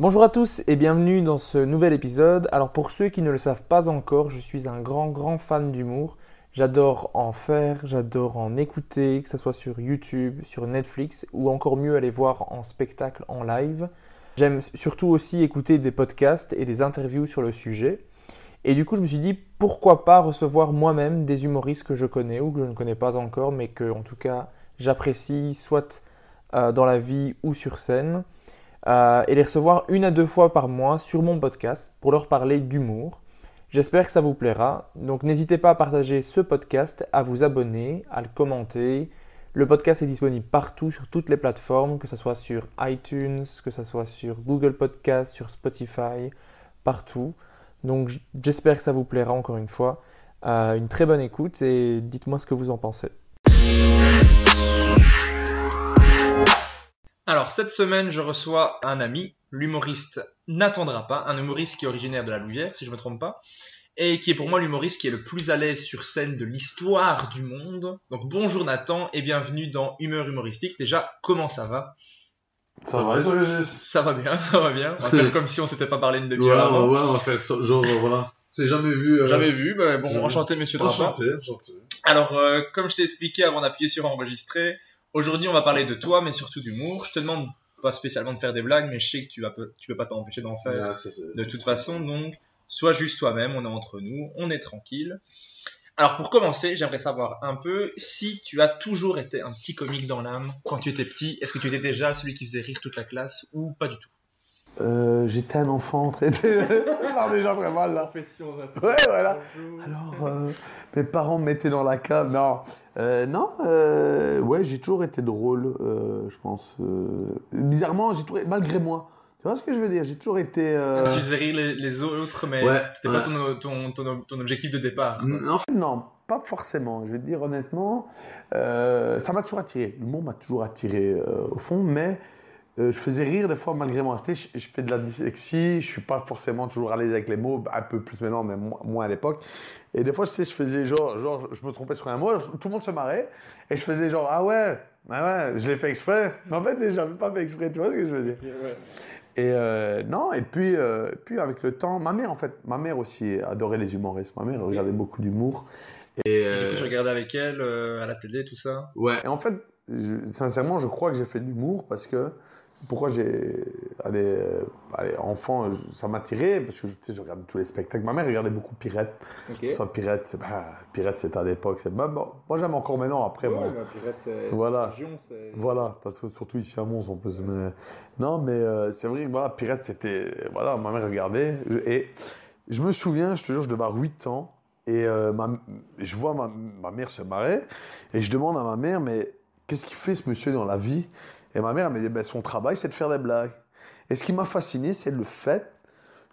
Bonjour à tous et bienvenue dans ce nouvel épisode. Alors pour ceux qui ne le savent pas encore, je suis un grand grand fan d'humour. J'adore en faire, j'adore en écouter, que ce soit sur YouTube, sur Netflix ou encore mieux aller voir en spectacle en live. J'aime surtout aussi écouter des podcasts et des interviews sur le sujet. Et du coup, je me suis dit pourquoi pas recevoir moi-même des humoristes que je connais ou que je ne connais pas encore, mais que en tout cas j'apprécie soit euh, dans la vie ou sur scène euh, et les recevoir une à deux fois par mois sur mon podcast pour leur parler d'humour. J'espère que ça vous plaira. Donc n'hésitez pas à partager ce podcast, à vous abonner, à le commenter. Le podcast est disponible partout sur toutes les plateformes, que ce soit sur iTunes, que ce soit sur Google Podcast, sur Spotify, partout. Donc j'espère que ça vous plaira encore une fois. Euh, une très bonne écoute et dites-moi ce que vous en pensez. Alors, cette semaine, je reçois un ami, l'humoriste N'attendra pas, un humoriste qui est originaire de la Louvière, si je ne me trompe pas, et qui est pour moi l'humoriste qui est le plus à l'aise sur scène de l'histoire du monde. Donc, bonjour Nathan et bienvenue dans Humeur humoristique. Déjà, comment ça va? Ça va et toi, Régis? Ça va bien, ça va bien. On va faire comme si on s'était pas parlé une demi-heure ouais, avant. ouais, on va faire genre, euh, voilà. C'est jamais vu. euh, Jamais vu, bah, bon, jamais. enchanté monsieur Drapa. Enchanté, enchanté. Alors, euh, comme je t'ai expliqué avant d'appuyer sur enregistrer, aujourd'hui on va parler de toi, mais surtout d'humour. Je te demande pas spécialement de faire des blagues, mais je sais que tu, vas, tu peux pas t'empêcher d'en faire. Ça, de toute façon, donc, sois juste toi-même, on est entre nous, on est tranquille. Alors pour commencer, j'aimerais savoir un peu si tu as toujours été un petit comique dans l'âme quand tu étais petit. Est-ce que tu étais déjà celui qui faisait rire toute la classe ou pas du tout? Euh, J'étais un enfant traité. non, déjà très mal là. Ouais, voilà. Alors, euh, mes parents me mettaient dans la cave. Non, euh, non, ouais, j'ai toujours été drôle, je pense. bizarrement, j'ai toujours, malgré moi. Tu vois ce que je veux dire? J'ai toujours été. Tu faisais rire les, les autres, mais Ouais, c'était ouais. pas ton, ton, ton, ton objectif de départ. En fait, non, pas forcément. Je vais te dire honnêtement, ça m'a toujours attiré. L'humour m'a toujours attiré au fond, mais euh, je faisais rire des fois malgré moi. Je, je fais de la dyslexie, je suis pas forcément toujours à l'aise avec les mots, un peu plus maintenant, mais moins, à l'époque. Et des fois, tu sais, je faisais genre, genre, je me trompais sur un mot, tout le monde se marrait, et je faisais genre, ah ouais, ah ouais, je l'ai fait exprès. Mais en fait, j'avais pas fait exprès, tu vois ce que je veux dire? Et euh, non, et puis, euh, puis avec le temps, ma mère en fait, ma mère aussi adorait les humoristes. Ma mère regardait beaucoup d'humour. Et, Et du coup, je regardais avec elle à la télé, tout ça. ouais. Et en fait, je- sincèrement, je crois que j'ai fait de l'humour parce que pourquoi j'ai, allez, euh, allez, enfant, ça m'attirait parce que je, tu sais, je regardais tous les spectacles. Ma mère regardait beaucoup Pirate. Pirate, bah, Pirate, c'était à l'époque. c'est- bah, bon, moi, j'aime encore maintenant. Après, bon, Voilà. Voilà, t'as tout- surtout ici à Mons en plus. Mais, non, mais euh, c'est vrai voilà, Pirate, c'était. Voilà, ma mère regardait. Et je me souviens, je te jure, je devais avoir 8 ans. Et euh, ma- je vois ma, ma mère se marrer. Et je demande à ma mère, mais qu'est-ce qu'il fait ce monsieur dans la vie? Et ma mère, elle me dit, ben, son travail, c'est de faire des blagues. Et ce qui m'a fasciné, c'est le fait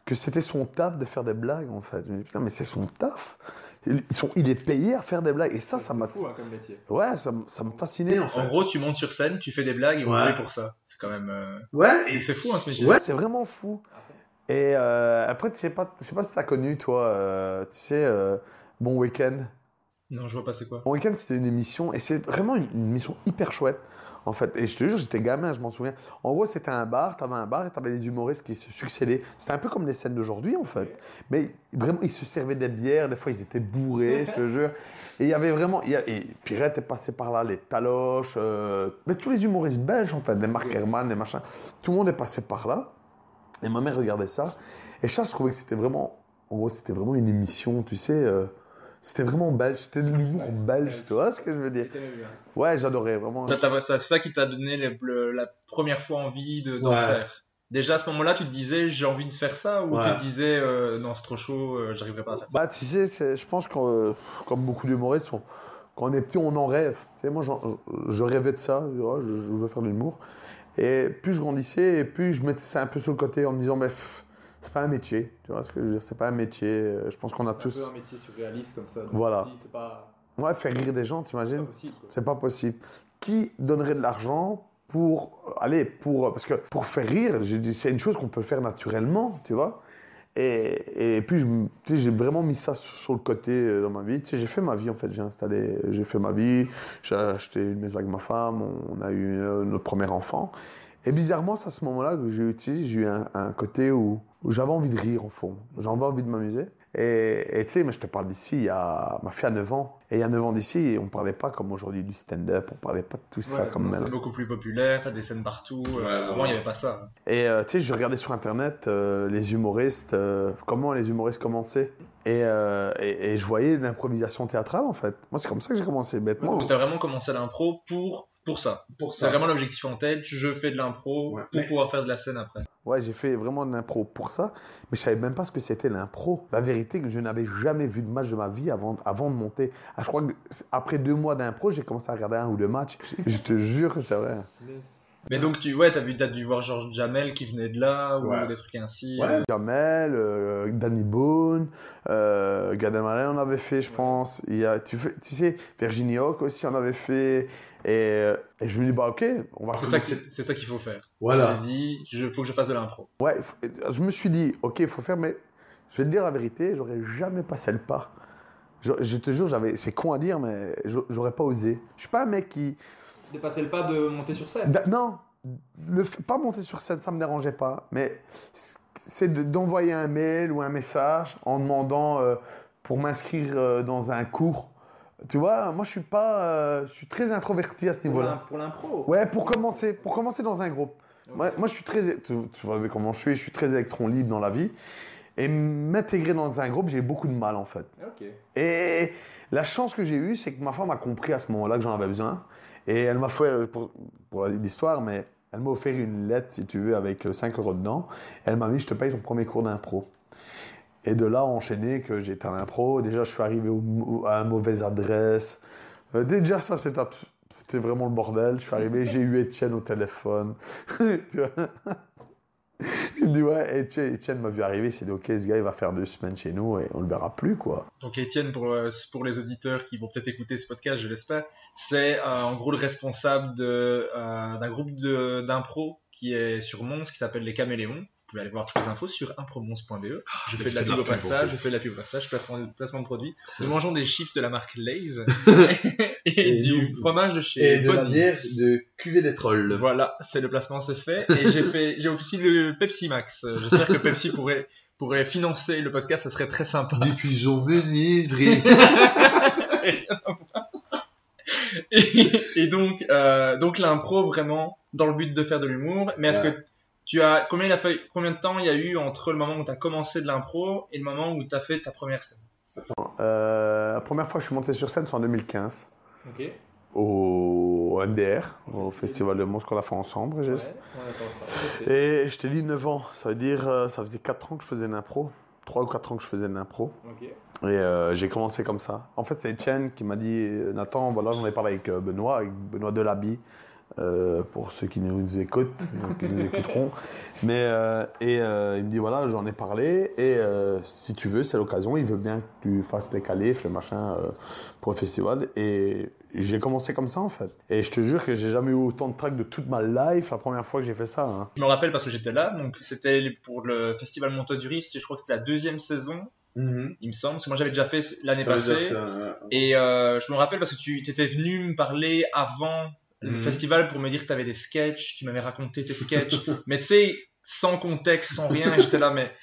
que c'était son taf de faire des blagues, en fait. Je me dis, putain, mais c'est son taf. Ils sont, il est payé à faire des blagues. Et ça, ça m'a. fou hein, comme métier. Ouais, ça, ça me fascinait, en fait. En gros, tu montes sur scène, tu fais des blagues et on Ouais. paye pour ça. C'est quand même. euh, Ouais, c'est- C'est fou, hein, ce métier. Ouais, c'est vraiment fou. Et euh, après, tu sais pas, je sais pas si t'as connu, toi, euh, tu sais, euh, Bon Week-end. Non, je vois pas c'est quoi. Bon Week-end, c'était une émission, et c'est vraiment une, une émission hyper chouette, en fait. Et je te jure, j'étais gamin, je m'en souviens. En gros, c'était un bar, t'avais un bar et t'avais les humoristes qui se succédaient. C'était un peu comme les scènes d'aujourd'hui, en fait. Mais vraiment, ils se servaient des bières, des fois, ils étaient bourrés, je te jure. Et il y avait vraiment. Y a, et Pirette est passé par là, les Taloches, euh, mais tous les humoristes belges, en fait, des Mark Herman, des machins. Tout le monde est passé par là. Et ma mère regardait ça. Et ça, je trouvais que c'était vraiment. En gros, c'était vraiment une émission, tu sais. euh, c'était vraiment belge. C'était de l'humour belge, tu vois ce que je veux dire Ouais, j'adorais vraiment. Ça t'a- ça- C'est ça qui t'a donné le- le- la première fois envie de- d'en Ouais. faire? Déjà à ce moment-là, tu te disais j'ai envie de faire ça ou Ouais. tu te disais euh, non c'est trop chaud, euh, j'arriverai pas à faire ça? Bah, tu sais, je pense que, euh, comme beaucoup d'humoristes, on- quand on est petit, on en rêve. Tu sais, moi, je rêvais de ça. Je, je- je veux faire de l'humour. Et plus je grandissais, et plus je mettais ça un peu sur le côté en me disant, mais pff, c'est pas un métier. Tu vois ce que je veux dire C'est pas un métier. Euh, Je pense qu'on a C'est tous. peu un métier surréaliste comme ça. donc Voilà. C'est pas, Ouais, faire rire des gens, c'est t'imagines pas. C'est pas possible. Qui donnerait de l'argent pour euh, aller pour parce que pour faire rire, c'est une chose qu'on peut faire naturellement, tu vois. Et, et puis j'ai vraiment mis ça sur, sur le côté euh, dans ma vie. Tu sais, j'ai fait ma vie en fait. J'ai installé, j'ai fait ma vie. J'ai acheté une maison avec ma femme. On a eu euh, notre premier enfant. Et bizarrement, c'est à ce moment-là que j'ai utilisé, j'ai eu un, un côté où j'avais envie de rire au fond. J'avais envie de m'amuser. Et tu sais, mais je te parle d'ici, il y a ma fille a 9 ans. Et il y a 9 ans d'ici, on parlait pas comme aujourd'hui du stand-up, on parlait pas de tout ça Ouais, comme maintenant. C'est beaucoup plus populaire, t'as des scènes partout. euh, Ouais, avant il n'y avait pas ça. Et euh, tu sais, je regardais sur internet euh, les humoristes, euh, comment les humoristes commençaient. Et, euh, et, et je voyais l'improvisation théâtrale en fait. Moi, c'est comme ça que j'ai commencé, bêtement. Donc t'as vraiment commencé l'impro pour, pour ça. Pour C'est vraiment l'objectif en tête, je fais de l'impro Ouais. pour pouvoir faire de la scène après. Ouais, j'ai fait vraiment de l'impro pour ça, mais je savais même pas ce que c'était l'impro. La vérité, que je n'avais jamais vu de match de ma vie avant, avant de monter. Ah, je crois que après deux mois d'impro, j'ai commencé à regarder un ou deux matchs. Je te jure que c'est vrai. Mais donc tu ouais, t'as vu, t'as dû voir Georges Jamel qui venait de là ou des trucs ainsi. Ouais. Jamel, euh, Danny Boone, euh, Gad Elmaleh on avait fait, je pense. Il y a, tu, sais, Virginie Hawk aussi on avait fait. Et, euh, et je me dis, bah ok, on va C'est ça, c'est ça qu'il faut faire. Voilà. J'ai dit, il faut que je fasse de l'impro. Ouais, je me suis dit, ok, il faut faire, mais je vais te dire la vérité, j'aurais jamais passé le pas. Je, je te jure, j'avais, c'est con à dire, mais j'a- j'aurais pas osé. Je suis pas un mec qui. De passer le pas de monter sur scène. Da- Non, le pas monter sur scène, ça me dérangeait pas. Mais c'est de- d'envoyer un mail ou un message en demandant euh, pour m'inscrire euh, dans un cours. Tu vois, moi je suis pas, euh, je suis très introverti à ce niveau-là. Pour l'impro. Ouais, pour commencer, pour commencer dans un groupe. Moi, moi, je suis très, tu, tu vois comment je suis, je suis très électron libre dans la vie. Et m'intégrer dans un groupe, j'ai beaucoup de mal en fait. Ok. Et la chance que j'ai eue, c'est que ma femme a compris à ce moment-là que j'en avais besoin. Et elle m'a fait, pour, pour l'histoire, mais elle m'a offert une lettre, si tu veux, avec euh, 5 euros dedans. Elle m'a dit, je te paye ton premier cours d'impro. Et de là, enchaîné que j'étais à l'impro. Déjà, je suis arrivé à une mauvaise adresse. Euh, déjà, ça, c'était vraiment le bordel. Je suis arrivé, j'ai eu Étienne au téléphone. Tu vois? Étienne m'a vu arriver. Dit, ok, ce gars, il va faire deux semaines chez nous et on le verra plus, quoi. Donc Étienne, pour, euh, pour les auditeurs qui vont peut-être écouter ce podcast, je l'espère, c'est euh, en gros le responsable d'un groupe d'impro qui est sur Mons, qui s'appelle les Caméléons. Vous pouvez aller voir toutes les infos sur impromons.be. Je fais de la pub au passage, je fais de la pub au passage, placement, placement de produit. Nous mangeons des chips de la marque Lay's et, Et du fromage de chez Et de la bière de cuvée des trolls. Voilà, c'est le placement, c'est fait. Et j'ai fait, j'ai aussi le Pepsi Max. J'espère que Pepsi pourrait, pourrait financer le podcast, ça serait très sympa. Des pigeons menuiseries. Et, et donc, euh, donc l'impro vraiment dans le but de faire de l'humour. Mais est-ce Ouais. que tu as combien il a fallu, combien de temps il y a eu entre le moment où tu as commencé de l'impro et le moment où tu as fait ta première scène? Euh, la première fois que je suis monté sur scène, c'est en 2015, Ok. au MDR, au Festival de Mons qu'on a fait ensemble, Ouais, on. Et je t'ai dit 9 ans, ça veut dire, euh, ça faisait 4 ans que je faisais de l'impro. 3 ou 4 ans que je faisais de l'impro. Et euh, j'ai commencé comme ça. En fait, c'est Etienne qui m'a dit, Nathan, voilà, j'en ai parlé avec Benoît, avec Benoît Delaby euh, pour ceux qui nous écoutent, qui nous écouteront. Mais, euh, et euh, il me dit voilà, j'en ai parlé, et euh, si tu veux, c'est l'occasion, il veut bien que tu fasses les qualifs, le machin, euh, pour le festival. Et j'ai commencé comme ça, en fait. Et je te jure que j'ai jamais eu autant de tracks de toute ma life la première fois que j'ai fait ça. hein. Je me rappelle parce que j'étais là, donc c'était pour le festival Montagne du Rire, je crois que c'était la deuxième saison, il me semble, parce que moi j'avais déjà fait l'année passée. fait Et euh, je me rappelle parce que tu étais venu me parler avant le Mhm. festival pour me dire que tu avais des sketchs, tu m'avais raconté tes sketchs, mais tu sais, sans contexte, sans rien, j'étais là, mais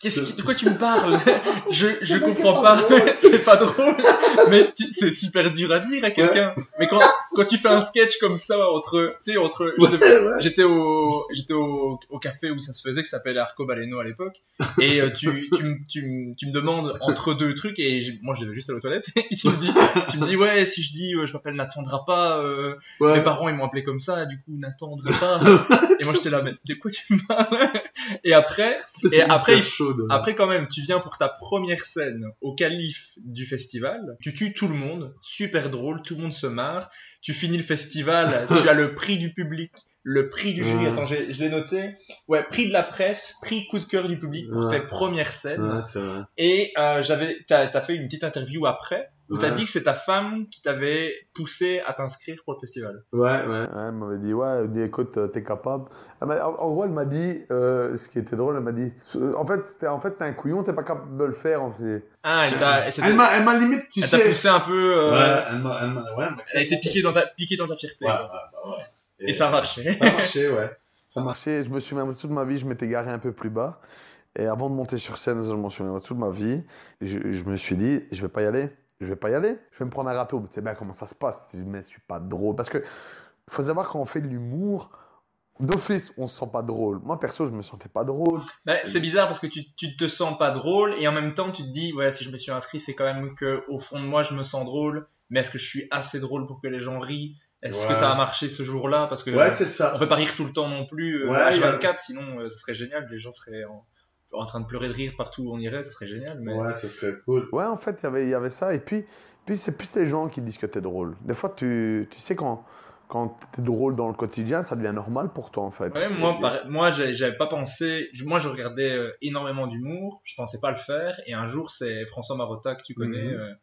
qu'est-ce qui, de quoi tu me parles? Je, je comprends pas, c'est pas drôle, mais c'est super dur à dire à quelqu'un. Mais quand, quand tu fais un sketch comme ça entre, tu sais, entre, Ouais. J'étais au, j'étais au, au café où ça se faisait, qui s'appelait Arco Baleno à l'époque. Et euh, tu, tu, me- tu, tu me demandes entre deux trucs, et moi je devais juste aller aux toilettes. Et tu me dis, tu me dis ouais, si je dis je m'appelle N'attendra pas, euh, mes parents ils m'ont appelé comme ça, du coup N'attendra pas. et moi j'étais là, mais de quoi tu me parles? Et après, et après, après quand même, tu viens pour ta première scène au calife du festival, tu tues tout le monde, super drôle, tout le monde se marre, tu finis le festival, tu as le prix du public, le prix du jury, attends, je l'ai noté, ouais, prix de la presse, prix coup de cœur du public pour Ouais. tes premières scènes, Ouais, c'est vrai. et euh, j'avais, t'as as fait une petite interview après, où t'as Ouais. dit que c'est ta femme qui t'avait poussé à t'inscrire pour le festival. Ouais, ouais. Ouais, elle m'avait dit, ouais, elle dit, écoute, euh, t'es capable. En, en gros, elle m'a dit, euh, ce qui était drôle, elle m'a dit, euh, en fait, c'était- en fait, t'es un couillon, t'es pas capable de le faire. En fait. Ah, elle t'a, elle m'a, limite, tu elle t'a sais. poussé un peu, euh, Ouais, elle m'a, elle m'a, ouais, elle a été piquée dans ta, piquée dans ta fierté. Ouais, ouais, bah ouais. Et ça a marché. Ça a marché, ouais. Ça marche. marché. Je me souviens de toute ma vie, je m'étais garé un peu plus bas. Et avant de monter sur scène, je m'en souviens de toute ma vie. Je, je me suis dit, je vais pas y aller. Je vais pas y aller. Je vais me prendre un râteau. Tu sais bien comment ça se passe? Tu dis, mais je suis pas drôle. Parce que faut savoir quand on fait de l'humour, d'office, on se sent pas drôle. Moi, perso, je me sentais pas drôle. Bah, c'est bizarre parce que tu, tu te sens pas drôle et en même temps tu te dis ouais si je me suis inscrit c'est quand même que au fond de moi je me sens drôle mais est-ce que je suis assez drôle pour que les gens rient? Est-ce Ouais. que ça a marché ce jour-là? Parce que Ouais, c'est on ça. peut pas rire tout le temps non plus euh, Ouais, il y a- H24 sinon euh, ça serait génial les gens seraient en, en train de pleurer de rire partout où on irait ça serait génial mais Ouais, ça serait cool. Ouais, en fait, il y avait- il y avait ça. Et puis, puis c'est plus les gens qui disent que t'es drôle. Des fois, tu, tu sais, quand, quand t'es drôle dans le quotidien, ça devient normal pour toi, en fait. Ouais, moi, pareil- moi, j'avais pas pensé. Moi, je regardais euh, énormément d'humour. Je pensais pas le faire. Et un jour, c'est François Marotta que tu connais, Mhm. euh,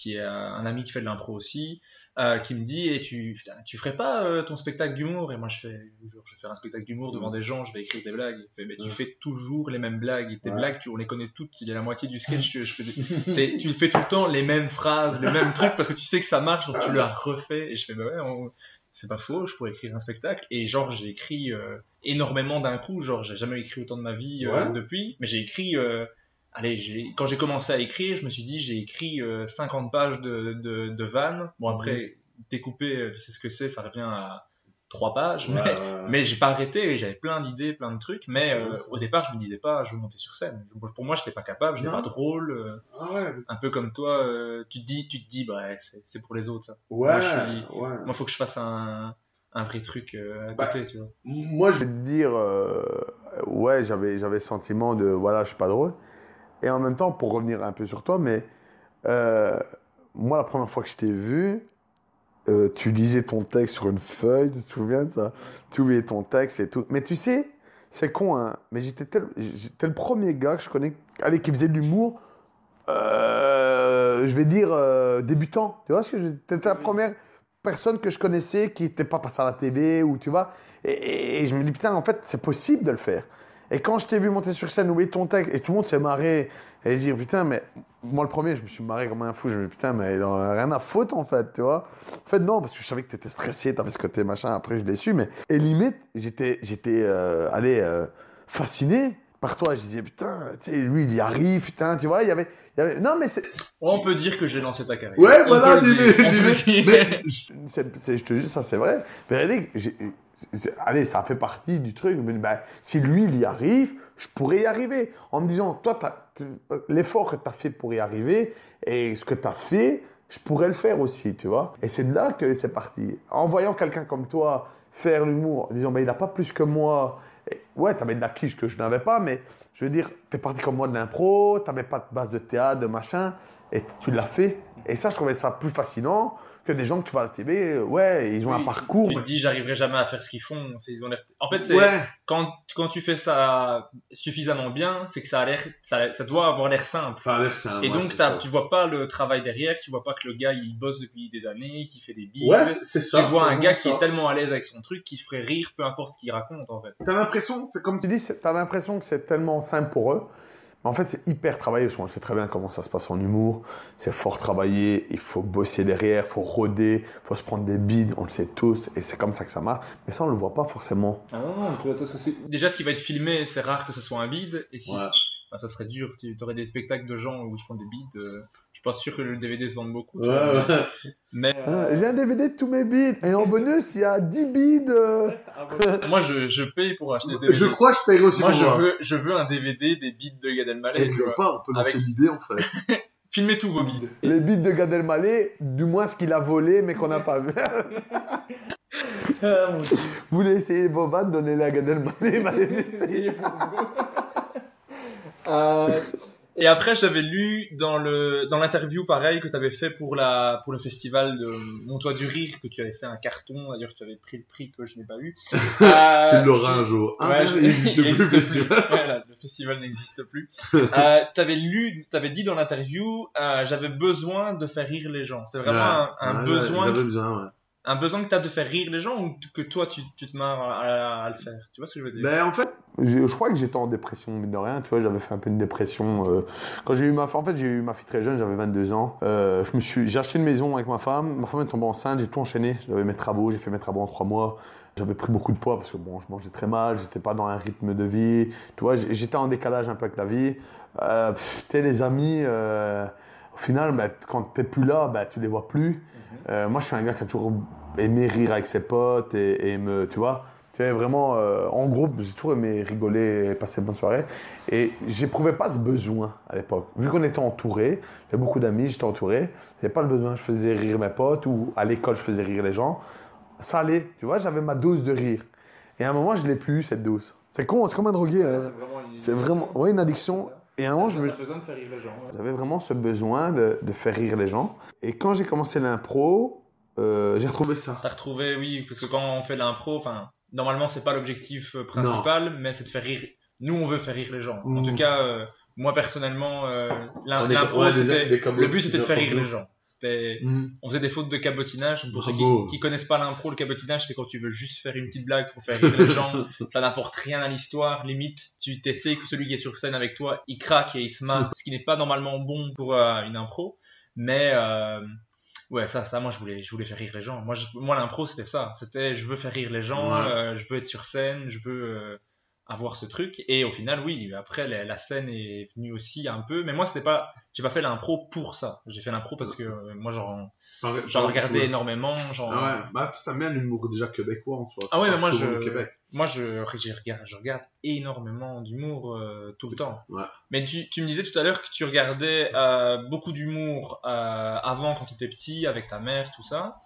qui est euh, un ami qui fait de l'impro aussi, euh, qui me dit "Et tu, putain, tu ferais pas euh, ton spectacle d'humour? Et moi, je fais, genre, je vais faire un spectacle d'humour devant des gens. Je vais écrire des blagues. Il fait, mais tu Ouais. fais toujours les mêmes blagues. Et tes Ouais. blagues, tu, on les connaît toutes. Il y a la moitié du sketch. tu, je fais des- tu fais tout le temps les mêmes phrases, les mêmes trucs parce que tu sais que ça marche. Donc tu l'as refait. Et je fais bah ouais. on- c'est pas faux, je pourrais écrire un spectacle. Et genre, j'ai écrit euh, énormément d'un coup. Genre, j'ai jamais écrit autant de ma vie euh, Ouais. depuis. Mais j'ai écrit. Euh, allez, quand j'ai commencé à écrire, je me suis dit, j'ai écrit euh, 50 pages de, de, de vannes. Bon, après, découper, euh, tu sais ce que c'est, ça revient à 3 pages. Ouais, mais ouais, mais j'ai pas arrêté, j'avais plein d'idées, plein de trucs. Mais euh, au départ, je me disais pas, je veux monter sur scène. Pour moi, j'étais pas capable, j'étais pas drôle. euh, Ah ouais. un peu comme toi, euh, tu te dis, tu te dis, bah, c'est, pour les autres, ça. Moi, je. Moi, faut que je fasse un, un vrai truc euh, à Bah, côté, tu vois. Moi, Je je vais te dire, euh, ouais, j'avais, j'avais le sentiment de, voilà, je suis pas drôle. Et en même temps, pour revenir un peu sur toi, mais euh, moi, la première fois que je t'ai vu, euh, tu lisais ton texte sur une feuille, tu te souviens de ça? Tu lisais ton texte et tout. Mais tu sais, c'est con, hein, mais j'étais, tel- le premier gars que je connais, allez, qui faisait de l'humour, euh, je vais dire, débutant. Tu vois ce que je... T'étais la première personne que je connaissais qui n'était pas passée à la TV ou tu vois? Et, et- et je me dis, putain, en fait, c'est possible de le faire. Et quand je t'ai vu monter sur scène, oublier ton texte, et tout le monde s'est marré, et dire, putain, mais moi le premier, je me suis marré comme un fou. Je me dis, putain, mais il en a rien à foutre en fait, tu vois. En fait, non, parce que je savais que t'étais stressé, t'avais ce côté machin, après je l'ai su, mais. Et limite, j'étais, j'étais, euh, allez, euh, fasciné par toi. Je disais, putain, tu sais, lui, il y arrive, putain, tu vois, il y avait. il y avait... Non, mais c'est. On peut dire que j'ai lancé ta carrière. Ouais, On voilà, dis-le, dis-le. Mais C'est- je te jure, ça c'est vrai. C'est- allez, ça fait partie du truc. Mais ben, si lui, il y arrive, je pourrais y arriver. En me disant, toi, t- l'effort que tu as fait pour y arriver et ce que tu as fait, je pourrais le faire aussi, tu vois. Et c'est là que c'est parti. En voyant quelqu'un comme toi faire l'humour, en disant, ben, il n'a pas plus que moi. Ouais, tu avais de la quiche que je n'avais pas, mais Je veux dire, t'es parti comme moi de l'impro, t'avais pas de base de théâtre, de machin, et tu l'as fait. Et ça, je trouvais ça plus fascinant que des gens que tu vois à la télé. Ouais, ils ont un parcours. Tu te dis, j'arriverai jamais à faire ce qu'ils font. Ils ont l'air... En fait, c'est Ouais. quand, quand tu fais ça suffisamment bien, c'est que ça a l'air, ça, ça doit avoir l'air simple. Ça a l'air simple. Et ouais, donc, ça. tu vois pas le travail derrière, tu vois pas que le gars il bosse depuis des années, qu'il fait des billes. Ouais, c'est ça. tu vois un gars qui est tellement à l'aise avec son truc qu'il ferait rire peu importe ce qu'il raconte en fait. T'as l'impression, c'est comme Tu dis, t'as l'impression que c'est tellement simple pour eux. Mais en fait, c'est hyper travaillé, parce qu'on sait très bien comment ça se passe en humour. C'est fort travaillé, il faut bosser derrière, il faut roder, il faut se prendre des bides, on le sait tous, et c'est comme ça que ça marche. Mais ça, on le voit pas forcément. Ah non, non, tu vois, toi, ça, c'est- Déjà, ce qui va être filmé, c'est rare que ce soit un bide. Et si, Ouais. enfin, ça serait dur. Tu aurais des spectacles de gens où ils font des bides. euh, je suis pas sûr que le DVD se vende beaucoup. tu Ouais, vois, ouais. Mais Ah, J'ai un DVD de tous mes bides, et en bonus, il y a 10 bides. euh. moi, je, je paye pour acheter ce DVD. Je crois que je paierai aussi Moi, pour je veux, je veux un DVD des bides de Gad Elmaleh. Et tu vois. pas, on peut lancer Avec- l'idée en fait. Filmez tous vos bides. Les bides de Gad Elmaleh, du moins ce qu'il a volé, mais qu'on n'a pas vu. Ah. Vous voulez essayer vos vannes, donnez-les à Gad Elmaleh, il va les essayer. Euh, Et après, j'avais lu dans le dans l'interview pareil que tu avais fait pour la pour le festival de Montois du Rire que tu avais fait un carton. D'ailleurs, tu avais pris le prix que je n'ai pas eu. Euh, tu l'auras un jour. Ah, Ouais, je- il existe il plus le festival. Voilà, le festival n'existe plus. euh, t'avais lu, t'avais dit dans l'interview, euh, j'avais besoin de faire rire les gens. C'est vraiment un, un Ouais, besoin, J'avais besoin, ouais. Un besoin que t'as de faire rire les gens ou que toi tu, tu te marres à, à- à le faire? Tu vois ce que je veux dire? Ben, en fait, Je, je crois que j'étais en dépression, mine de rien, tu vois, j'avais fait un peu une dépression. euh, quand j'ai eu ma en fait, j'ai eu ma fille très jeune, j'avais 22 ans. Euh, je me suis, j'ai acheté une maison avec ma femme, ma femme est tombée enceinte, j'ai tout enchaîné. J'avais mes travaux, j'ai fait mes travaux en trois mois. J'avais pris beaucoup de poids parce que bon, je mangeais très mal, j'étais pas dans un rythme de vie. Tu vois, j'étais en décalage un peu avec la vie. Euh, tu sais, les amis, euh, au final, bah, quand t'es plus là, bah, tu les vois plus. Euh, moi, je suis un gars qui a toujours aimé rire avec ses potes et, et me, tu vois. Tu sais, vraiment, euh, en groupe, j'ai toujours aimé rigoler et passer de bonnes soirées. Et j'éprouvais pas ce besoin à l'époque. Vu qu'on était entouré, j'avais beaucoup d'amis, j'étais entouré, j'avais pas le besoin, je faisais rire mes potes ou à l'école, je faisais rire les gens. Ça allait, tu vois, j'avais ma dose de rire. Et à un moment, je l'ai plus, cette dose. C'est con, c'est comme un drogué. hein. vraiment C'est vraiment, ouais, une addiction. Et à un moment, je me, j'avais vraiment ce besoin de, de faire rire les gens. Et quand j'ai commencé l'impro, j'ai retrouvé ça. T'as retrouvé, oui, parce que quand on fait de l'impro, enfin, normalement c'est pas l'objectif euh, principal, mais c'est de faire rire. Nous, on veut faire rire les gens. En Mm. tout cas, euh, moi personnellement, euh, l'impro, le but, c'était de faire rire les gens. Mhm. on faisait des fautes de cabotinage. Pour ceux qui, qui connaissent pas l'impro, le cabotinage, c'est quand tu veux juste faire une petite blague pour faire rire les gens. ça n'apporte rien à l'histoire. Limite, tu t'essaies que celui qui est sur scène avec toi, il craque et il se marre, ce qui n'est pas normalement bon pour euh, une impro. Mais euh, ouais, ça, ça, moi, je voulais, je voulais faire rire les gens. Moi, je- moi, l'impro, c'était ça. C'était, je veux faire rire les gens, Ouais. euh, je veux être sur scène, je veux euh, avoir ce truc. Et au final, oui, après, la, la scène est venue aussi un peu. Mais moi, c'était pas, j'ai pas fait l'impro pour ça. J'ai fait l'impro parce que euh, moi, j'en, j'en regardais ouais. énormément. Genre, Ah ouais, bah tu bien l'humour déjà québécois en soi. Ah ouais, mais moi, je- Québec. moi, je, je regarde, je regarde énormément d'humour euh, tout le temps. Ouais. Mais tu, tu me disais tout à l'heure que tu regardais euh, beaucoup d'humour avant quand tu étais petit, avec ta mère, tout ça.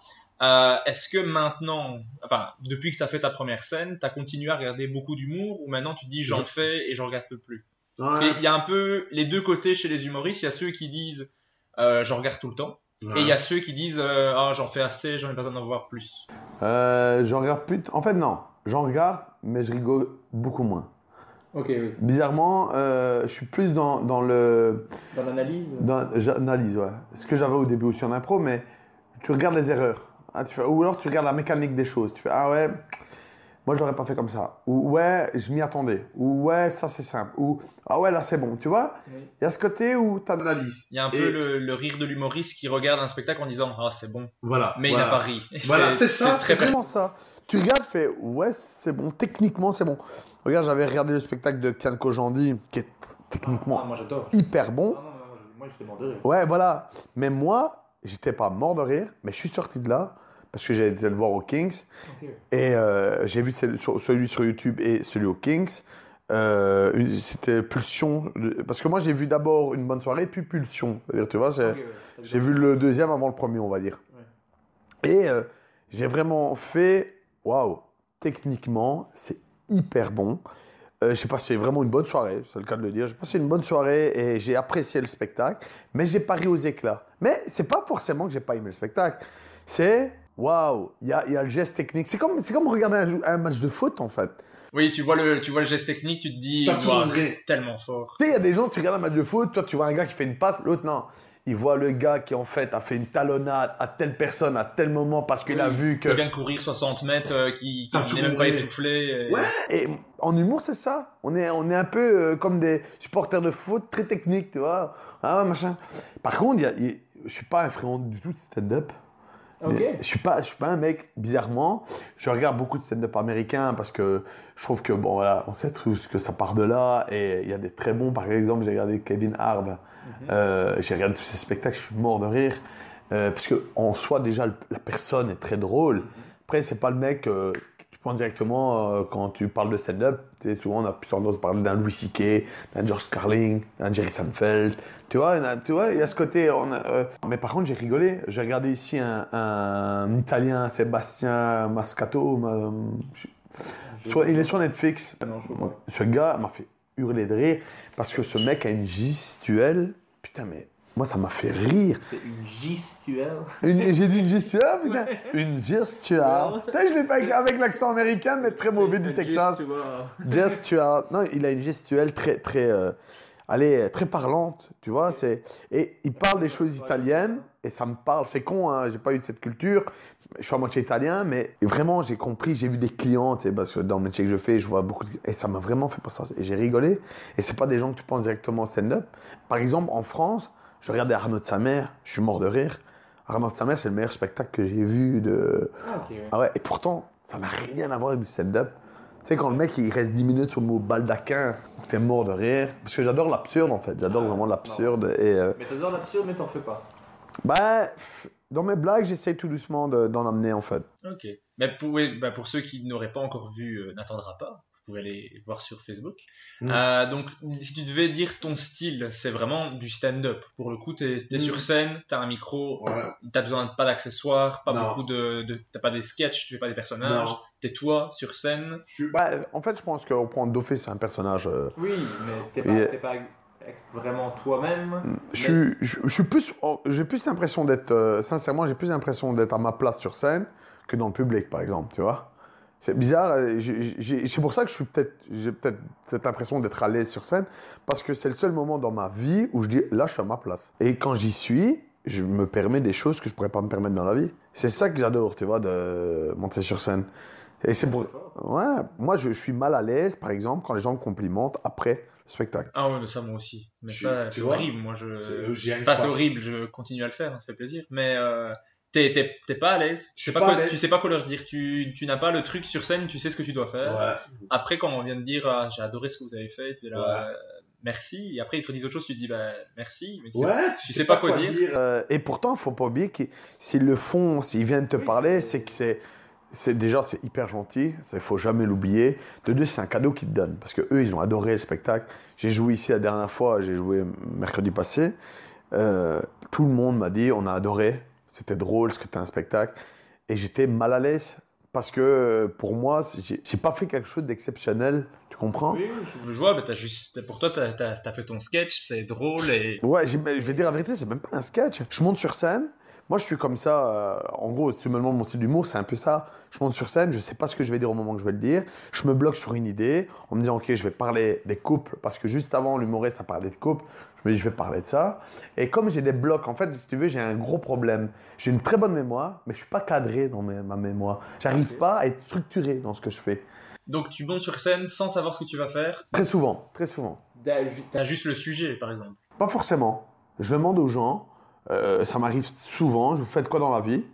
Euh, Est-ce que maintenant, enfin, depuis que tu as fait ta première scène, tu as continué à regarder beaucoup d'humour ou maintenant tu te dis j'en Je- fais et j'en regarde plus? Ouais. qu'il y a un peu les deux côtés chez les humoristes. Il y a ceux qui disent euh, j'en regarde tout le temps Ouais. et il y a ceux qui disent euh, ah, j'en fais assez, j'en ai pas besoin d'en voir plus. Euh, j'en regarde plus. En fait, non. J'en regarde, mais je rigole beaucoup moins. Ok, oui. Bizarrement, euh, je suis plus dans, dans le. Dans l'analyse? Dans, j'analyse, ouais. Ce que j'avais au début aussi en impro, mais tu regardes les erreurs. Ah, tu fais, ou alors tu regardes la mécanique des choses. Tu fais, ah ouais, moi je l'aurais pas fait comme ça. Ou ouais, je m'y attendais. Ou ouais, ça c'est simple. Ou ah ouais, là c'est bon. Tu vois? Il Oui. y a ce côté où tu Analyse. Il y a un Et- peu le, le rire de l'humoriste qui regarde un spectacle en disant ah c'est bon, Voilà. mais voilà. il n'a pas ri. Voilà, c'est ça, très C'est vraiment ça. Tu regardes, tu fais ouais, c'est bon. Techniquement, c'est bon. Regarde, j'avais regardé le spectacle de Kian Kojandi, qui est techniquement Ah, moi hyper bon. Ah, non, non, non, moi j'étais mort de rire. Ouais, voilà. Mais moi, j'étais pas mort de rire, mais je suis sorti de là parce que j'ai été le voir au Kings et euh, j'ai vu sur- celui sur YouTube et celui au Kings. Euh, C'était Pulsion. Parce que moi, j'ai vu d'abord une bonne soirée, puis Pulsion. C'est-à-dire, tu vois, ouais. J'ai vu le deuxième avant le premier, on va dire. Et euh, j'ai vraiment fait, waouh, techniquement, c'est hyper bon. Euh, j'ai passé vraiment une bonne soirée, c'est le cas de le dire. J'ai passé une bonne soirée et j'ai apprécié le spectacle, mais j'ai pas ri aux éclats. Mais c'est pas forcément que j'ai pas aimé le spectacle. C'est waouh, il y a, il y a le geste technique. C'est comme, c'est comme regarder un, un match de foot en fait. Oui, tu vois le, tu vois le geste technique, tu te dis, c'est tellement fort. Tu sais, il y a des gens, tu regardes un match de foot, toi tu vois un gars qui fait une passe, l'autre non. Il voit le gars qui en fait a fait une talonnade à telle personne à tel moment parce qu'il a vu que. Qui vient de courir 60 mètres, euh, qui, n'est même pas essoufflé. et- Ouais. Et en humour, c'est ça. On est, on est un peu euh, comme des supporters de foot très techniques, tu vois. Ah ouais, machin. Par contre, y a- y je suis pas un friand du tout de stand-up. Je suis pas, je suis pas un mec, bizarrement. Je regarde beaucoup de stand-up américains parce que je trouve que, bon, voilà, on sait tous que ça part de là. Et il y a des très bons, par exemple, j'ai regardé Kevin Hart. Euh, j'ai regardé tous ces spectacles, je suis mort de rire. Euh, parce que en soi, déjà, le- la personne est très drôle. Après, c'est pas le mec euh, penses directement euh, quand tu parles de stand-up. Souvent, on a plus tendance à parler d'un Louis C.K., d'un George Carlin, d'un Jerry Seinfeld. Tu vois, il y a- tu vois, il y a ce côté. on a, euh, Mais par contre, j'ai rigolé. J'ai regardé ici un, un Italien, Sébastien Mascato. ma- sur- il est sur Netflix. Non, pas. Ce gars m'a fait hurler de rire parce que ce mec a une gestuelle. Putain, mais moi, ça m'a fait rire. C'est une gestuelle. Une- J'ai dit une gestuelle, putain. Une gestuelle. Putain, je l'ai pas avec- avec l'accent américain, mais très mauvais du Texas. Gestuelle. Non, il a une gestuelle très, très, euh, allez, très parlante, tu vois. C'est et il parle des choses italiennes et ça me parle. C'est con, hein, j'ai pas eu de cette culture. Je suis à moitié italien, mais vraiment, j'ai compris. J'ai vu des clients, tu sais, parce que dans le métier que je fais, je vois beaucoup de... et ça m'a vraiment fait penser. Et j'ai rigolé. Et c'est pas des gens que tu penses directement au stand-up. Par exemple, en France, je regardais Arnaud de sa mère. Je suis mort de rire. Arnaud de sa mère, c'est le meilleur spectacle que j'ai vu de. Ah, ouais. Ah ouais, et pourtant, ça n'a rien à voir avec du stand-up. Tu sais, quand le mec, il reste 10 minutes sur le mot baldaquin, t'es mort de rire. Parce que j'adore l'absurde, en fait. J'adore Ah, vraiment l'absurde. Et, euh, Mais t'adores l'absurde, mais t'en fais pas. bah, dans mes blagues, j'essaye tout doucement de- d'en amener, en fait. Ok. Mais pour, oui, bah, pour ceux qui n'auraient pas encore vu euh, N'attendra pas, pouvez aller voir sur Facebook. Mm. Euh, donc, si tu devais dire ton style, c'est vraiment du stand-up. Pour le coup, t'es es Mm. sur scène, t'as un micro, Ouais. t'as besoin de pas d'accessoires, pas Non. beaucoup de, de- t'as pas des sketchs, tu fais pas des personnages. T'es toi sur scène. Je Bah, en fait, je pense qu'on prend d'office un personnage. euh, Oui, mais t'es pas, vraiment toi-même. Je suis, je, je suis plus, oh, j'ai plus l'impression d'être, euh, sincèrement, j'ai plus l'impression d'être à ma place sur scène que dans le public, par exemple, tu vois. C'est bizarre, euh, c'est pour ça que je suis peut-être, j'ai peut-être cette impression d'être à l'aise sur scène, parce que c'est le seul moment dans ma vie où je dis, là, je suis à ma place. Et quand j'y suis, je me permets des choses que je pourrais pas me permettre dans la vie. C'est ça que j'adore, tu vois, de monter sur scène. Et c'est pour, ouais, moi, je, je suis mal à l'aise, par exemple, quand les gens me complimentent après le spectacle. Ah ouais, mais ça, moi aussi. Mais Je- ça, c'est horrible. Moi, je. c'est- j'y arrive Enfin, c'est pas. horrible, je continue à le faire, hein, ça fait plaisir. Mais euh, t'es t'es- t'es pas à l'aise. Je Tu sais pas pas quoi-. Tu sais pas quoi leur dire. Tu, tu n'as pas le truc sur scène, tu sais ce que tu dois faire. Ouais. Après, quand on vient de dire ah, j'ai adoré ce que vous avez fait, tu es là Ouais. euh, merci. Et après, ils te disent autre chose, tu dis bah merci. Mais Ouais, tu sais pas quoi dire. Euh, et pourtant, faut pas oublier que s'ils le font, s'ils viennent te parler, c'est que c'est, c'est déjà c'est hyper gentil. Il faut jamais l'oublier. De deux, c'est un cadeau qu'ils te donnent parce que eux, ils ont adoré le spectacle. J'ai joué ici la dernière fois. J'ai joué mercredi passé. Euh, tout le monde m'a dit on a adoré. C'était drôle, ce que tu un spectacle. Et j'étais mal à l'aise parce que euh, pour moi, j'ai, pas fait quelque chose d'exceptionnel. Tu comprends? Oui, je, vois, bah, t'as juste, pour toi, t'as as, fait ton sketch, c'est drôle et. Ouais, je vais dire la vérité, c'est même pas un sketch. Je monte sur scène. Moi, je suis comme ça. euh, en gros, si tu me demandes mon style d'humour, c'est un peu ça. Je monte sur scène, je sais pas ce que je vais dire au moment que je vais le dire. Je me bloque sur une idée en me disant, OK, je vais parler des couples. Parce que juste avant, l'humoriste a parlé de couples. Dis, je vais parler de ça. Et comme j'ai des blocs, en fait, si tu veux, j'ai un gros problème. J'ai une très bonne mémoire, mais je suis pas cadré dans mes- ma mémoire. J'arrive pas à être structuré dans ce que je fais. Donc tu montes sur scène sans savoir ce que tu vas faire? Très souvent, très souvent. T'as juste le sujet, par exemple. Pas forcément. Je demande aux gens, euh, ça m'arrive souvent, je vous faites quoi dans la vie?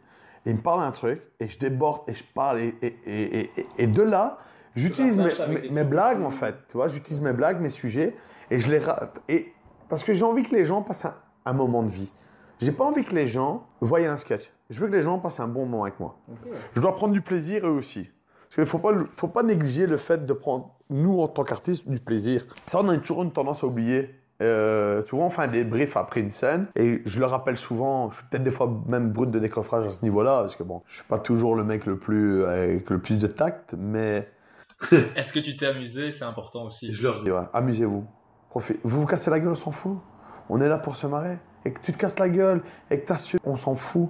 Et ils me parlent d'un truc, et je déborde, et je parle, et, et, et, de là, j'utilise mes, mes- blagues, en fait. Tu vois, j'utilise mes blagues, mes sujets, et je les rate. Et, parce que j'ai envie que les gens passent un, un moment de vie. J'ai pas envie que les gens voient un sketch. Je veux que les gens passent un bon moment avec moi. Je dois prendre du plaisir eux aussi. Parce qu'il ne faut pas, faut pas négliger le fait de prendre, nous, en tant qu'artistes, du plaisir. Ça, on a toujours une tendance à oublier. Euh, tu vois, on fait un débrief après une scène et je le rappelle souvent, je suis peut-être des fois même brut de décoffrage à ce niveau-là parce que bon, je suis pas toujours le mec le plus avec le plus de tact, mais Est-ce que tu t'es amusé? C'est important aussi. Je leur dis. Ouais, amusez-vous. Profitez. Vous vous cassez la gueule, on s'en fout. On est là pour se marrer. Et que tu te casses la gueule, et que t'assumes, on s'en fout.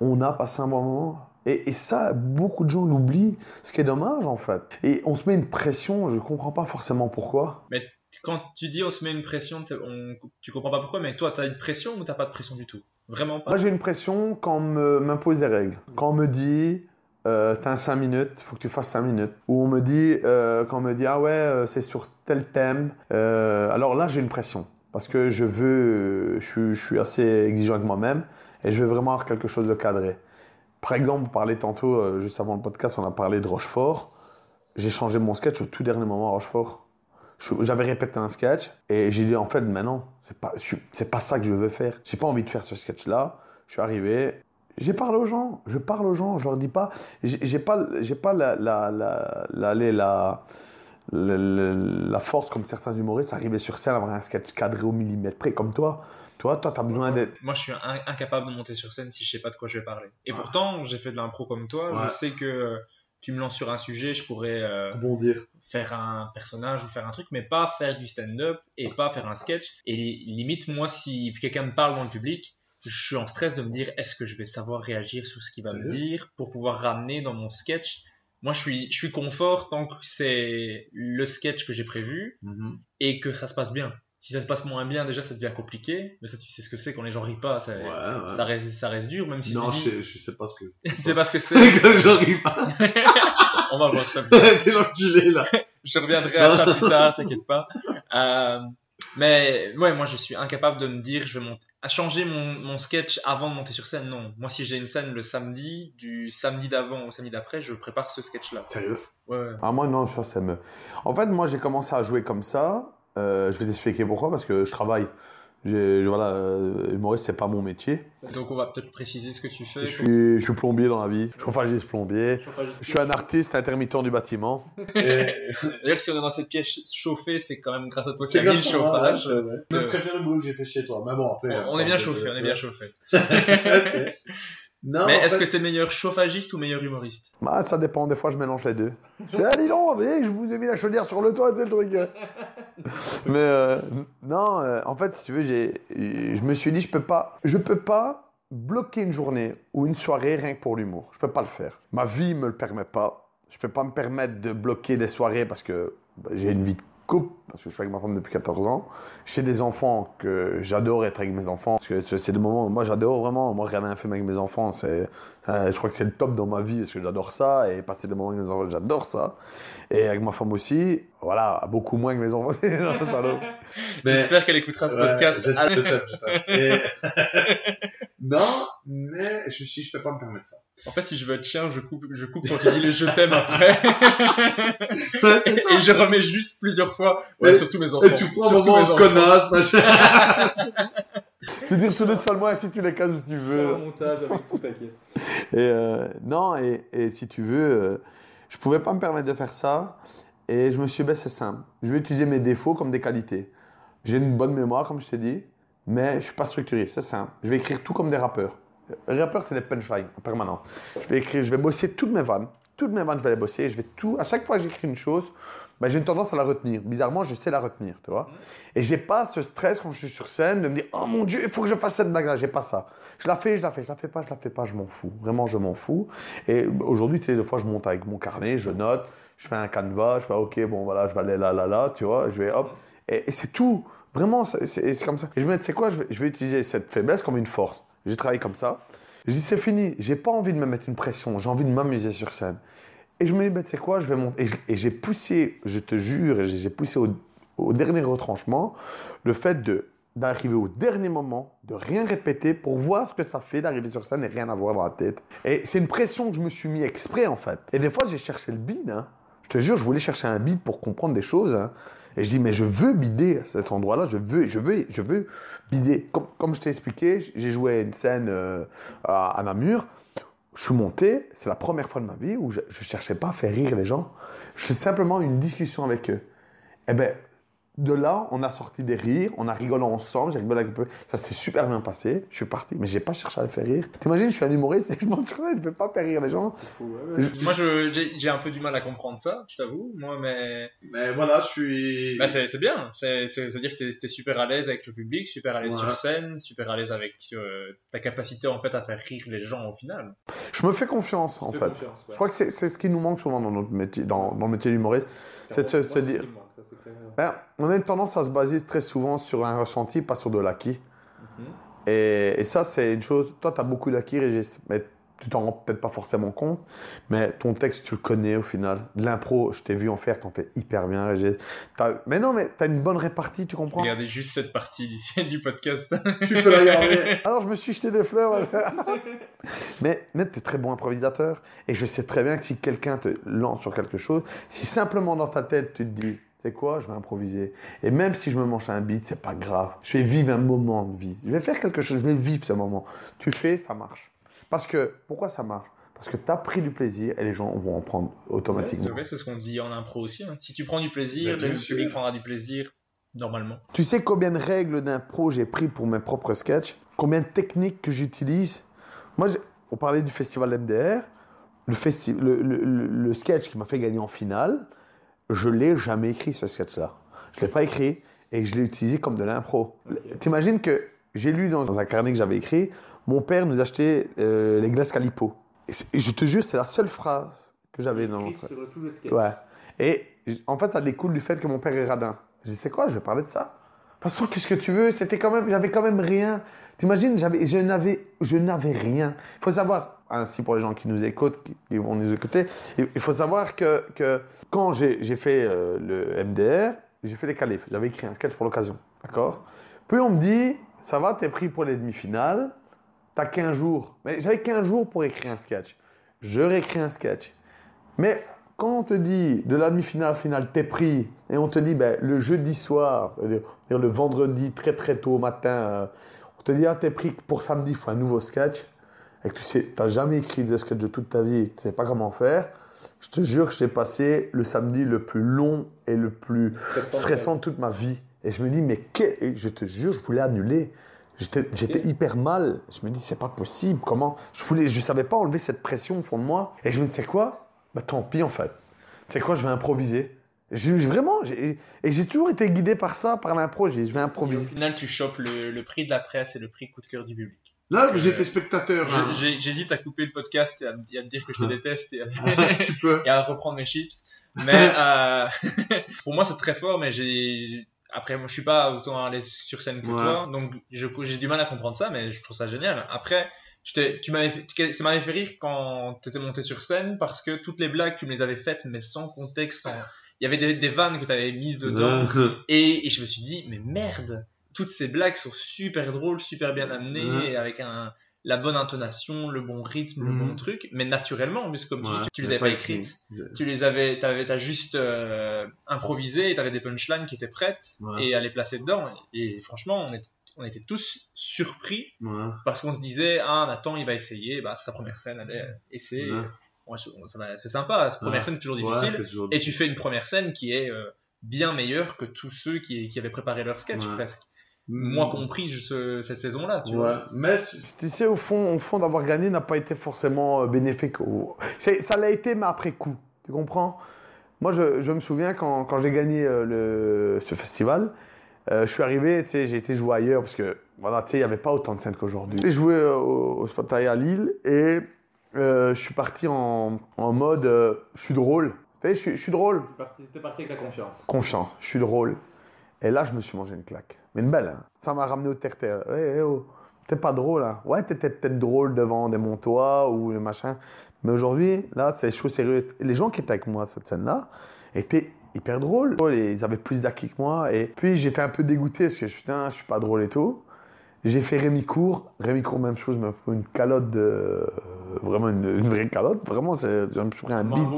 On a passé un bon moment. Et, et ça, beaucoup de gens l'oublient, ce qui est dommage en fait. Et on se met une pression, je comprends pas forcément pourquoi. Mais quand tu dis on se met une pression, on- tu comprends pas pourquoi, mais toi, t'as une pression ou t'as pas de pression du tout? Vraiment pas? Moi j'ai une pression quand on m'impose des règles. Quand on me dit, euh, t'as 5 minutes, faut que tu fasses 5 minutes. Ou on me dit, euh, quand on me dit, ah ouais, euh, c'est sur tel thème. Alors là j'ai une pression. Parce que je veux, je, suis- assez exigeant avec moi-même et je veux vraiment avoir quelque chose de cadré. Par exemple, on parlait tantôt, juste avant le podcast, on a parlé de Rochefort. J'ai changé mon sketch au tout dernier moment à Rochefort. J'avais répété un sketch et j'ai dit en fait, mais non, c'est pas, c'est pas ça que je veux faire. J'ai pas envie de faire ce sketch-là. Je suis arrivé, j'ai parlé aux gens, je parle aux gens, je leur dis pas, j'ai pas, j'ai pas la, la, la, la, la, la, la- la- la force comme certains humoristes, arriver sur scène, avoir un sketch cadré au millimètre près comme toi. Toi, toi, t'as besoin d'être. Moi, je suis in- incapable de monter sur scène si je sais pas de quoi je vais parler. Et pourtant, j'ai fait de l'impro comme toi. Ouais. Je sais que euh, tu me lances sur un sujet, je pourrais euh, Rebondir. faire un personnage ou faire un truc, mais pas faire du stand-up et pas faire un sketch. Et limite, moi, si quelqu'un me parle dans le public, je suis en stress de me dire est-ce que je vais savoir réagir sur ce qu'il va me dire pour pouvoir ramener dans mon sketch. Moi, je suis, je suis confort tant que c'est le sketch que j'ai prévu Mhm. et que ça se passe bien. Si ça se passe moins bien, déjà, ça devient compliqué. Mais ça, tu sais ce que c'est quand les gens rient pas. Ça, Ouais, ouais. ça, reste, ça reste dur, même si non, je sais, je sais pas ce que c'est parce que c'est. Quand j'arrive pas. On va voir ça. T'es l'enculé là. Je reviendrai à ça plus tard, t'inquiète pas. Euh, mais ouais, moi je suis incapable de me dire je vais monter, à changer mon, mon sketch avant de monter sur scène. Non, moi si j'ai une scène le samedi, du samedi d'avant au samedi d'après, je prépare ce sketch-là. Sérieux? Ouais, ouais. Ah, moi, non, ça, ça me. En fait, moi, j'ai commencé à jouer comme ça. Euh, je vais t'expliquer pourquoi, parce que je travaille. J'ai- je, voilà, euh, humoriste, c'est pas mon métier. Donc on va peut-être préciser ce que tu fais. Je suis, je suis plombier dans la vie, chauffagiste plombier. Je suis un artiste intermittent du bâtiment. D'ailleurs, si on est dans cette pièce chauffée, c'est quand même grâce à toi qu'il C'est y a mis le chauffage. ouais, ouais. Je préfère le boulot que j'ai fait chez toi. Mais bon, après. On, on est bien chauffé, on est bien chauffé. Non, Mais est-ce fait- que t'es meilleur chauffagiste ou meilleur humoriste? Bah, ça dépend, des fois, je mélange les deux. Je dis, ah, dis donc, vous voyez, je vous ai mis la chaudière sur le toit, c'est le truc. Mais euh, non, euh, en fait, si tu veux, j'ai, je me suis dit, je peux pas, je peux pas bloquer une journée ou une soirée rien que pour l'humour. Je peux pas le faire. Ma vie me le permet pas. Je peux pas me permettre de bloquer des soirées parce que bah, j'ai une vie de couple, parce que je suis avec ma femme depuis 14 ans. J'ai des enfants que j'adore être avec mes enfants. Parce que c'est- moments où moi j'adore vraiment. Moi, regarder un film avec mes enfants, c'est, euh, je crois que c'est le top dans ma vie parce que j'adore ça. Et passer des moments avec mes enfants, j'adore ça. Et avec ma femme aussi, voilà, beaucoup moins que mes enfants. Non, salaud. Mais- J'espère qu'elle écoutera ce Ouais, podcast. je je. Et- non, mais je, si je peux pas me permettre ça. En fait, si je veux être chien, je coupe, je coupe quand tu dis les je t'aime après. Ouais, c'est ça. Et je remets juste plusieurs fois. Ouais, Et- surtout mes enfants. Et tu prends un Surtout mes moment connasse, machin. Je veux dire, tous les seulement si tu les cases où tu veux. montage avec tout t'inquiète. Et euh, non, et, et si tu veux, euh, je pouvais pas me permettre de faire ça. Et je me suis dit, ben, c'est simple. Je vais utiliser mes défauts comme des qualités. J'ai une bonne mémoire, comme je t'ai dit, mais je suis pas structuré. C'est simple. Je vais écrire tout comme des rappeurs. Les rappeurs, c'est des punchlines en permanence. Je vais écrire, je vais bosser toutes mes vannes. Toutes mes vannes, je vais les bosser. Je vais tout. À chaque fois que j'écris une chose, ben, j'ai une tendance à la retenir. Bizarrement, je sais la retenir, tu vois. Et j'ai pas ce stress quand je suis sur scène de me dire, oh mon Dieu, il faut que je fasse cette blague-là. J'ai pas ça. Je la fais, je la fais, je la fais pas, je la fais pas, je m'en fous. Vraiment, je m'en fous. Et aujourd'hui, tu sais, des fois, je monte avec mon carnet, je note, je fais un canevas, je fais, ok, bon, voilà, je vais aller là, là, là, tu vois, je vais, hop. Et, c'est tout. Vraiment, c'est c'est- c'est comme ça. Et je me dis, sais quoi, je vais, utiliser cette faiblesse comme une force. J'ai travaillé comme ça. Je dis, c'est fini. J'ai pas envie de me mettre une pression. J'ai envie de m'amuser sur scène. Et je me dis, ben, sais quoi, je vais monter. Et j'ai poussé, je te jure, j'ai poussé au, dernier retranchement le fait de d'arriver au dernier moment, de rien répéter pour voir ce que ça fait d'arriver sur scène et rien avoir dans la tête. Et c'est une pression que je me suis mis exprès en fait. Et des fois j'ai cherché le bide. hein. Je te jure, je voulais chercher un bide pour comprendre des choses. hein. Et je dis mais je veux bider à cet endroit-là. Je veux, je veux, je veux bider. Comme, comme je t'ai expliqué, j'ai joué une scène euh, à, Namur. Je suis monté, c'est la première fois de ma vie où je cherchais pas à faire rire les gens. Je simplement une discussion avec eux. Eh ben, de là, on a sorti des rires, on a rigolé ensemble, j'ai rigolé avec peu. Ça s'est super bien passé. Je suis parti, mais j'ai pas cherché à le faire rire. T'imagines, je suis un humoriste et je m'en souviens, je ne peux pas faire rire les gens. Je- Moi, je- j'ai j'ai un peu du mal à comprendre ça, je t'avoue. Moi, mais. Mais voilà, je suis. Bah, c'est bien. C'est- c'est- C'est-à-dire que t'es super à l'aise avec le public, super à l'aise Ouais. sur scène, super à l'aise avec euh, ta capacité en fait à faire rire les gens au final. Je me fais confiance, en Fais fait. confiance, ouais. Je crois que c'est ce qui nous manque souvent dans notre métier, dans, dans le métier d'humoriste. C'est de se, se dire. Ben, on a une tendance à se baser très souvent sur un ressenti, pas sur de l'acquis. Mhm. Et, et ça, c'est une chose. Toi, tu as beaucoup d'acquis, Régis, mais tu t'en rends peut-être pas forcément compte. Mais ton texte, tu le connais au final. L'impro, je t'ai vu en faire, t'en fais hyper bien, Régis. T'as- Mais non, mais tu as une bonne répartie, tu comprends? Regardez juste cette partie du, podcast. Tu peux la garder. Alors, je me suis jeté des fleurs. mais mais tu es très bon improvisateur. Et je sais très bien que si quelqu'un te lance sur quelque chose, si simplement dans ta tête, tu te dis, c'est quoi, je vais improviser. Et même si je me mange un beat, c'est pas grave. Je vais vivre un moment de vie. Je vais faire quelque chose, je vais vivre ce moment. Tu fais, ça marche. Parce que, pourquoi ça marche? Parce que tu as pris du plaisir et les gens vont en prendre C'est automatiquement. vrai, c'est ce qu'on dit en impro aussi. hein. Si tu prends du plaisir, Bah, le public prendra du plaisir normalement. Tu sais combien de règles d'impro j'ai pris pour mes propres sketchs? Combien de techniques que j'utilise? Moi, j'ai- on parlait du festival MDR. Le, festi- le, le- le- le sketch qui m'a fait gagner en finale, je l'ai jamais écrit, ce sketch-là. Je l'ai pas écrit et je l'ai utilisé comme de l'impro. T'imagines que j'ai lu dans, un carnet que j'avais écrit, mon père nous achetait euh, les glaces Calipo. Et, je te jure, c'est la seule phrase que j'avais dans mon sur tout le sketch. Ouais. Et en fait, ça découle du fait que mon père est radin. Je dis, c'est quoi, je vais parler de ça. De toute façon, qu'est-ce que tu veux? C'était quand même, j'avais quand même rien. T'imagines, je n'avais, je n'avais rien. Il faut savoir, ainsi pour les gens qui nous écoutent, qui, vont nous écouter, il faut savoir que, que quand j'ai, fait euh, le MDR, j'ai fait les qualifs. J'avais écrit un sketch pour l'occasion, d'accord? Puis on me dit, ça va, t'es pris pour les demi-finales, t'as 15 jours. Mais j'avais 15 jours pour écrire un sketch. Je réécris un sketch. Mais quand on te dit de la demi-finale à finale, t'es pris, et on te dit ben, le jeudi soir, le vendredi très très tôt au matin, euh, te dit ah, t'es pris pour samedi, il faut un nouveau sketch, et que tu sais, t'as jamais écrit de sketch de toute ta vie, tu sais pas comment faire, je te jure que je t'ai passé le samedi le plus long et le plus stressant de toute ma vie. Et je me dis, mais quel- et je te jure, je voulais annuler. J'étais j'étais hyper mal. Je me dis, c'est pas possible. Comment? Je voulais, je savais pas enlever cette pression au fond de moi. Et je me dis, c'est quoi? Bah tant pis en fait. C'est quoi? Je vais improviser. J'ai vraiment, j'ai- et j'ai toujours été guidé par ça, par l'impro. Je vais Et au improviser. final, tu chopes le, le prix de la presse et le prix coup de cœur du public. Là, j'étais spectateur. hein. J'hésite à couper le podcast et à, et à te dire que je te déteste et à, tu peux. et à reprendre mes chips. Mais euh, pour moi, c'est très fort. Mais j'ai après, moi, je suis pas autant l'aise sur scène que Ouais. toi, donc je- j'ai du mal à comprendre ça. Mais je trouve ça génial. Après, je t'ai- tu m'avais, fait- ça m'avait fait rire quand t'étais monté sur scène parce que toutes les blagues, tu me les avais faites, mais sans contexte. sans- Il y avait des, des vannes que tu avais mises dedans. Et, et je me suis dit, mais merde, toutes ces blagues sont super drôles, super bien amenées, avec un, la bonne intonation, le bon rythme, le bon truc, mais naturellement, parce que comme tu Ouais, dis, tu les avais pas pas écrit. écrites, tu les avais, t'avais, t'as juste euh, improvisé, et t'avais des punchlines qui étaient prêtes, Ouais. et à les placer dedans, et franchement, on était, on était tous surpris, Ouais. parce qu'on se disait, ah, Nathan, il va essayer, bah, c'est sa première scène, allez, essaie, C'est sympa, cette première Ouais. scène, c'est toujours difficile, toujours et tu fais une première scène qui est euh, bien meilleure que tous ceux qui, qui avaient préparé leur sketch Ouais. presque. Moi compris ce- cette saison-là, tu Mm. Ouais. vois. Mais Tu sais, au fond, au fond d'avoir gagné n'a pas été forcément euh, bénéfique. au- Ça l'a été, mais après coup. Tu comprends? Moi, je, je me souviens quand, quand j'ai gagné euh, le, ce festival, euh, je suis arrivé, tu sais, j'ai été jouer ailleurs parce que, voilà, tu sais, il n'y avait pas autant de scènes qu'aujourd'hui. J'ai joué euh, au, au Spotlight à Lille et euh, je suis parti en, en mode euh, je suis drôle. Tu sais, je suis- je suis drôle. T'es parti avec la confiance. Confiance, je suis drôle. Et là, je me suis mangé une claque. Mais une belle, hein. Ça m'a ramené au terre-terre. Eh, eh, oh. T'es pas drôle, hein. Ouais, t'étais peut-être drôle devant des montois ou le machin. Mais aujourd'hui, là, c'est chaud sérieux. Les gens qui étaient avec moi à cette scène-là étaient hyper drôles. Ils avaient plus d'acquis que moi. Et puis, j'étais un peu dégoûté parce que putain, je suis pas drôle et tout. J'ai fait Rémi Court. Rémi Court, même chose, m'a pris une calotte de. euh, Vraiment une, une vraie calotte. Vraiment, c'est- je me suis pris un bide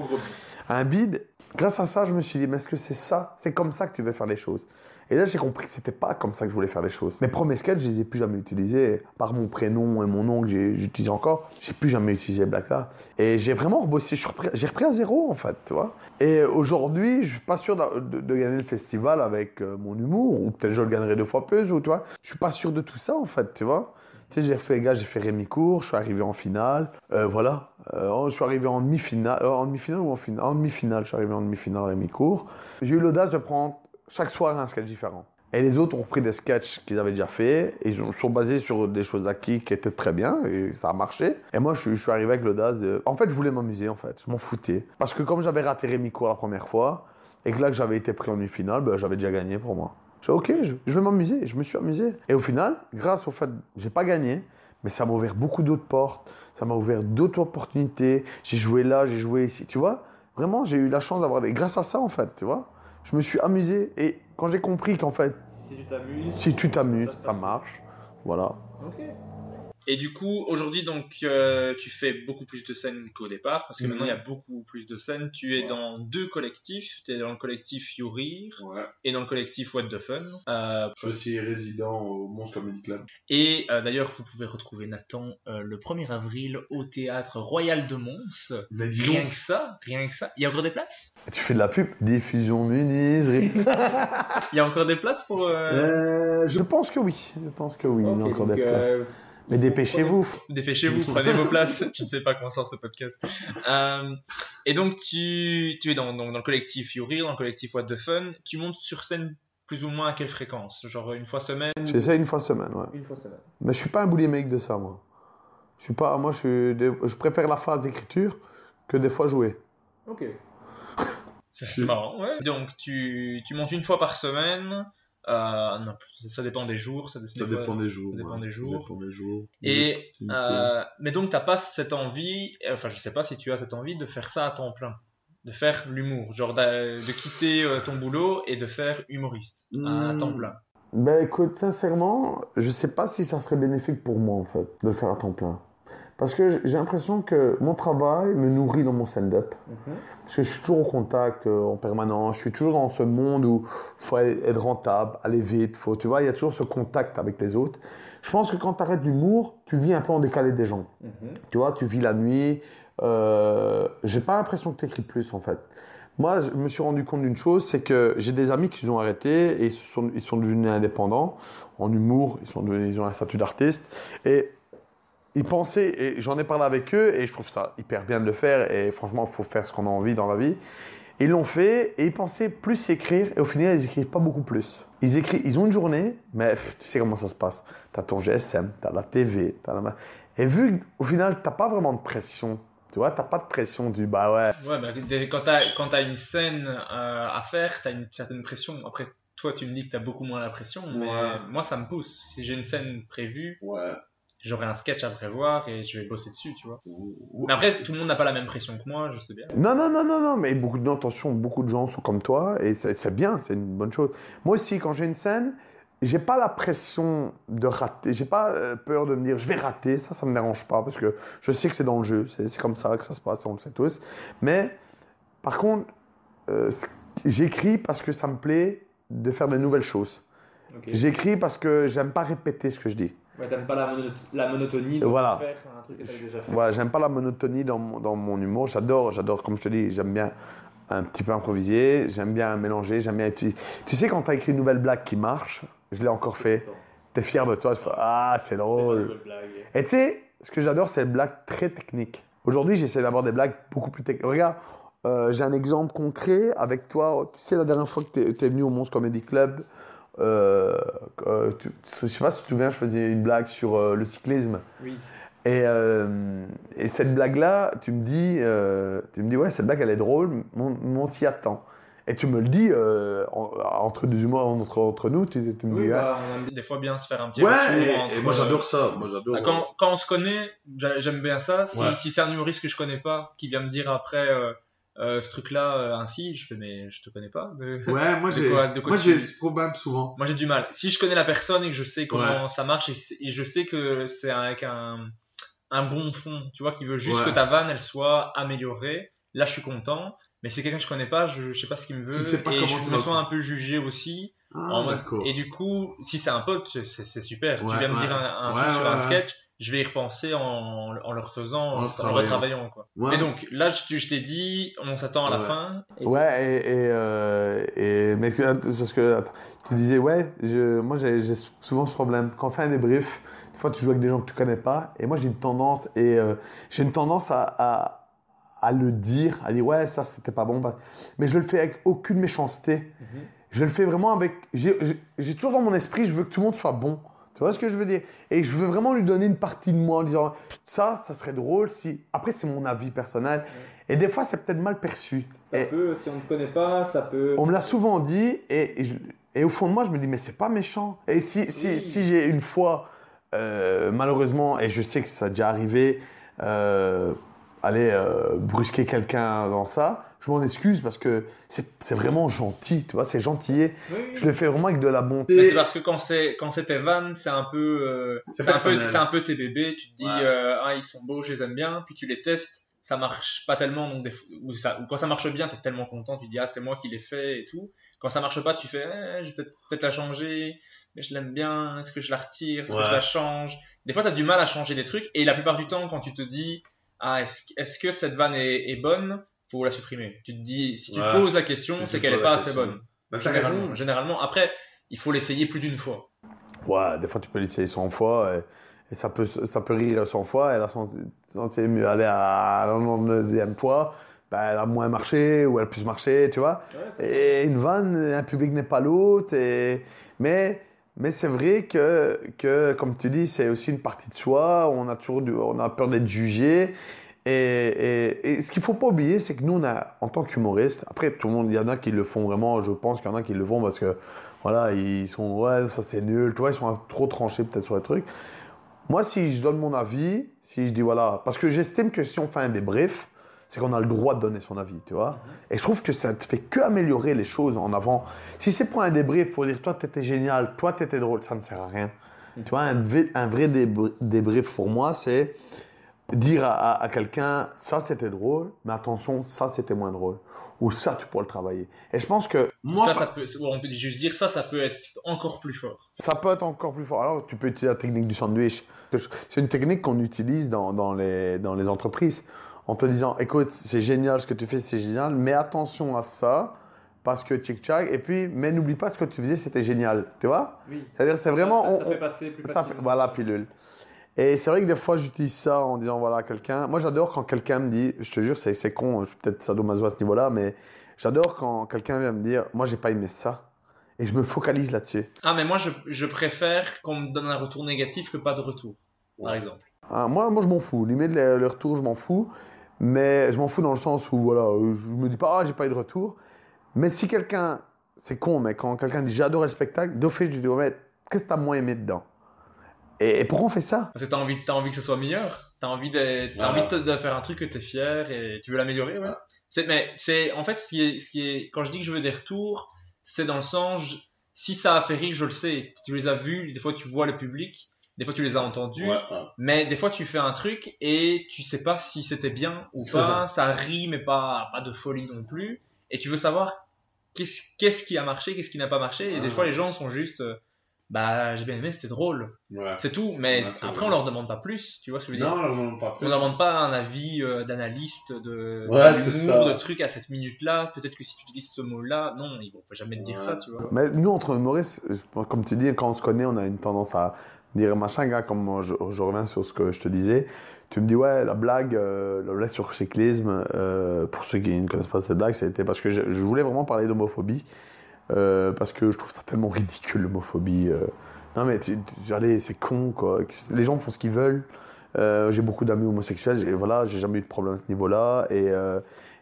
un bide. Grâce à ça, je me suis dit, mais est-ce que c'est ça? C'est comme ça que tu veux faire les choses Et là, j'ai compris que c'était pas comme ça que je voulais faire les choses. Mes premiers sketchs, je les ai plus jamais utilisés. Par mon prénom et mon nom que j'utilise encore, j'ai plus jamais utilisé blagues là. Et j'ai vraiment rebossé. J'ai repris à zéro, en fait, tu vois. Et aujourd'hui, je suis pas sûr de, gagner le festival avec euh, mon humour, ou peut-être je le gagnerai deux fois plus, ou tu vois. Je suis pas sûr de tout ça, en fait, tu vois. Tu sais, j'ai fait, gars, j'ai fait Rémi Court, je suis arrivé en finale. Euh, voilà. Euh, je suis arrivé en demi-finale. en demi-finale ou en finale? En demi-finale, je suis arrivé en demi-finale Rémi Court. J'ai eu l'audace de prendre chaque soir un sketch différent. Et les autres ont repris des sketchs qu'ils avaient déjà fait. Et ils ont- sont basés sur des choses acquises qui étaient très bien. Et ça a marché. Et moi, je, suis- arrivé avec l'audace de. En fait, je voulais m'amuser, en fait. Je m'en foutais. Parce que comme j'avais raté Rémi la première fois, et que là, que j'avais été pris en demi-finale, ben, j'avais déjà gagné pour moi. J'ai ok, je, je vais m'amuser. Je me suis amusé. Et au final, grâce au fait, j'ai pas gagné, mais ça m'a ouvert beaucoup d'autres portes. Ça m'a ouvert d'autres opportunités. J'ai joué là, j'ai joué ici, tu vois. Vraiment, j'ai eu la chance d'avoir des. Grâce à ça, en fait, tu vois. Je me suis amusé. Et quand j'ai compris qu'en fait, Si tu t'amuses. si ça marche. Voilà. Et du coup, aujourd'hui, donc, euh, tu fais beaucoup plus de scènes qu'au départ, parce que Mhm. maintenant, il y a beaucoup plus de scènes. Tu es dans deux collectifs. Tu es dans le collectif You Rire Ouais. et dans le collectif What the Fun. Euh, Je suis aussi résident au Monstre Comedy Club. et euh, d'ailleurs, vous pouvez retrouver Nathan euh, le 1er avril au théâtre Royal de Mons. Mais dis Rien donc, que ça, rien que ça. Il y a encore des places? Et tu fais de la pub? Diffusion Muniz. Il y a encore des places pour... euh, euh, je pense que oui. Je pense que oui. il y a encore donc, des places. Mais dépêchez-vous. Dépêchez-vous, prenez vos places. Je ne sais pas comment sort ce podcast. Euh, et donc, tu, tu es dans, dans, dans le collectif You Rire, dans le collectif What the Fun. Tu montes sur scène plus ou moins à quelle fréquence? Genre une fois semaine J'essaie une fois semaine, ouais. Une fois semaine. Mais je suis pas un bully mec de ça, moi. Je suis pas. Moi, je, suis des- je préfère la phase d'écriture que des fois jouer. Ok. C'est c'est marrant, ouais. Donc, tu, tu montes une fois par semaine. Euh, non, ça dépend des jours. Ça, Ça dépend des jours. ça dépend ouais. des jours. Ça dépend des jours. Et, euh, mais donc, t'as pas cette envie, enfin, je sais pas si tu as cette envie de faire ça à temps plein. De faire l'humour. Genre de quitter euh, ton boulot et de faire humoriste à Hmm. temps plein. Ben écoute, sincèrement, je sais pas si ça serait bénéfique pour moi, en fait, de le faire à temps plein. Parce que j'ai l'impression que mon travail me nourrit dans mon stand-up. Parce que je suis toujours au contact euh, en permanence. Je suis toujours dans ce monde où il faut être rentable, aller vite. Faut, tu vois, il y a toujours ce contact avec les autres. Je pense que quand tu arrêtes l'humour, tu vis un peu en décalé des gens. Tu vois, tu vis la nuit. Euh, j'ai pas l'impression que tu écris plus, en fait. Moi, je me suis rendu compte d'une chose, c'est que j'ai des amis qui ont arrêté et ils sont, ils sont devenus indépendants en humour. Ils, sont devenus, ils ont un statut d'artiste. Et ils pensaient, et j'en ai parlé avec eux, et je trouve ça hyper bien de le faire. Et franchement, il faut faire ce qu'on a envie dans la vie. Ils l'ont fait et ils pensaient plus écrire et au final ils écrivent pas beaucoup plus. Ils écrivent, ils ont une journée, mais pff, tu sais comment ça se passe. T'as ton GSM, t'as la TV, t'as la... Et vu qu'au final t'as pas vraiment de pression, tu vois, t'as pas de pression du bah ouais. Ouais, bah, quand t'as quand t'as une scène euh, à faire, t'as une certaine pression. Après, toi, tu me dis que t'as beaucoup moins la pression, mais Ouais. moi, ça me pousse. Si j'ai une scène prévue, Ouais. J'aurai un sketch à prévoir et je vais bosser dessus, tu vois. Mais après, tout le monde n'a pas la même pression que moi, je sais bien. Non, non, non, non, non, mais beaucoup attention, beaucoup de gens sont comme toi et c'est bien, c'est une bonne chose. Moi aussi, quand j'ai une scène, j'ai pas la pression de rater, j'ai pas euh, peur de me dire je vais rater, ça, ça me dérange pas parce que je sais que c'est dans le jeu, c'est comme ça que ça se passe, on le sait tous. Mais par contre, euh, j'écris parce que ça me plaît de faire de nouvelles choses. J'écris parce que j'aime pas répéter ce que je dis. Ouais, t'aimes pas la, mono- la monotonie de Voilà. faire un truc que t'avais déjà fait. Voilà, j'aime pas la monotonie dans mon, dans mon humour. J'adore, j'adore, comme je te dis, j'aime bien un petit peu improviser, j'aime bien mélanger, j'aime bien utiliser. Tu sais, quand tu as écrit une nouvelle blague qui marche, je l'ai encore fait, tu es fier de toi, tu fais Ah, c'est drôle. Et tu sais, ce que j'adore, c'est les blagues très techniques. Aujourd'hui, j'essaie d'avoir des blagues beaucoup plus techniques. Regarde, euh, j'ai un exemple concret avec toi. Tu sais, la dernière fois que tu es, venu au Monstre Comedy Club, euh, euh, tu- je sais pas si tu te souviens, je faisais une blague sur euh, le cyclisme. Oui. Et, euh, et cette blague-là, tu me dis, euh, tu me dis, ouais, cette blague, elle est drôle, mais on, on s'y attend. Et tu me le dis euh, en- entre humours, entre, entre nous, tu, tu me Oui, dis, bah, on aime Des fois, bien se faire un petit Ouais, retour et, entre- et moi j'adore ça. Moi j'adore. Ah, Quand, quand on se connaît, j'a- j'aime bien ça. Si, Ouais. si c'est un humoriste que je connais pas, qui vient me dire après euh, ce truc-là euh, ainsi, je fais mais je te connais pas. de- Ouais, moi j'ai. Moi j'ai ce problème souvent. Moi j'ai du mal. Si je connais la personne et que je sais comment Ouais. ça marche et, je sais que c'est avec un, un bon fond, tu vois, qui veut juste Ouais. que ta vanne elle soit améliorée, là je suis content. Mais c'est quelqu'un que je connais pas, je, je sais pas ce qu'il me veut Tu sais pas et je me sens un peu jugé aussi. Ah, En mode- d'accord. et du coup, si c'est un pote, c'est- super. Ouais, tu viens me dire un, truc sur un sketch, je vais y repenser en, en le refaisant, En en, le retravaillant. Quoi. Ouais. Mais donc, là, je, je t'ai dit, on s'attend à la Ouais. fin. Ouais, et, et, euh, et- mais c'est- parce que attends, tu disais, ouais, je, moi j'ai j'ai souvent ce problème. Quand on fait un débrief, des fois tu joues avec des gens que tu connais pas, et moi j'ai une tendance, et euh, j'ai une tendance à, à, à le dire, à dire, ouais, ça c'était pas bon, bah. mais je le fais avec aucune méchanceté. Je le fais vraiment avec. J'ai j'ai- j'ai toujours dans mon esprit, je veux que tout le monde soit bon. Tu vois ce que je veux dire? Et je veux vraiment lui donner une partie de moi en disant, ça, ça serait drôle si. Après, c'est mon avis personnel. Et des fois, c'est peut-être mal perçu. Et- peut, si on ne connaît pas, ça peut. on me l'a souvent dit et, et, je- et au fond de moi, je me dis, mais c'est pas méchant. Et si, si, si j'ai une fois, euh, malheureusement, et je sais que ça a déjà arrivé, euh, aller euh, brusquer quelqu'un dans ça, je m'en excuse parce que c'est c'est vraiment gentil, tu vois, c'est gentillet. Je le fais vraiment avec de la bonté. C'est parce que quand c'est quand c'est tes vannes, c'est un peu euh, C'est un peu c'est un peu tes bébés. Tu te dis Ouais. euh, ah ils sont beaux, je les aime bien, puis tu les testes, ça marche pas tellement donc des, ou, ça, ou quand ça marche bien, t'es tellement content, tu te dis ah c'est moi qui l'ai fait et tout. Quand ça marche pas, tu fais eh, je vais peut-être peut-être la changer, mais je l'aime bien. Est-ce que je la retire, est-ce que je la change? Des fois t'as du mal à changer des trucs et la plupart du temps quand tu te dis ah est-ce est-ce que cette vanne est, est bonne, faut la supprimer. Tu te dis si tu Ouais. poses la question, c'est qu'elle est poses pas assez bonne. Bah, Généralement, raison. généralement. Après, il faut l'essayer plus d'une fois. Ouais, des fois tu peux l'essayer 100 fois et, et ça, peut, ça peut rire 100 fois et la centième mieux aller à la 99e fois, ben, elle a moins marché ou elle a plus marché, tu vois. Et une vanne, un public n'est pas l'autre. Et... Mais, mais c'est vrai que, que, comme tu dis, c'est aussi une partie de soi. On a toujours du- on a peur d'être jugé. Et, ce qu'il faut pas oublier, c'est que nous, on a, en tant qu'humoriste, après, tout le monde, il y en a qui le font vraiment. Je pense qu'il y en a qui le font parce que, voilà, ils sont, ouais, ça c'est nul. Tu vois, ils sont trop tranchés peut-être sur les trucs. Moi, si je donne mon avis, si je dis voilà, parce que j'estime que si on fait un débrief, c'est qu'on a le droit de donner son avis, tu vois. Et je trouve que ça ne fait que améliorer les choses en avant. Si c'est pour un débrief, il faut dire toi, t'étais génial, toi, t'étais drôle, ça ne sert à rien. Tu vois, un, vrai- débrief pour moi, c'est dire à, à- à quelqu'un ça c'était drôle, mais attention, ça c'était moins drôle. Ou ça, tu pourrais le travailler. Et je pense que Moi, ça, ça peut, on peut juste dire ça, ça peut être encore plus fort. Ça peut être encore plus fort. Alors, tu peux utiliser la technique du sandwich. C'est une technique qu'on utilise dans, dans, les, dans les entreprises en te disant écoute, c'est génial ce que tu fais, c'est génial, mais attention à ça parce que tchic-tchac. Et puis, mais n'oublie pas ce que tu faisais, c'était génial. Tu vois? Oui. C'est-à-dire, c'est vraiment. Ça, ça on- fait passer plus ça fait- voilà, pilule. Et c'est vrai que des fois, j'utilise ça en disant voilà, quelqu'un. Moi, j'adore quand quelqu'un me dit, je te jure, c'est c'est con, je suis peut-être sadomaso à ce niveau-là, mais j'adore quand quelqu'un vient me dire moi, j'ai pas aimé ça. Et je me focalise là-dessus. Ah, mais moi, je, je préfère qu'on me donne un retour négatif que pas de retour, par exemple. Ah, moi, moi, je m'en fous. Limite, le, le retour, je m'en fous. Mais je m'en fous dans le sens où, voilà, euh, je me dis pas, ah, j'ai pas eu de retour. Mais si quelqu'un, c'est con, mais quand quelqu'un dit, j'ai adoré le spectacle, d'office, je dis, ouais, mais qu'est-ce que t'as moins aimé dedans? Et, et pourquoi on fait ça? Parce que t'as envie, t'as envie que ce soit meilleur. T'as envie, de, t'as Voilà. envie de, faire un truc que t'es fier et tu veux l'améliorer, ouais. C'est, mais c'est, en fait, ce qui est, ce qui est, quand je dis que je veux des retours, c'est dans le sens, si ça a fait rire, je le sais. Tu les as vus, des fois tu vois le public, des fois tu les as entendus. Ouais, ouais. Mais des fois, tu fais un truc et tu sais pas si c'était bien ou pas. ça rit, mais pas, pas de folie non plus. Et tu veux savoir qu'est-ce, qu'est-ce qui a marché, qu'est-ce qui n'a pas marché. Et des Ah. fois, les gens sont juste, euh, bah, j'ai bien aimé, c'était drôle. Ouais. C'est tout. Mais Ouais, après, vrai. on leur demande pas plus. Tu vois ce que je veux dire? Non, on leur demande pas On plus. leur demande pas un avis euh, d'analyste, de, Ouais, d'humour, de trucs à cette minute-là. Peut-être que si tu utilises ce mot-là, non, ils vont jamais te dire Ouais. ça, tu vois. Mais nous, entre je- comme tu dis, quand on se connaît, on a une tendance à dire machin, gars, comme moi, je, je reviens sur ce que je te disais. Tu me dis, ouais, la blague, euh, la blague sur le cyclisme, euh, pour ceux qui ne connaissent pas cette blague, c'était parce que je, je voulais vraiment parler d'homophobie. Euh, parce que je trouve ça tellement ridicule, l'homophobie. euh. Non, mais tu, c'est con, quoi. Les gens font ce qu'ils veulent. Euh, j'ai beaucoup d'amis homosexuels, et voilà, j'ai jamais eu de problème à ce niveau-là. Et,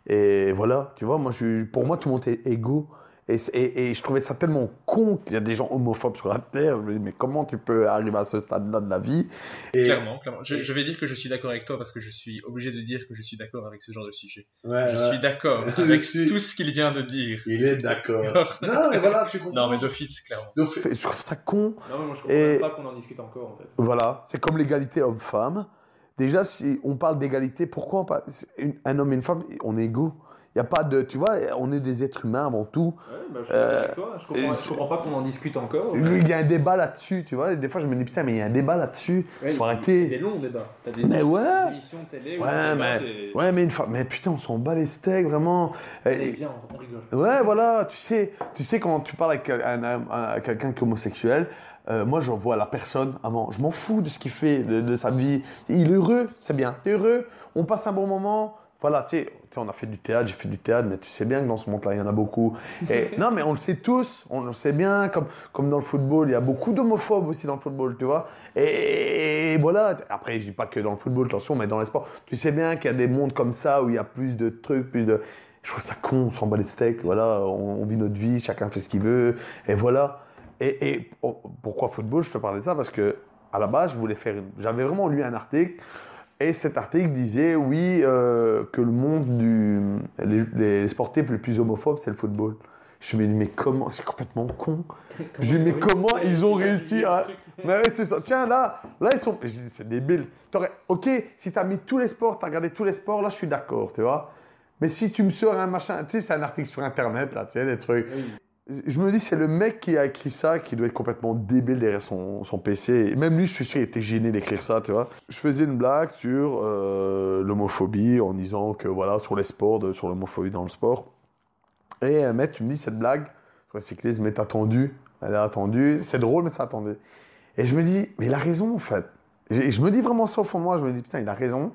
et voilà, tu vois, moi, pour moi, tout le monde est égaux. Et, c'est- et, et je trouvais ça tellement con qu'il y a des gens homophobes sur la Terre. Je me dis, mais comment tu peux arriver à ce stade-là de la vie? Et, Clairement, clairement. Je, je vais dire que je suis d'accord avec toi parce que je suis obligé de dire que je suis d'accord avec ce genre de sujet. ouais, Je ouais. suis d'accord avec suis- tout ce qu'il vient de dire. Il est d'accord. non, mais voilà, tu comprends. Non, mais d'office, clairement. Je trouve ça con. Non, mais moi je comprends Et- pas qu'on en discute encore en fait. Voilà, c'est comme l'égalité homme-femme. Déjà, si on parle d'égalité, pourquoi on parle- un homme et une femme, on est égaux. Il y a pas de, tu vois, on est des êtres humains avant tout. bah, je Euh, Je comprends, je comprends pas qu'on en discute encore. Il y a un débat là-dessus, tu vois. Des fois, je me dis, putain, mais il y a un débat là-dessus. Ouais, Faut il- arrêter. Des longs débats. T'as des, Mais ouais. des émissions de télé où Ouais, mais, et- ouais, mais une fois, mais putain, on s'en bat les steaks, vraiment. Et- viens, on, rigole. Ouais, voilà, tu sais, tu sais quand tu parles avec un- un- un- à quelqu'un qui est homosexuel, euh, moi je vois la personne avant, je m'en fous de ce qu'il fait, de, de sa vie. Il est heureux, c'est bien, heureux, on passe un bon moment. Voilà, tu sais, on a fait du théâtre, j'ai fait du théâtre, mais tu sais bien que dans ce monde-là, il y en a beaucoup. Et, non, mais on le sait tous, on le sait bien, comme, comme dans le football, il y a beaucoup d'homophobes aussi dans le football, tu vois. Et, et voilà, après, je dis pas que dans le football, attention, mais dans les sports, tu sais bien qu'il y a des mondes comme ça où il y a plus de trucs, plus de. Je trouve ça con, on s'en bat les steaks, voilà, on, on vit notre vie, chacun fait ce qu'il veut, et voilà. Et, et pourquoi football? Je te parlais de ça parce que à la base, je voulais faire. une- J'avais vraiment lu un article, et cet article disait, oui, euh, que le monde du. Les, les sportifs les plus homophobes, c'est le football. Je me dis, mais comment C'est complètement con. je dis, mais comment ils ont réussi à. Mais ouais, c'est ça. Tiens, là, là, ils sont. Je dis, c'est débile. T'aurais- Ok, si t'as mis tous les sports, t'as regardé tous les sports, là, je suis d'accord, tu vois. Mais si tu me sors un machin, tu sais, c'est un article sur Internet, là, tu sais, les trucs. Je me dis, c'est le mec qui a écrit ça qui doit être complètement débile derrière son, son PC. Même lui, je suis sûr, il était gêné d'écrire ça, tu vois. Je faisais une blague sur euh, l'homophobie en disant que, voilà, sur les sports, de- sur l'homophobie dans le sport. Et un mec, tu me dis, cette blague sur le cyclisme est attendue. Elle est attendue. C'est drôle, mais c'est attendu. Et je me dis, mais il a raison, en fait. Et je me dis vraiment ça au fond de moi. Je me dis, putain, il a raison.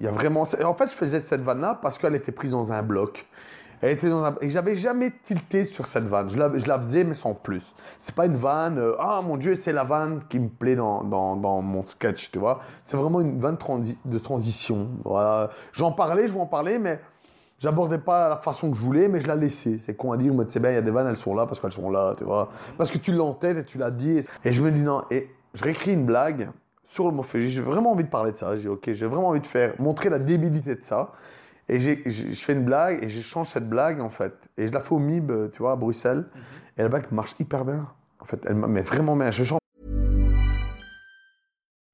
Il y a vraiment. Et en fait, je faisais cette vanne-là parce qu'elle était prise dans un bloc. Et j'avais jamais tilté sur cette vanne. Je la, faisais, mais sans plus. C'est pas une vanne. euh, ah mon Dieu, c'est la vanne qui me plaît dans, dans, mon sketch, tu vois. C'est vraiment une vanne de transition. J'en parlais, je vais en parler, mais j'abordais pas la façon que je voulais, mais je la laissais. C'est con à dire, mais sais bien, il y a des vannes, elles sont là parce qu'elles sont là, tu vois. Parce que tu l'as en tête et tu l'as dit. Et je me dis non. Et je réécris une blague sur l'homophobie. J'ai vraiment envie de parler de ça. J'ai ok, j'ai vraiment envie de faire, montrer la débilité de ça. Et je fais une blague et je change cette blague, en fait. Et je la fais au MIB, tu vois, à Bruxelles. Et la blague marche hyper bien. En fait, elle m'a- mais vraiment bien. Je change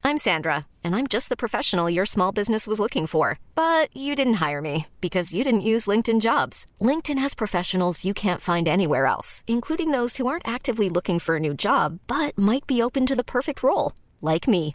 I'm Sandra, and I'm just the professional your small business was looking for. But you didn't hire me because you didn't use LinkedIn jobs. LinkedIn has professionals you can't find anywhere else, including those who aren't actively looking for a new job but might be open to the perfect role, like me.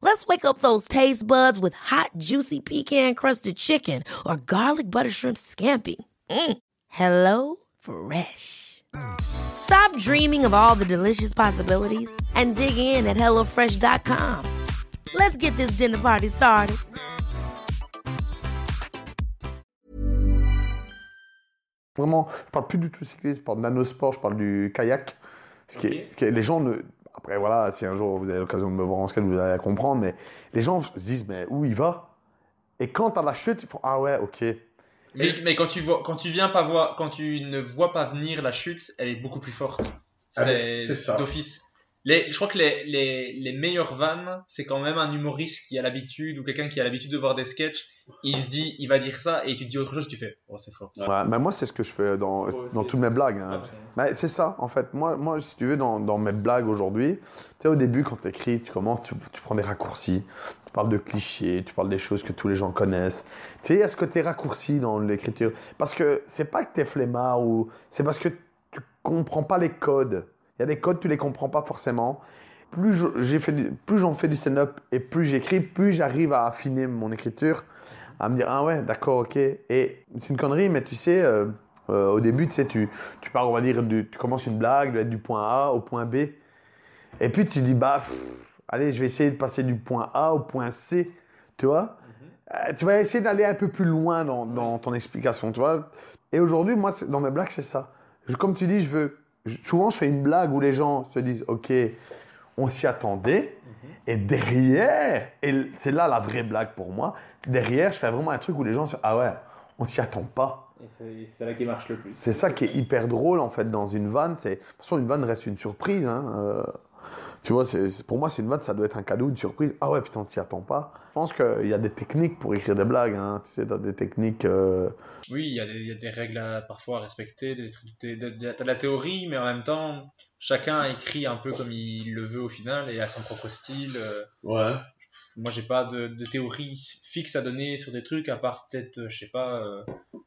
Let's wake up those taste buds with hot, juicy pecan-crusted chicken or garlic butter shrimp scampi. Mm. Hello Fresh. Stop dreaming of all the delicious possibilities and dig in at HelloFresh.com. Let's get this dinner party started. Vraiment, je parle plus du tout cyclisme, je parle de nanosport, je parle du kayak. Ce qui est, ce qui est- les gens ne. Après, voilà, si un jour vous avez l'occasion de me voir en skate, vous allez la comprendre, mais les gens se disent, mais où il va? Et quand à la chute, ils font, ah ouais, ok. Mais, mais quand, tu vois, quand tu viens pas voir, quand tu ne vois pas venir la chute, elle est beaucoup plus forte. Ah, C'est c'est ça. d'office. Les, je crois que les, les, les meilleures vannes, c'est quand même un humoriste qui a l'habitude ou quelqu'un qui a l'habitude de voir des sketchs. Il se dit, il va dire ça et tu te dis autre chose, tu fais, oh c'est fort. Ouais, mais moi, c'est ce que je fais dans, dans toutes mes blagues. hein. Mais c'est ça, en fait. Moi, moi si tu veux, dans, dans mes blagues aujourd'hui, tu sais, au début, quand tu écris, tu commences, tu, tu prends des raccourcis, tu parles de clichés, tu parles des choses que tous les gens connaissent. Tu sais, il y a ce côté raccourci dans l'écriture. Parce que c'est pas que tu es flemmard ou. C'est parce que tu comprends pas les codes. Il y a des codes, tu les comprends pas forcément. Plus je- j'ai fait, du- plus j'en fais du stand-up et plus j'écris, plus j'arrive à affiner mon écriture, à me dire ah ouais, d'accord, ok. Et c'est une connerie, mais tu sais, euh, euh, au début, tu sais, tu, tu pars, on va dire, du- tu commences une blague, de être du point A au point B, et puis tu dis bah, pff, allez, je vais essayer de passer du point A au point C, tu vois. Euh, tu vas essayer d'aller un peu plus loin dans, dans ton explication, tu vois. Et aujourd'hui, moi, dans mes blagues, c'est ça. Je- comme tu dis, je veux. Souvent, je fais une blague où les gens se disent, ok, on s'y attendait. Et derrière, et c'est là la vraie blague pour moi. Derrière, je fais vraiment un truc où les gens se disent, ah ouais, on s'y attend pas. Et c'est- là qui marche le plus. C'est ça qui est hyper drôle en fait dans une vanne. C'est... De toute façon, une vanne reste une surprise. hein, euh, Tu vois, c'est, pour moi, c'est une vanne, ça doit être un cadeau, une surprise. Ah ouais, putain, on t'y attend pas. Je pense qu'il y a des techniques pour écrire des blagues. Hein. Tu sais, t'as des techniques. euh, Oui, il y, a des- il y a des règles à, parfois à respecter, des trucs, des- des- des- t'as de la théorie, mais en même temps, chacun écrit un peu comme il le veut au final et a son propre style. euh. Ouais. Moi, j'ai pas de, de théorie fixe à donner sur des trucs, à part peut-être, euh, je sais pas, euh,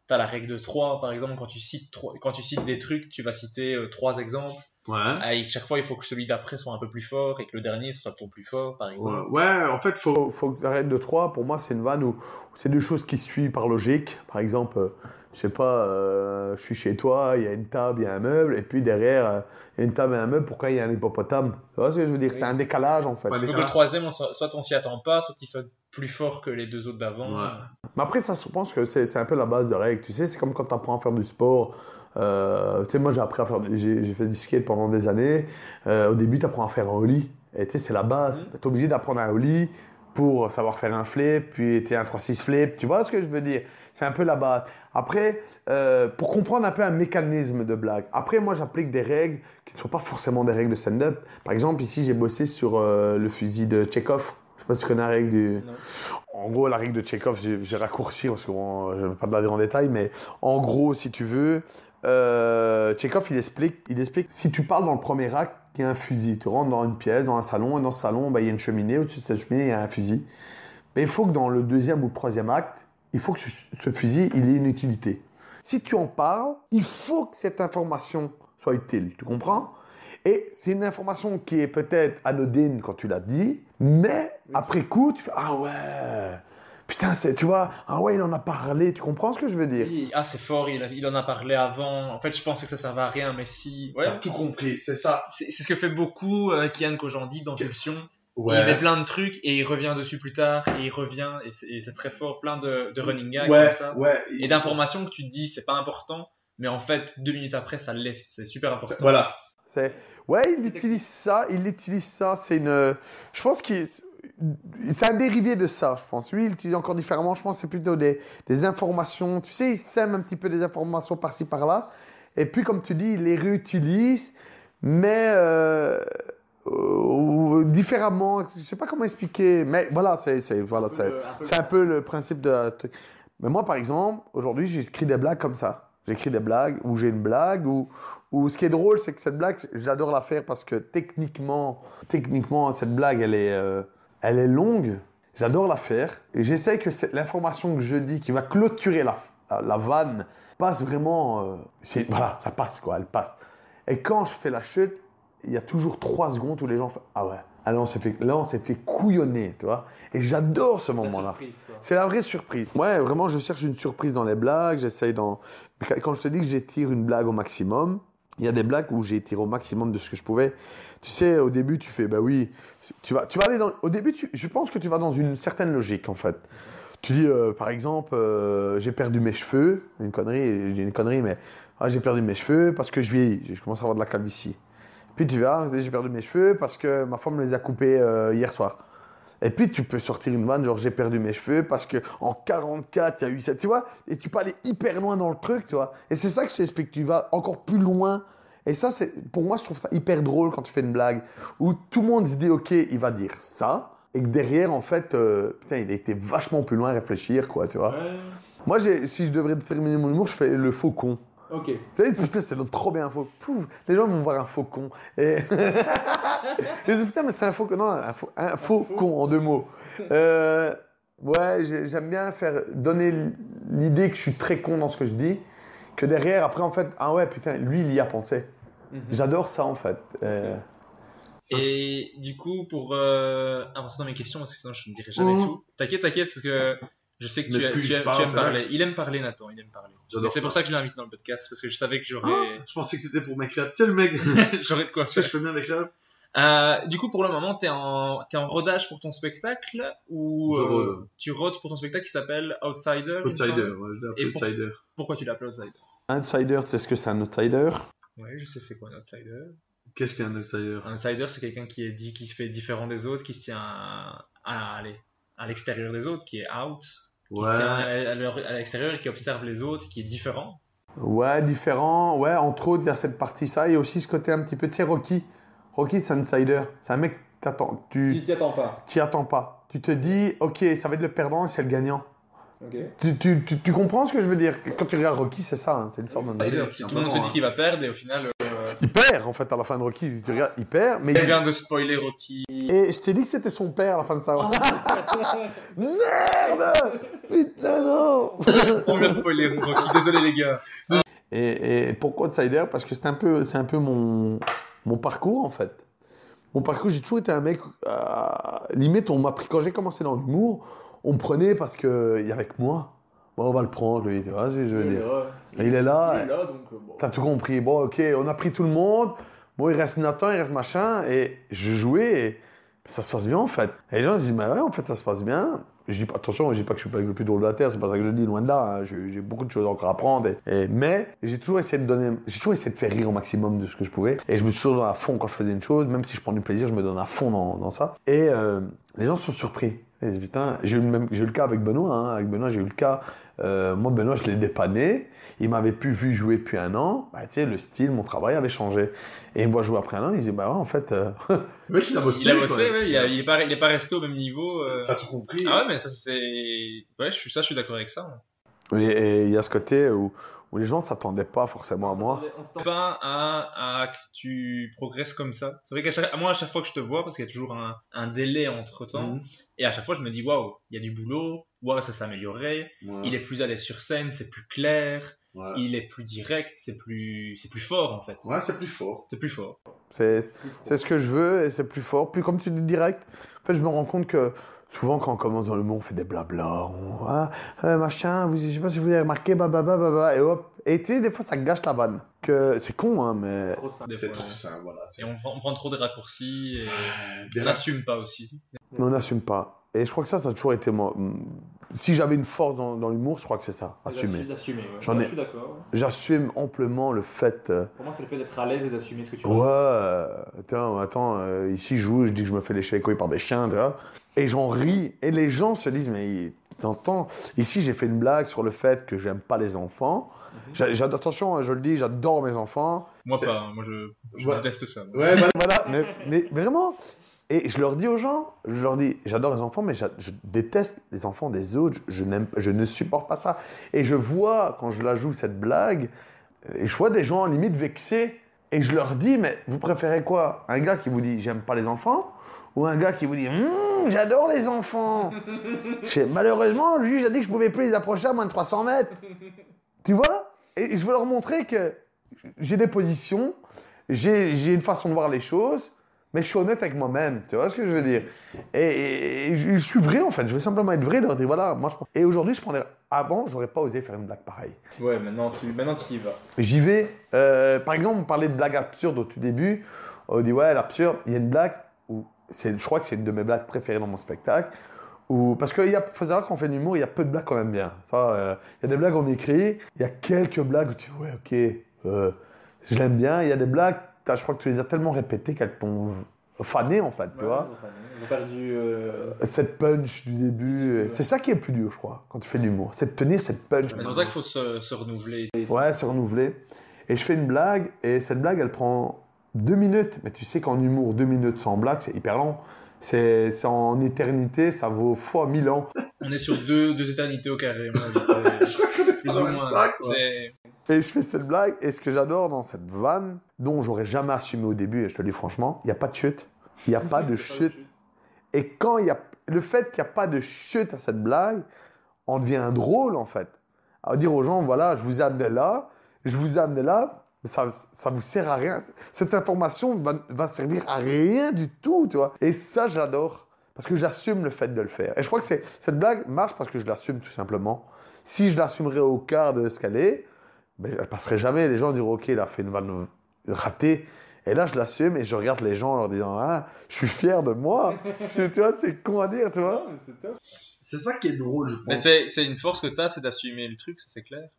t'as la règle de 3, par exemple, quand tu cites, quand tu cites des trucs, tu vas citer euh, trois exemples. Ouais. Et chaque fois, il faut que celui d'après soit un peu plus fort et que le dernier soit ton plus fort, par exemple. Ouais, ouais, en fait, faut. faut, que t'arrêtes de trois. Pour moi, c'est une vanne où, où c'est deux choses qui se suivent par logique. Par exemple, euh, je sais pas, euh, je suis chez toi, il y a une table, il y a un meuble, et puis derrière, euh, il y a une table et un meuble, pourquoi il y a un hippopotame? Tu vois ce que je veux dire? C'est un décalage en fait. Faut que le troisième, on soit, soit on s'y attend pas, soit qu'il soit plus fort que les deux autres d'avant. Ouais. Mais après, ça, je pense que c'est c'est un peu la base de règles. Tu sais, c'est comme quand tu apprends à faire du sport. Euh, tu sais, moi, j'ai appris à faire. du- J'ai fait du skate pendant des années. Euh, au début, tu apprends à faire un ollie. Et tu sais, c'est la base. Tu es obligé d'apprendre un ollie pour savoir faire un flip, puis tu un 3-6 flip. Tu vois ce que je veux dire? C'est un peu la base. Après, euh, pour comprendre un peu un mécanisme de blague. Après, moi, j'applique des règles qui ne sont pas forcément des règles de stand-up. Par exemple, ici, j'ai bossé sur le fusil de Chekhov. Je sais pas si tu connais la règle du. En gros, la règle de Chekhov, j'ai j'ai raccourci parce que bon, je ne vais pas te la dire en détail, mais en gros, si tu veux, euh, Chekhov, il explique, il explique, si tu parles dans le premier acte, il y a un fusil. Tu rentres dans une pièce, dans un salon, et dans ce salon, bah, il y a une cheminée. Au-dessus de cette cheminée, il y a un fusil. Mais il faut que dans le deuxième ou le troisième acte, il faut que ce, ce fusil, il ait une utilité. Si tu en parles, il faut que cette information soit utile. Tu comprends? Et c'est une information qui est peut-être anodine quand tu l'as dit, mais après coup, tu fais Ah ouais Putain, c'est- tu vois, ah ouais, il en a parlé. Tu comprends ce que je veux dire? Oui, Ah, c'est fort, il, a- il en a parlé avant. En fait, je pensais que ça servait à rien, mais si. Ouais. T'as tout compris, c'est ça. C'est c'est ce que fait beaucoup euh, Kian Kojandi dans Pulsion. Ouais. Il met plein de trucs et il revient dessus plus tard et il revient et c'est et c'est très fort, plein de, de running gags Ouais, comme ça. ouais. Et d'informations que tu te dis c'est pas important, mais en fait deux minutes après ça l'est, c'est super important. Voilà. C'est ouais, il utilise ça, il utilise ça. C'est une, je pense qu'il, c'est un dérivé de ça. Je pense. Lui, il utilise encore différemment. Je pense que c'est plutôt des, des informations. Tu sais, il sème un petit peu des informations par-ci par-là. Et puis, comme tu dis, il les réutilise, mais euh, euh, différemment. Je sais pas comment expliquer, mais voilà, c'est, voilà, un un peu le principe de. Mais moi, par exemple, aujourd'hui, j'écris des blagues comme ça. J'écris des blagues où j'ai une blague ou ou ce qui est drôle, c'est que cette blague, j'adore la faire parce que techniquement, techniquement, cette blague, elle est, euh, elle est longue. J'adore la faire et j'essaie que l'information que je dis, qui va clôturer la, la, la vanne, passe vraiment. euh, voilà, ça passe quoi, elle passe. Et quand je fais la chute, il y a toujours trois secondes où les gens font Ah ouais, ah là on s'est fait, là on s'est fait couillonner, tu vois. Et j'adore ce moment-là. C'est la vraie surprise. Ouais, vraiment, je cherche une surprise dans les blagues. J'essaye dans. Quand je te dis que j'étire une blague au maximum, il y a des blagues où j'ai étiré au maximum de ce que je pouvais. Tu sais, au début, tu fais, bah oui, tu vas, tu vas aller dans. Au début, je pense que tu vas dans une certaine logique, en fait. Tu dis, euh, par exemple, euh, j'ai perdu mes cheveux, une connerie, j'ai une connerie, mais ah, j'ai perdu mes cheveux parce que je vieillis, je commence à avoir de la calvitie. Puis tu vas, j'ai perdu mes cheveux parce que ma femme me les a coupés euh, hier soir. Et puis tu peux sortir une vanne, genre j'ai perdu mes cheveux parce que en 44, il y a eu ça, tu vois, et tu peux aller hyper loin dans le truc, tu vois? Et c'est ça que je t'explique, tu vas encore plus loin. Et ça, c'est, pour moi, je trouve ça hyper drôle quand tu fais une blague où tout le monde se dit, ok, il va dire ça, et que derrière, en fait, euh, putain, il a été vachement plus loin à réfléchir, quoi, tu vois? Ouais. Moi, si je devrais terminer mon humour, je fais le faucon. Ok. Tu sais, putain, c'est trop bien un faucon. Pouf, les gens vont voir un faucon. Et... Ils disent, putain, mais c'est un faucon. Non, un, faux, un faucon en deux mots. Euh, ouais, j'ai- j'aime bien faire donner l'idée que je suis très con dans ce que je dis, que derrière, après, en fait, ah ouais, putain, lui, il y a pensé. Mhm. J'adore ça, en fait. Euh, Et du coup, pour euh, avancer dans mes questions, parce que sinon je ne dirai jamais Mhm. tout. T'inquiète, t'inquiète, parce que je sais que tu, tu aimes, parle, tu parler. Il aime parler, Nathan, il aime parler. C'est pour ça que je l'ai invité dans le podcast, parce que je savais que j'aurais Ah, je pensais que c'était pour mes clubs. Tiens, le mec. j'aurais de quoi Parce que faire. je fais bien des. Euh, du coup, pour le moment, t'es en, t'es en rodage pour ton spectacle ou euh, tu rôdes pour ton spectacle qui s'appelle Outsider Outsider, ouais, je l'ai appelé pour- Outsider. Pourquoi tu l'appelles Outsider? Outsider, tu sais ce que c'est un outsider? Ouais, je sais c'est quoi un Outsider. Qu'est-ce qu'un Outsider? Un Outsider, c'est quelqu'un qui est dit, qui se fait différent des autres, qui se tient à, à aller à l'extérieur des autres, qui est out. Qui se tient à, l'extérieur et qui observe les autres, qui est différent. Ouais, différent. Ouais, entre autres, il y a cette partie-ça. Il y a aussi ce côté un petit peu, tu sais, Rocky. Rocky, c'est un insider. C'est un mec, Tu tu t'y attends pas. t'y attends pas. Tu te dis, ok, ça va être le perdant et c'est le gagnant. Ok. Tu, tu, tu, tu comprends ce que je veux dire? Quand tu regardes Rocky, c'est ça. hein, c'est l'histoire d'un Tout le monde se dit hein. qu'il va perdre et au final, euh, Il perd, en fait, à la fin de Rocky. Tu regardes, il perd, mais... il vient de spoiler Rocky. Et je t'ai dit que c'était son père à la fin de ça. Merde Putain, non On vient de spoiler Rocky, désolé les gars. Et, et pourquoi Outsider? Parce que c'est un peu, c'est un peu mon, mon parcours en fait. Mon parcours, j'ai toujours été un mec. euh, limite, on m'a pris quand j'ai commencé dans l'humour, on me prenait parce que il y avait que moi. Bon, on va le prendre, lui. Tu vois ce que je veux dire Il est là. Il est là, donc euh, bon. T'as tout compris? Bon, ok, on a pris tout le monde. Bon, il reste Nathan, il reste machin. Et je jouais et ça se passe bien en fait. Et les gens se disent, mais ouais, en fait, ça se passe bien. Je dis pas, attention, je dis pas que je suis pas le plus drôle de la Terre, c'est pas ça que je dis, loin de là. hein. J'ai j'ai beaucoup de choses encore à apprendre. Et, et- mais j'ai toujours essayé de donner, j'ai toujours essayé de faire rire au maximum de ce que je pouvais. Et je me suis toujours donné à fond quand je faisais une chose, même si je prends du plaisir, je me donne à fond dans, dans ça. Et euh, les gens sont surpris. Ils disent, putain, j'ai eu, le même- j'ai eu le cas avec Benoît. hein. Avec Benoît, j'ai eu le cas. euh, moi, Benoît, je l'ai dépanné. Il m'avait plus vu jouer depuis un an. Bah, tu sais, le style, mon travail avait changé. Et il me voit jouer après un an. Il dit, bah ouais, en fait. euh, Le mec, il a bossé. Il a bossé, ouais, il, a- il est pas, il est pas resté au même niveau. euh. T'as tout compris. Ah ouais, mais ça c'est. Ouais, je suis, ça, je suis d'accord avec ça. Et et il y a ce côté où, où les gens s'attendaient pas forcément à moi. On s'attend- Pas à, à que tu progresses comme ça. C'est vrai qu'à chaque, à moi, à chaque fois que je te vois, parce qu'il y a toujours un, un délai entre temps, Mhm. et à chaque fois, je me dis, waouh, il y a du boulot, waouh, ça s'est amélioré, Ouais. il est plus à l'aise sur scène, c'est plus clair, Ouais. il est plus direct, c'est plus, c'est plus fort en fait. Ouais, c'est plus fort. C'est plus fort. C'est c'est ce que je veux et c'est plus fort. Puis comme tu dis direct, en fait, je me rends compte que souvent quand on commence dans le monde, on fait des blabla. On, ah, euh, machin, vous, je sais pas si vous avez remarqué, blablabla, blablabla, et hop. Et tu sais, des fois, ça gâche la vanne. Que c'est con, hein, mais. Trop simple. Fois, trop ouais. voilà. Et on, prend- on prend trop des raccourcis et Des on n'assume pas aussi. Mais on n'assume pas. Et je crois que ça, ça a toujours été moi. Si j'avais une force dans, dans l'humour, je crois que c'est ça, assumer. D'assumer, ouais. J'en ai- Je suis d'accord. ouais. J'assume amplement le fait. euh, Pour moi, c'est le fait d'être à l'aise et d'assumer ce que tu Ouais, ressens. euh, attends, attends, euh, ici je joue, je dis que je me fais lécher les couilles par des chiens, tu vois. Et j'en ris. Et les gens se disent, mais t'entends, ici j'ai fait une blague sur le fait que j'aime pas les enfants. J'a- j'adore- attention, hein, je le dis, j'adore mes enfants. Moi pas, hein. moi je, je Ouais. déteste ça. moi. Ouais, voilà. Voilà, mais, mais vraiment. Et je leur dis aux gens, je leur dis, j'adore les enfants, mais je déteste les enfants des autres. Je, n'aime, je ne supporte pas ça. Et je vois, quand je la joue, cette blague, et je vois des gens limite vexés. Et je leur dis, mais vous préférez quoi? Un gars qui vous dit, j'aime pas les enfants Ou un gars qui vous dit, Hum, j'adore les enfants? Malheureusement, le juge a dit que je pouvais plus les approcher à moins de 300 mètres. Tu vois? Et je veux leur montrer que j'ai des positions, j'ai j'ai une façon de voir les choses, mais je suis honnête avec moi-même. Tu vois ce que je veux dire? Et, et- et je, suis vrai, en fait. Je veux simplement être vrai, leur dire, voilà, moi je Et aujourd'hui, je prends des- Avant, j'aurais pas osé faire une blague pareille. Ouais, maintenant tu, maintenant tu y vas. J'y vais. Euh, par exemple, on parlait de blagues absurdes au tout début. On dit, ouais, l'absurde. Il y a une blague où, c'est- je crois que c'est une de mes blagues préférées dans mon spectacle. Où, parce qu'il faut savoir qu'on fait de l'humour, il y a peu de blagues qu'on aime bien. Euh, il y a des blagues qu'on écrit, il y a quelques blagues où tu dis, ouais, ok, euh, je l'aime bien. Il y a des blagues, je crois que tu les as tellement répétées qu'elles t'ont fané, en fait, tu vois. Ils ont perdu. euh, Cette punch du début, c'est ça qui est le plus dur, je crois, quand tu fais de l'humour. C'est de tenir cette punch. C'est pour ça qu'il faut se, se renouveler. Ouais, se renouveler. Et je fais une blague, et cette blague, elle prend deux minutes. Mais tu sais qu'en humour, deux minutes sans blague, c'est hyper long. C'est en éternité, ça vaut fois mille ans. On est sur deux, deux éternités au carré. moi, Je pas moins. ça, quoi. C'est- Et je fais cette blague, et ce que j'adore dans cette vanne, dont j'aurais jamais assumé au début, et je te le dis franchement, il n'y a pas de chute. Il n'y a pas de chute. Et quand il y a le fait qu'il n'y a pas de chute à cette blague, on devient drôle en fait. À dire aux gens, voilà, je vous ai amené là, je vous ai amené là, mais ça, ça vous sert à rien. Cette information va, va servir à rien du tout, tu vois. Et ça, j'adore. Parce que j'assume le fait de le faire. Et je crois que c'est- cette blague marche parce que je l'assume tout simplement. Si je l'assumerais au quart de ce qu'elle est, ben, elle passerait jamais. Les gens diront, OK, il a fait une vanne ratée. Et là, je l'assume et je regarde les gens en leur disant, ah, je suis fier de moi. tu vois, c'est con à dire, tu vois. Non, mais c'est top. C'est ça qui est drôle, je Mais pense. c'est c'est une force que tu as, c'est d'assumer le truc, ça c'est clair.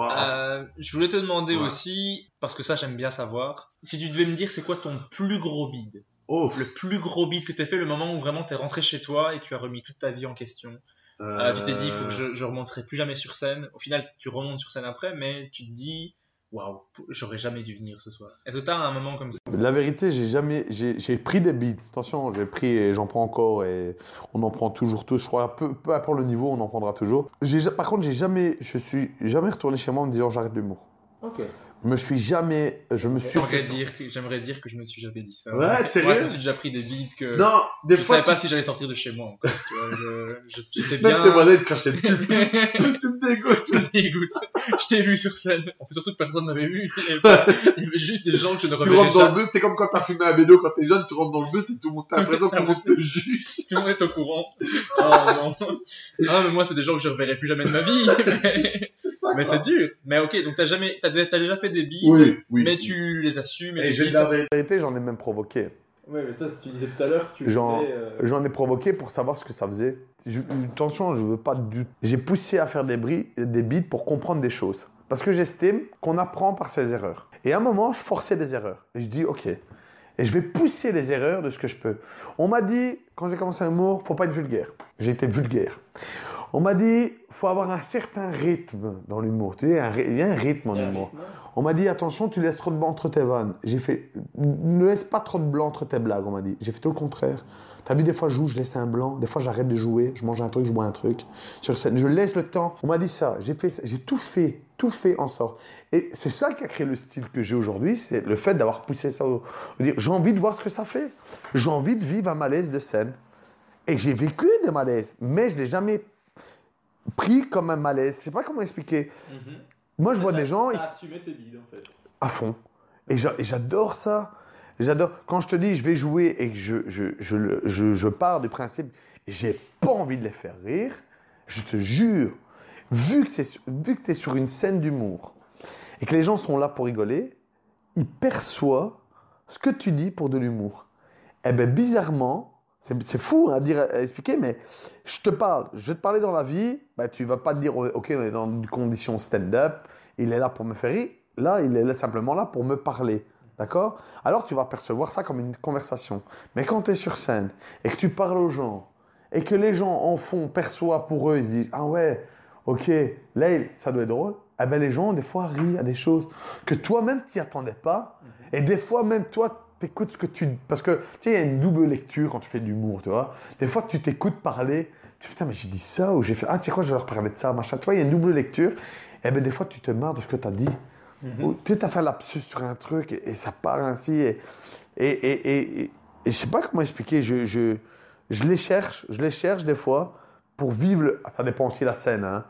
Euh, je voulais te demander Ouais. aussi, parce que ça j'aime bien savoir, si tu devais me dire c'est quoi ton plus gros bide? Oh, Le plus gros bide que t'as fait, le moment où vraiment t'es rentré chez toi et tu as remis toute ta vie en question. Euh, tu t'es dit, il faut que je, je remonterai plus jamais sur scène. Au final, tu remontes sur scène après, mais tu te dis, waouh, j'aurais jamais dû venir ce soir. Est-ce que t'as un moment comme ça? La vérité, j'ai jamais, j'ai pris des beats. Attention, j'ai pris et j'en prends encore et on en prend toujours tous. Je crois, peu, peu importe le niveau, on en prendra toujours. Par contre, j'ai jamais, je suis jamais retourné chez moi en me disant j'arrête l'humour. Ok. Je me suis jamais, je me suis. J'aimerais dire, que- j'aimerais dire que je me suis jamais dit ça. Ouais, Moi, sérieux je me suis déjà pris des beats que Non, des je fois. savais pas tu- si j'allais sortir de chez moi encore. Tu vois, je, je j'étais Même bien. tes voisins ils te crachaient dessus. tu tu me dégoûtes. me dégoûtes. Je t'ai vu sur scène. En fait, surtout que personne m'avait vu. Il y avait pas- il y avait juste des gens que je ne Tu reverrai rentres dans jamais. le bus, c'est comme quand t'as fumé un bédo quand t'es jeune, tu rentres dans le bus et tout le monde, t'as l'impression que tout le monde te juge. Tout le monde est au courant. Oh non. Ah, mais moi, c'est des gens que je reverrai plus jamais de ma vie. Mais, mais c'est dur. Mais ok, donc t'as jamais, t'as, t'as déjà fait des billes. Oui, oui. Mais tu les assumes et, Et tu je dis ça. vérité, j'en ai même provoqué. Ouais, mais ça, si tu disais tout à l'heure, tu J'en euh, j'en ai provoqué pour savoir ce que ça faisait. Je- attention, je veux pas du. J'ai poussé à faire des, bris, des beats pour comprendre des choses. Parce que j'estime qu'on apprend par ses erreurs. Et à un moment, je forçais des erreurs. Et je dis, OK. Et je vais pousser les erreurs de ce que je peux. On m'a dit, quand j'ai commencé l'humour, faut pas être vulgaire. J'ai été vulgaire. On m'a dit, faut avoir un certain rythme dans l'humour. Tu sais, un il y a un rythme en un humour. On m'a dit attention, tu laisses trop de blanc entre tes vannes. J'ai fait ne laisse pas trop de blanc entre tes blagues, on m'a dit. J'ai fait tout le contraire. T'as vu, des fois je joue, je laisse un blanc. Des fois j'arrête de jouer, je mange un truc, je bois un truc. Sur scène, je laisse le temps. On m'a dit ça. J'ai fait, j'ai tout fait, tout fait en sorte. Et c'est ça qui a créé le style que j'ai aujourd'hui, c'est le fait d'avoir poussé ça. Au, au dire, j'ai envie de voir ce que ça fait. J'ai envie de vivre un malaise de scène. Et j'ai vécu des malaises, mais je l'ai jamais pris comme un malaise. Je sais pas comment expliquer. Mhm. Moi, je vois des gens. Ils- tes bides, en fait. à fond. Et j'a- et j'adore ça. J'adore. Quand je te dis je vais jouer et que je, je, je, je, je pars du principe j'ai pas envie de les faire rire, je te jure, vu que tu es sur une scène d'humour et que les gens sont là pour rigoler, ils perçoivent ce que tu dis pour de l'humour. Eh bien, bizarrement, c'est fou hein, à, dire, à expliquer, mais je te parle, je vais te parler dans la vie, ben, tu vas pas te dire, ok, on est dans une condition stand-up, il est là pour me faire rire. Là, il est simplement là pour me parler. D'accord? Alors, tu vas percevoir ça comme une conversation. Mais quand tu es sur scène et que tu parles aux gens et que les gens en font, perçoivent pour eux, ils se disent Ah ouais, ok, là, ça doit être drôle. Eh ben, les gens, des fois, rient à des choses que toi-même, tu n'y attendais pas. Et des fois, même toi, tu écoutes ce que tu. Parce que, tu sais, il y a une double lecture quand tu fais de l'humour, tu vois. Des fois, tu t'écoutes parler. Tu dis, putain, mais j'ai dit ça, ou j'ai fait, ah, tu sais quoi, je vais leur parler de ça, machin. Tu vois, il y a une double lecture. Et ben, des fois, tu te marres de ce que tu as dit. Ou, tu sais, tu as fait un lapsus sur un truc et, et ça part ainsi. Et, et, et, je sais pas comment expliquer. Je, je, je les cherche, je les cherche des fois pour vivre. le- Ça dépend aussi de la scène. Hein.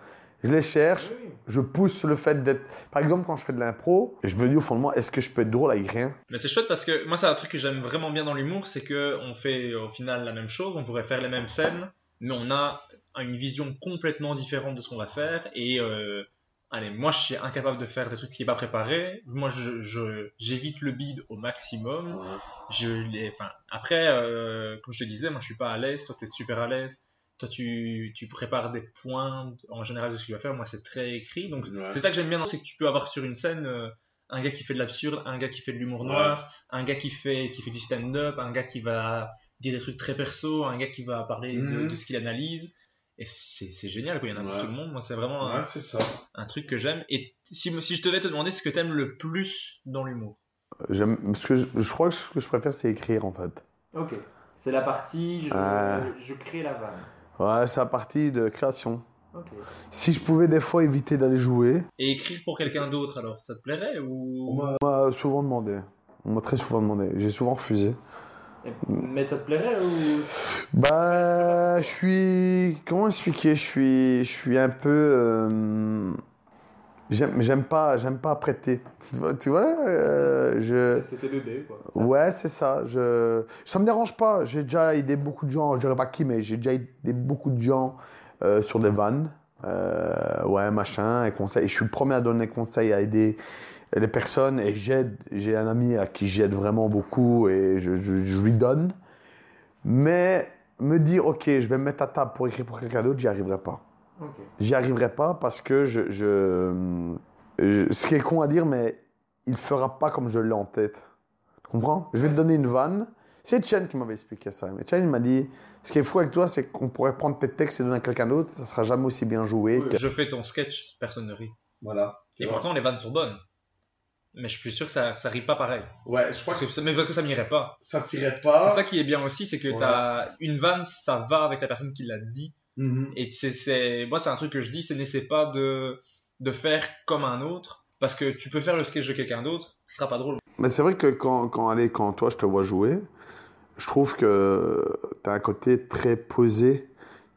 Je les cherche, je pousse le fait d'être. Par exemple, quand je fais de l'impro, je me dis au fond de moi, est-ce que je peux être drôle avec rien? Mais c'est chouette parce que moi, c'est un truc que j'aime vraiment bien dans l'humour, c'est que on fait au final la même chose, on pourrait faire les mêmes scènes, mais on a une vision complètement différente de ce qu'on va faire. Et euh, allez, moi, je suis incapable de faire des trucs qui n'est pas préparé. Moi, je, je- j'évite le bide au maximum. Je les, enfin, après, euh, comme je te disais, moi, je suis pas à l'aise. Toi, tu es super à l'aise. Toi, tu, tu prépares des points en général de ce que tu vas faire. Moi, c'est très écrit. Donc, Ouais. c'est ça que j'aime bien, c'est que tu peux avoir sur une scène euh, un gars qui fait de l'absurde, un gars qui fait de l'humour noir, un gars qui fait, qui fait du stand-up, un gars qui va dire des trucs très perso, un gars qui va parler de, Mhm. de ce qu'il analyse. Et c'est c'est génial, quoi. il y en a pour tout le monde. Moi, c'est vraiment un, Ouais, c'est ça. un truc que j'aime. Et si, si je devais te demander ce que t'aimes le plus dans l'humour J'aime- Ce que je, je crois que ce que je préfère, c'est écrire en fait. Ok. C'est la partie, je, Ah. je crée la vanne. Ouais, c'est la partie de création. Ok. Si je pouvais des fois éviter d'aller jouer, Et écrire pour quelqu'un d'autre, alors, ça te plairait ou? On m'a souvent demandé. On m'a très souvent demandé. J'ai souvent refusé. Mais ça te plairait ou? Bah, je suis. Comment expliquer? Je suis, je suis un peu. euh, J'aime, j'aime pas, j'aime pas prêter. Tu vois, euh, je. C'était bébé quoi. Ouais, c'est ça. Je... Ça me dérange pas. J'ai déjà aidé beaucoup de gens. Je dirais pas qui, mais j'ai déjà aidé beaucoup de gens euh, sur des vannes. Euh, ouais, machin, et conseils. Et je suis le premier à donner conseils, à aider les personnes. Et j'aide. J'ai un ami à qui j'aide vraiment beaucoup et je, je- je lui donne. Mais me dire, ok, je vais me mettre à table pour écrire pour quelqu'un d'autre, j'y arriverai pas. J'y arriverai pas parce que je, je, je- Ce qui est con à dire, mais il fera pas comme je l'ai en tête. Tu comprends? Je vais te donner une vanne. C'est Chen qui m'avait expliqué ça. Mais Chen, il m'a dit ce qui est fou avec toi, c'est qu'on pourrait prendre tes textes et donner à quelqu'un d'autre, ça sera jamais aussi bien joué. que- Je fais ton sketch, personne ne rit. Voilà. Et pourtant, les vannes sont bonnes. Mais je suis sûr que ça, ça rit pas pareil. Ouais, je crois Parce que que, ça- mais parce que ça m'irait pas. ça tirait pas. C'est ça qui est bien aussi, c'est que Voilà. t'as une vanne, ça va avec la personne qui l'a dit. Mhm. Et c'est, c'est, moi, c'est un truc que je dis, c'est n'essaie pas de, de faire comme un autre. Parce que tu peux faire le sketch de quelqu'un d'autre, ce sera pas drôle. Mais c'est vrai que quand, quand, allez, quand toi, je te vois jouer, je trouve que tu as un côté très posé,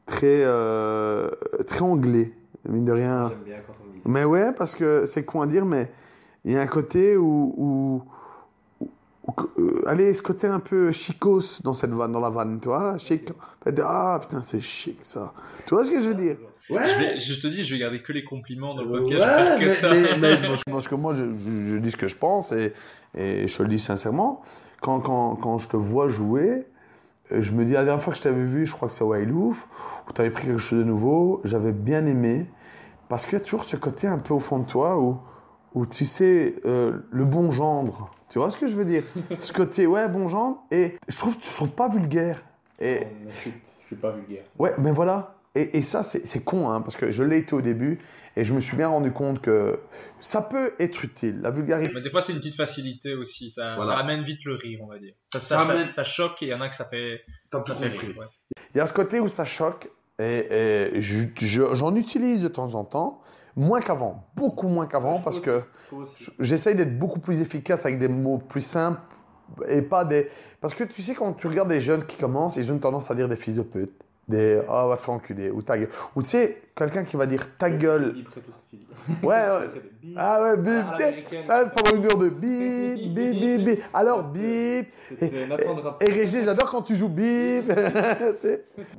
très, euh, très anglais, mine de rien. J'aime bien quand on dit Mais ouais, parce que c'est con à dire, mais il y a un côté où. où, où- où- euh, allez, ce côté un peu chicos dans cette vanne, dans la vanne, tu vois Chic. Ah putain, c'est chic ça. Tu vois ce que je veux dire? Ouais. Je, vais- je te dis, je vais garder que les compliments dans le Ouais, podcast. je faire que mais- ça. mais- mais- Parce que moi, je, je- je dis ce que je pense et, et je te le dis sincèrement. Quand, quand, quand je te vois jouer, euh, je me dis, la dernière fois que je t'avais vu, je crois que c'est Wailouf, où tu avais pris quelque chose de nouveau, j'avais bien aimé. Parce qu'il y a toujours ce côté un peu au fond de toi où, où tu sais, euh, le bon gendre. Tu vois ce que je veux dire? Ce côté, ouais, bon gendre. Et je trouve, je trouve pas vulgaire. Et, Je suis, je suis pas vulgaire. Ouais, ben voilà. Et, et ça, c'est c'est con, hein, parce que je l'ai été au début, et je me suis bien rendu compte que ça peut être utile. La vulgarité. Mais des fois, c'est une petite facilité aussi. Ça, Voilà. ça amène vite le rire, on va dire. Ça, Ça ça, ça- amène- ça choque et il y en a que ça fait, ça fait rire. ouais. Il y a ce côté où ça choque, et, et je- je- j'en utilise de temps en temps, moins qu'avant, beaucoup moins qu'avant, parce que j'essaye d'être beaucoup plus efficace avec des mots plus simples, et pas des... Parce que tu sais, quand tu regardes des jeunes qui commencent, ils ont une tendance à dire des fils de pute, des « ah, va te faire enculer », ou « ta gueule », ou tu sais, quelqu'un qui va dire « ta gueule ». Ouais, ouais. Ah ouais, bip, Ah, ah, pendant une heure de bip, bip, bip, bip. Alors bip. Et Régis, j'adore quand tu joues bip.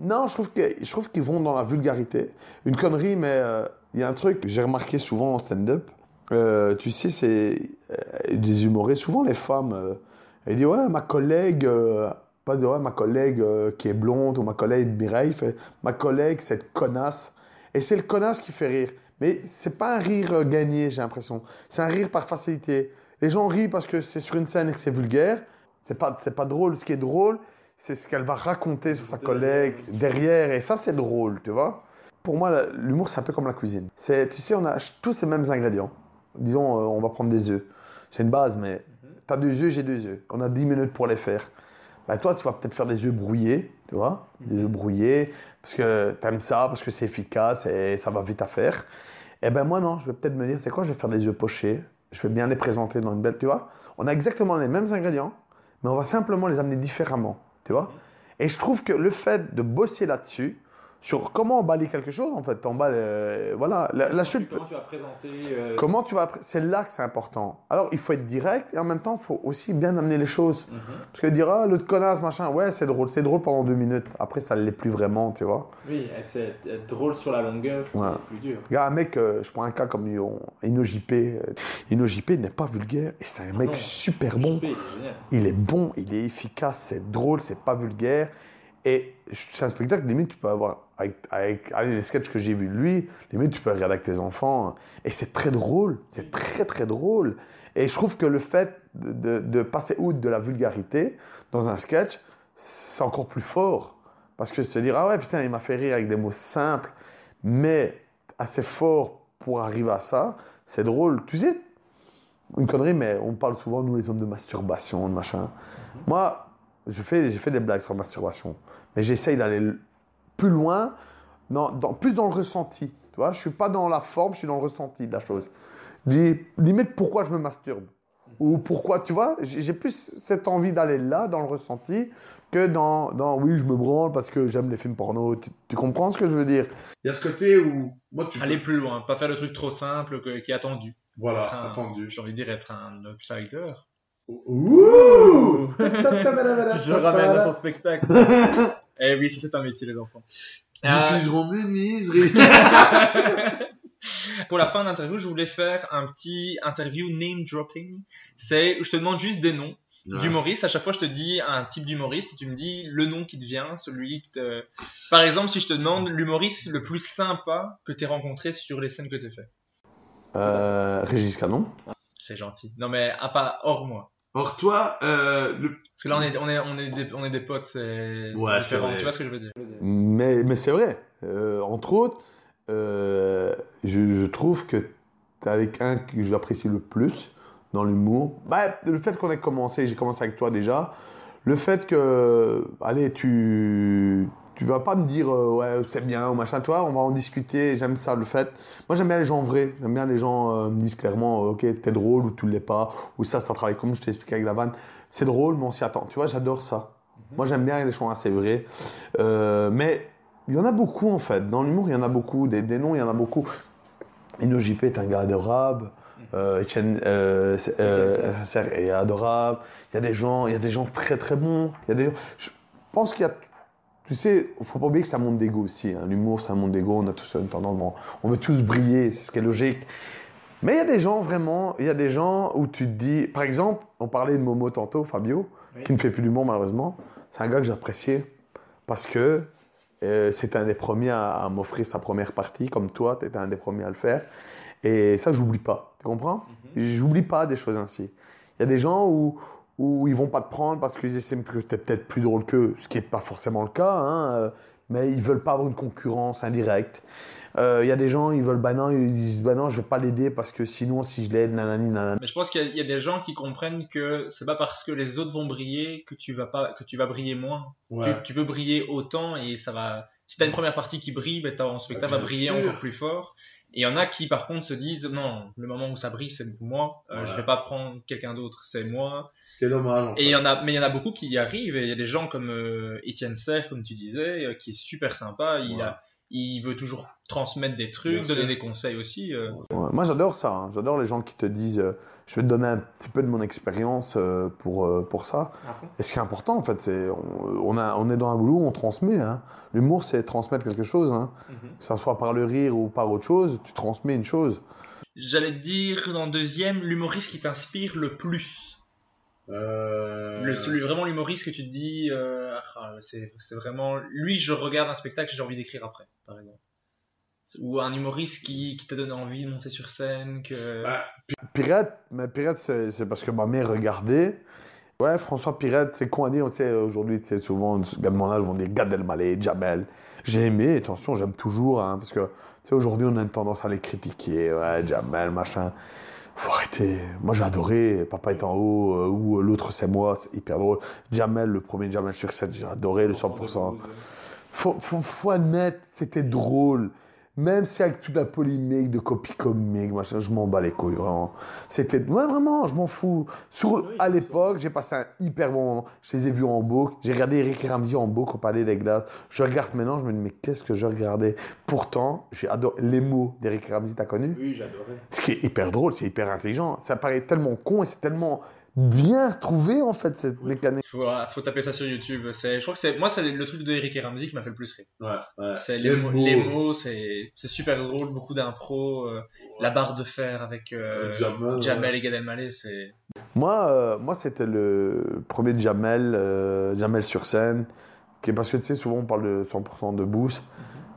Non, je trouve que je trouve qu'ils vont dans la vulgarité. Une connerie, mais euh, il y a un truc que j'ai remarqué souvent en stand-up. Euh, tu sais, c'est euh, des humoristes, souvent les femmes. euh, elles disent ouais, ma collègue. euh, pas de ouais, ma collègue euh, qui est blonde ou ma collègue Mireille fait ma collègue cette connasse et c'est le connasse qui fait rire mais c'est pas un rire gagné j'ai l'impression c'est un rire par facilité les gens rient parce que c'est sur une scène et que c'est vulgaire c'est pas c'est pas drôle ce qui est drôle c'est ce qu'elle va raconter sur sa collègue derrière et ça c'est drôle tu vois pour moi l'humour c'est un peu comme la cuisine. C'est tu sais on a tous les mêmes ingrédients. Disons euh, on va prendre des œufs. C'est une base mais T'as deux œufs, j'ai deux œufs. On a 10 minutes pour les faire. Bah, toi, tu vas peut-être faire des œufs brouillés, tu vois. Des œufs brouillés, parce que t'aimes ça, parce que c'est efficace et ça va vite à faire. Et ben moi, non, je vais peut-être me dire, c'est quoi Je vais faire des œufs pochés. Je vais bien les présenter dans une belle, tu vois. On a exactement les mêmes ingrédients, mais on va simplement les amener différemment, tu vois. Et je trouve que le fait de bosser là-dessus, sur comment emballer quelque chose, en fait, t'emballes, euh, voilà, la, la chute... Comment tu vas présenter euh, Comment tu vas. C'est là que c'est important. Alors, il faut être direct et en même temps, il faut aussi bien amener les choses. Mhm. Parce que dire, ah, l'autre connasse, machin, ouais, c'est drôle. C'est drôle pendant deux minutes. Après, ça ne l'est plus vraiment, tu vois. Oui, c'est drôle sur la longueur Ouais. est plus dur. Regarde, un mec, euh, je prends un cas comme Ino Ino JP. euh, n'est pas vulgaire et c'est un mec non. super bon. JP. Il est bon, il est efficace, c'est drôle, c'est pas vulgaire. Et c'est un spectacle, limite, tu peux avoir, avec, les sketchs que j'ai vus de lui, limite, tu peux regarder avec tes enfants. Et c'est très drôle, c'est très, très drôle. Et je trouve que le fait de- de passer outre de la vulgarité dans un sketch, c'est encore plus fort. Parce que se dire, ah ouais, putain, il m'a fait rire avec des mots simples, mais assez forts pour arriver à ça, c'est drôle. Tu sais, une connerie, mais on parle souvent, nous, les hommes, de masturbation, de machin. Moi, je fais, j'ai fait des blagues sur la masturbation, mais j'essaye d'aller plus loin, dans, dans- plus dans le ressenti. Tu vois, je suis pas dans la forme, je suis dans le ressenti de la chose. Dis, limite, pourquoi je me masturbe Ou pourquoi, tu vois, j'ai plus cette envie d'aller là, dans le ressenti, que dans, dans oui, je me branle parce que j'aime les films porno. Tu, tu comprends ce que je veux dire? Il y a ce côté où, moi, tu Aller plus loin, pas faire le truc trop simple que- qui est attendu. Voilà, Être un- attendu. J'ai envie de dire être un outsider. Ouh Je ramène à son spectacle. eh oui, ça c'est un métier, les enfants. Euh, Diffuseront mes miseries. pour la fin de l'interview, je voulais faire un petit interview name dropping. C'est, je te demande juste des noms d'humoristes. À chaque fois, je te dis un type d'humoriste et tu me dis le nom qui te vient, celui qui te... Par exemple, si je te demande l'humoriste le plus sympa que tu rencontré sur les scènes que tu fait. euh, Régis Canon. C'est gentil. Non mais, à pas hors moi. Or, toi, euh, le... Parce que là, on est, on est, on est, des, on est des potes, c'est Ouais, différent. Tu vois ce que je veux dire? Mais, mais c'est vrai. Euh, entre autres, euh, je, je trouve que t'es avec un que j'apprécie le plus dans l'humour. Bah, le fait qu'on ait commencé, j'ai commencé avec toi déjà. Le fait que, allez, tu, tu vas pas me dire euh, ouais c'est bien ou machin, toi, on va en discuter. J'aime ça, le fait. Moi, j'aime bien les gens vrais. J'aime bien les gens euh, me disent clairement, euh, ok, t'es drôle ou tu l'es pas, ou ça, c'est un travail comme je t'ai expliqué avec la vanne. C'est drôle, mais on s'y attend. Tu vois, j'adore ça. Moi, j'aime bien les gens assez vrais. Euh, mais il y en a beaucoup en fait. Dans l'humour, il y en a beaucoup. Des, des noms, il y en a beaucoup. Ino JP est un gars adorable. Euh, Etienne est adorable. Il y a des gens, il y a des gens très très bons. Il y a des. Je pense qu'il y a. Tu sais, faut pas oublier que un monde d'ego aussi. hein. L'humour, c'est un monde d'ego. On a tous une tendance. bon, on veut tous briller, c'est ce qui est logique. Mais il y a des gens vraiment. Il y a des gens où tu te dis. Par exemple, on parlait de Momo tantôt, Fabio, qui ne fait plus d'humour malheureusement. C'est un gars que j'appréciais parce que euh, c'était un des premiers à, à m'offrir sa première partie, comme toi, tu étais un des premiers à le faire. Et ça, j'oublie pas. Tu comprends? J'oublie pas des choses ainsi. Il y a des gens où, où ils vont pas te prendre parce qu'ils estiment que tu es peut-être plus drôle qu'eux, ce qui n'est pas forcément le cas, hein, euh, mais ils veulent pas avoir une concurrence indirecte. Euh, Il y a des gens, ils veulent, bah non, ils disent, bah non, je vais pas l'aider parce que sinon, si je l'aide, nanani, nanana. Mais je pense qu'il y, a- il y a des gens qui comprennent que c'est pas parce que les autres vont briller que tu vas pas, que tu vas briller moins. Ouais. Tu, tu peux briller autant et ça va. Si t'as une première partie qui brille, ben ton spectacle Bien va briller sûr. encore plus fort. Et il y en a qui par contre se disent non, le moment où ça brille c'est moi. Euh, Ouais. Je vais pas prendre quelqu'un d'autre, c'est moi. Ce qui est dommage. en Et il y en a, mais il y en a beaucoup qui y arrivent. Et il y a des gens comme euh, Étienne Serre, comme tu disais, euh, qui est super sympa. Il a, il veut toujours transmettre des trucs, Bien donner sûr. des conseils aussi. euh. Ouais, moi, j'adore ça. hein. J'adore les gens qui te disent euh, Je vais te donner un petit peu de mon expérience euh, pour, euh, pour ça. Et ce qui est important, en fait, c'est on, on, a- on est dans un boulot où on transmet. hein. L'humour, c'est transmettre quelque chose. hein. Que ça soit par le rire ou par autre chose, tu transmets une chose. J'allais te dire en deuxième, l'humoriste qui t'inspire le plus. Euh, Le, celui, vraiment l'humoriste que tu te dis, euh, ah, c'est c'est vraiment. Lui, je regarde un spectacle, j'ai envie d'écrire après, par exemple. Ou un humoriste qui, qui te donne envie de monter sur scène, que. Bah, Pirate, mais Pirate, c'est c'est parce que ma mère regardait. Ouais, François Pirate, c'est con à dire. Tu sais, aujourd'hui, tu sais, souvent, les gars de mon âge vont dire Gad Elmaleh, Jamel. J'ai aimé, attention, j'aime toujours, hein, parce que, tu sais, aujourd'hui, on a une tendance à les critiquer. Ouais, Jamel, machin. Faut arrêter. Moi, j'ai adoré Papa est en haut, euh, ou euh, L'autre, c'est moi, c'est hyper drôle. Jamel, le premier Jamel sur scène, j'ai adoré le 100%. Faut, faut, faut admettre, c'était drôle. Même si avec toute la polémique de copie comique, machin, je m'en bats les couilles, vraiment. C'était, ouais, vraiment, je m'en fous. Sur, à l'époque, j'ai passé un hyper bon moment. Je les ai vus en boucle. J'ai regardé Eric Ramsey en boucle au Palais des Glaces. Je regarde maintenant, je me dis, mais qu'est-ce que je regardais? Pourtant, j'ai adoré les mots d'Eric Ramsey, t'as connu? Oui, j'adorais. Ce qui est hyper drôle, c'est hyper intelligent. Ça paraît tellement con et c'est tellement bien trouvé, en fait, cette mécanique. Faut, faut taper ça sur YouTube. C'est, je crois que c'est, moi, c'est le truc de Eric et Ramsey qui m'a fait le plus rire. ouais, ouais. C'est les, mots, les mots, c'est, c'est super drôle, beaucoup d'impro, euh, la barre de fer avec euh, Jamel, Jamel ouais. et Gad Elmaleh, c'est. Moi, euh, moi c'était le premier Jamel, euh, Jamel sur scène, qui parce que tu sais, souvent on parle de 100% de boost.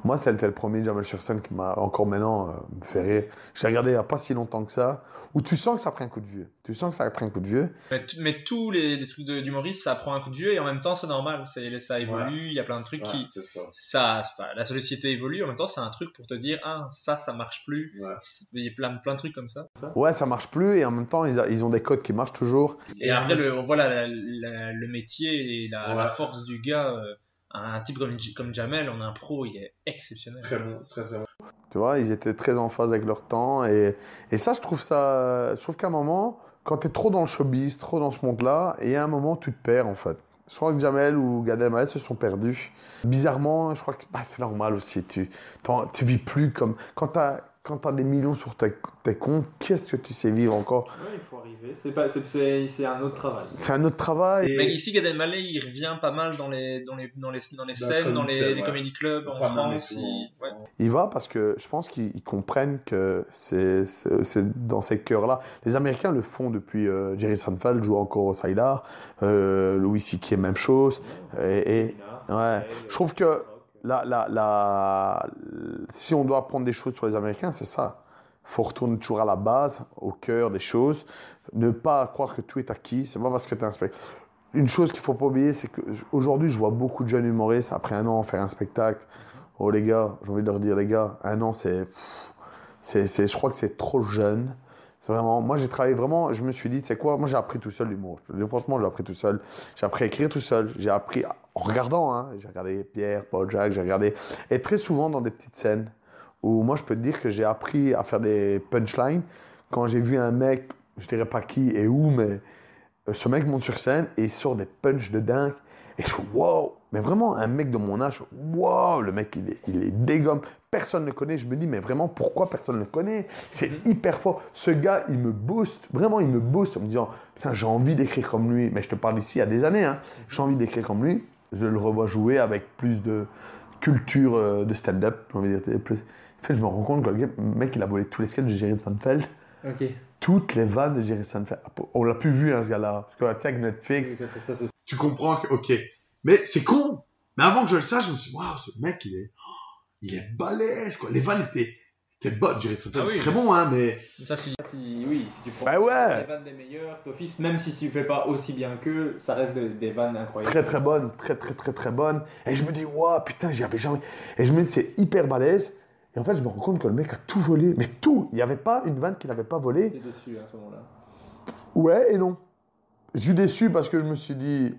Moi, c'était le premier Jamel sur scène qui m'a encore maintenant euh, me fait rire. J'ai regardé il n'y a pas si longtemps que ça, où tu sens que ça pris un coup de vieux. Tu sens que ça pris un coup de vieux. Mais, tous les, les trucs de- d'humoriste, ça prend un coup de vieux et en même temps, c'est normal. C'est, ça évolue, il y a plein de trucs Ouais, qui. C'est ça. Ça, la société évolue, en même temps, c'est un truc pour te dire, ah, ça, ça marche plus. Ouais. Il y a plein, plein de trucs comme ça. Ouais, ça marche plus et en même temps, ils, a- ils ont des codes qui marchent toujours. Et après, le, la- la- le métier et la, Ouais. la force du gars. euh, un type comme, comme Jamel en impro, il est exceptionnel. Très bon, très très bon. Tu vois, ils étaient très en phase avec leur temps. Et, et ça, je trouve ça. Je trouve qu'à un moment, quand tu es trop dans le showbiz, trop dans ce monde-là, et à un moment, tu te perds, en fait. Je crois que Jamel ou Gad Elmaleh se sont perdus. Bizarrement, je crois que bah, c'est normal aussi. Tu, t'en- tu vis plus comme. Quand tu as, des millions sur tes, tes comptes, qu'est-ce que tu sais vivre encore? Ouais, il faut arriver. C'est pas, c'est, c'est, c'est un autre travail. C'est un autre travail. Mais ici, Gad Elmaleh, il revient pas mal dans les, dans les, dans les, dans les scènes, dans les comédie les clubs, en France. il- ouais. Il va parce que je pense qu'ils ils comprennent que c'est dans ces cœurs-là. Les Américains le font depuis. euh, Jerry Seinfeld joue encore au Saïlar, euh, Louis C.K. même chose. Et, et- ouais, je trouve que si on doit apprendre des choses sur les Américains, c'est ça. faut retourner toujours à la base, au cœur des choses. Ne pas croire que tout est acquis. C'est pas parce que tu es un spectacle. Une chose qu'il faut pas oublier, c'est qu'aujourd'hui, je vois beaucoup de jeunes humoristes, après un an, faire un spectacle. Oh les gars, j'ai envie de leur dire, les gars, un an, c'est. c'est, c'est je crois que c'est trop jeune. C'est vraiment. Moi, j'ai travaillé vraiment. Je me suis dit, sais quoi, moi, j'ai appris tout seul l'humour. Franchement, j'ai appris tout seul. J'ai appris à écrire tout seul. J'ai appris en regardant. Hein. J'ai regardé Pierre, Paul, Jacques, j'ai regardé. Et très souvent dans des petites scènes où moi, je peux te dire que j'ai appris à faire des punchlines quand j'ai vu un mec, je dirais pas qui et où, mais euh, ce mec monte sur scène et il sort des punchs de dingue. Et je fais wow! Mais vraiment, un mec de mon âge, wow! Le mec, il est, il est dégomme. Personne ne le connaît. Je me dis, mais vraiment, pourquoi personne ne le connaît? C'est mhm. hyper fort. Ce gars, il me booste. Vraiment, il me booste en me disant, putain, j'ai envie d'écrire comme lui. Mais je te parle ici il y a des années, hein. J'ai envie d'écrire comme lui. Je le revois jouer avec plus de culture euh, de stand-up. Plus. En fait, je me rends compte que le mec, il a volé tous les sketchs de Jerry Seinfeld. Ok toutes les vannes de Jerry Seinfeld. On l'a plus vu, hein, ce gars-là. Parce que avec Netflix. tu comprends que, ok. Mais c'est con. Mais avant que je le sache, je me suis dit, waouh, ce mec, il est, il est balèze, quoi. Les vannes étaient, étaient bonnes, Jerry Seinfeld. Ah très bon, hein, mais. Ça, si, oui, si tu prends bah ouais. les vannes des meilleurs, d'office, même si tu fais pas aussi bien qu'eux, ça reste des, vannes incroyables. Très, très bonnes. Très, très, très, très bonnes. Et je me dis, waouh, putain, j'y avais jamais. Et je me dis, c'est hyper balèze. Et en fait, je me rends compte que le mec a tout volé. Mais tout Il n'y avait pas une vanne qu'il n'avait pas volée. T'es déçu à ce moment-là Ouais et non. Je suis déçu parce que je me suis dit,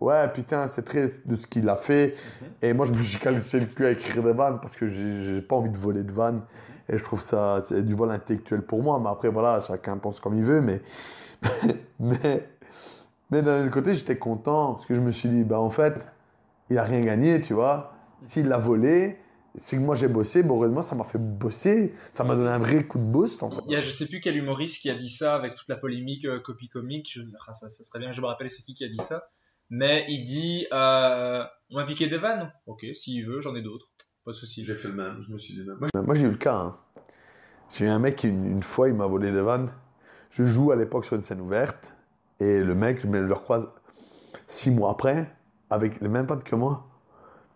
ouais, putain, c'est très de ce qu'il a fait. Mhm. Et moi, je me suis calcé le cul à écrire des vannes parce que j'ai pas envie de voler de vannes. Et je trouve ça, du vol intellectuel pour moi. Mais après, voilà, chacun pense comme il veut. Mais, mais, mais d'un autre côté, j'étais content parce que je me suis dit, bah, en fait, il a rien gagné, tu vois. S'il l'a volé, c'est que moi j'ai bossé, bon, heureusement ça m'a fait bosser, ça m'a donné un vrai coup de boost. En fait. Il y a je sais plus quel humoriste qui a dit ça avec toute la polémique euh, copie comique, ah, ça, serait bien que je me rappelle c'est qui qui a dit ça, mais il dit euh, on m'a piqué des vannes, ok s'il veut j'en ai d'autres, pas de souci. J'ai fait le même, je me suis dit. Moi, j'ai eu le cas, hein. j'ai eu un mec qui une, fois il m'a volé des vannes, je joue à l'époque sur une scène ouverte et le mec je le croise six mois après avec les mêmes pattes que moi,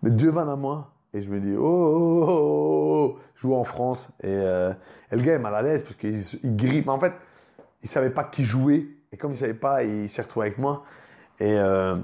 mais deux vannes à moi. Et je me dis, oh, oh, oh, oh, je joue en France. Et, euh, et, le gars est mal à l'aise parce qu'il il grippe. En fait, il savait pas qui jouait. Et comme il savait pas, il s'est retrouvé avec moi. Et, euh,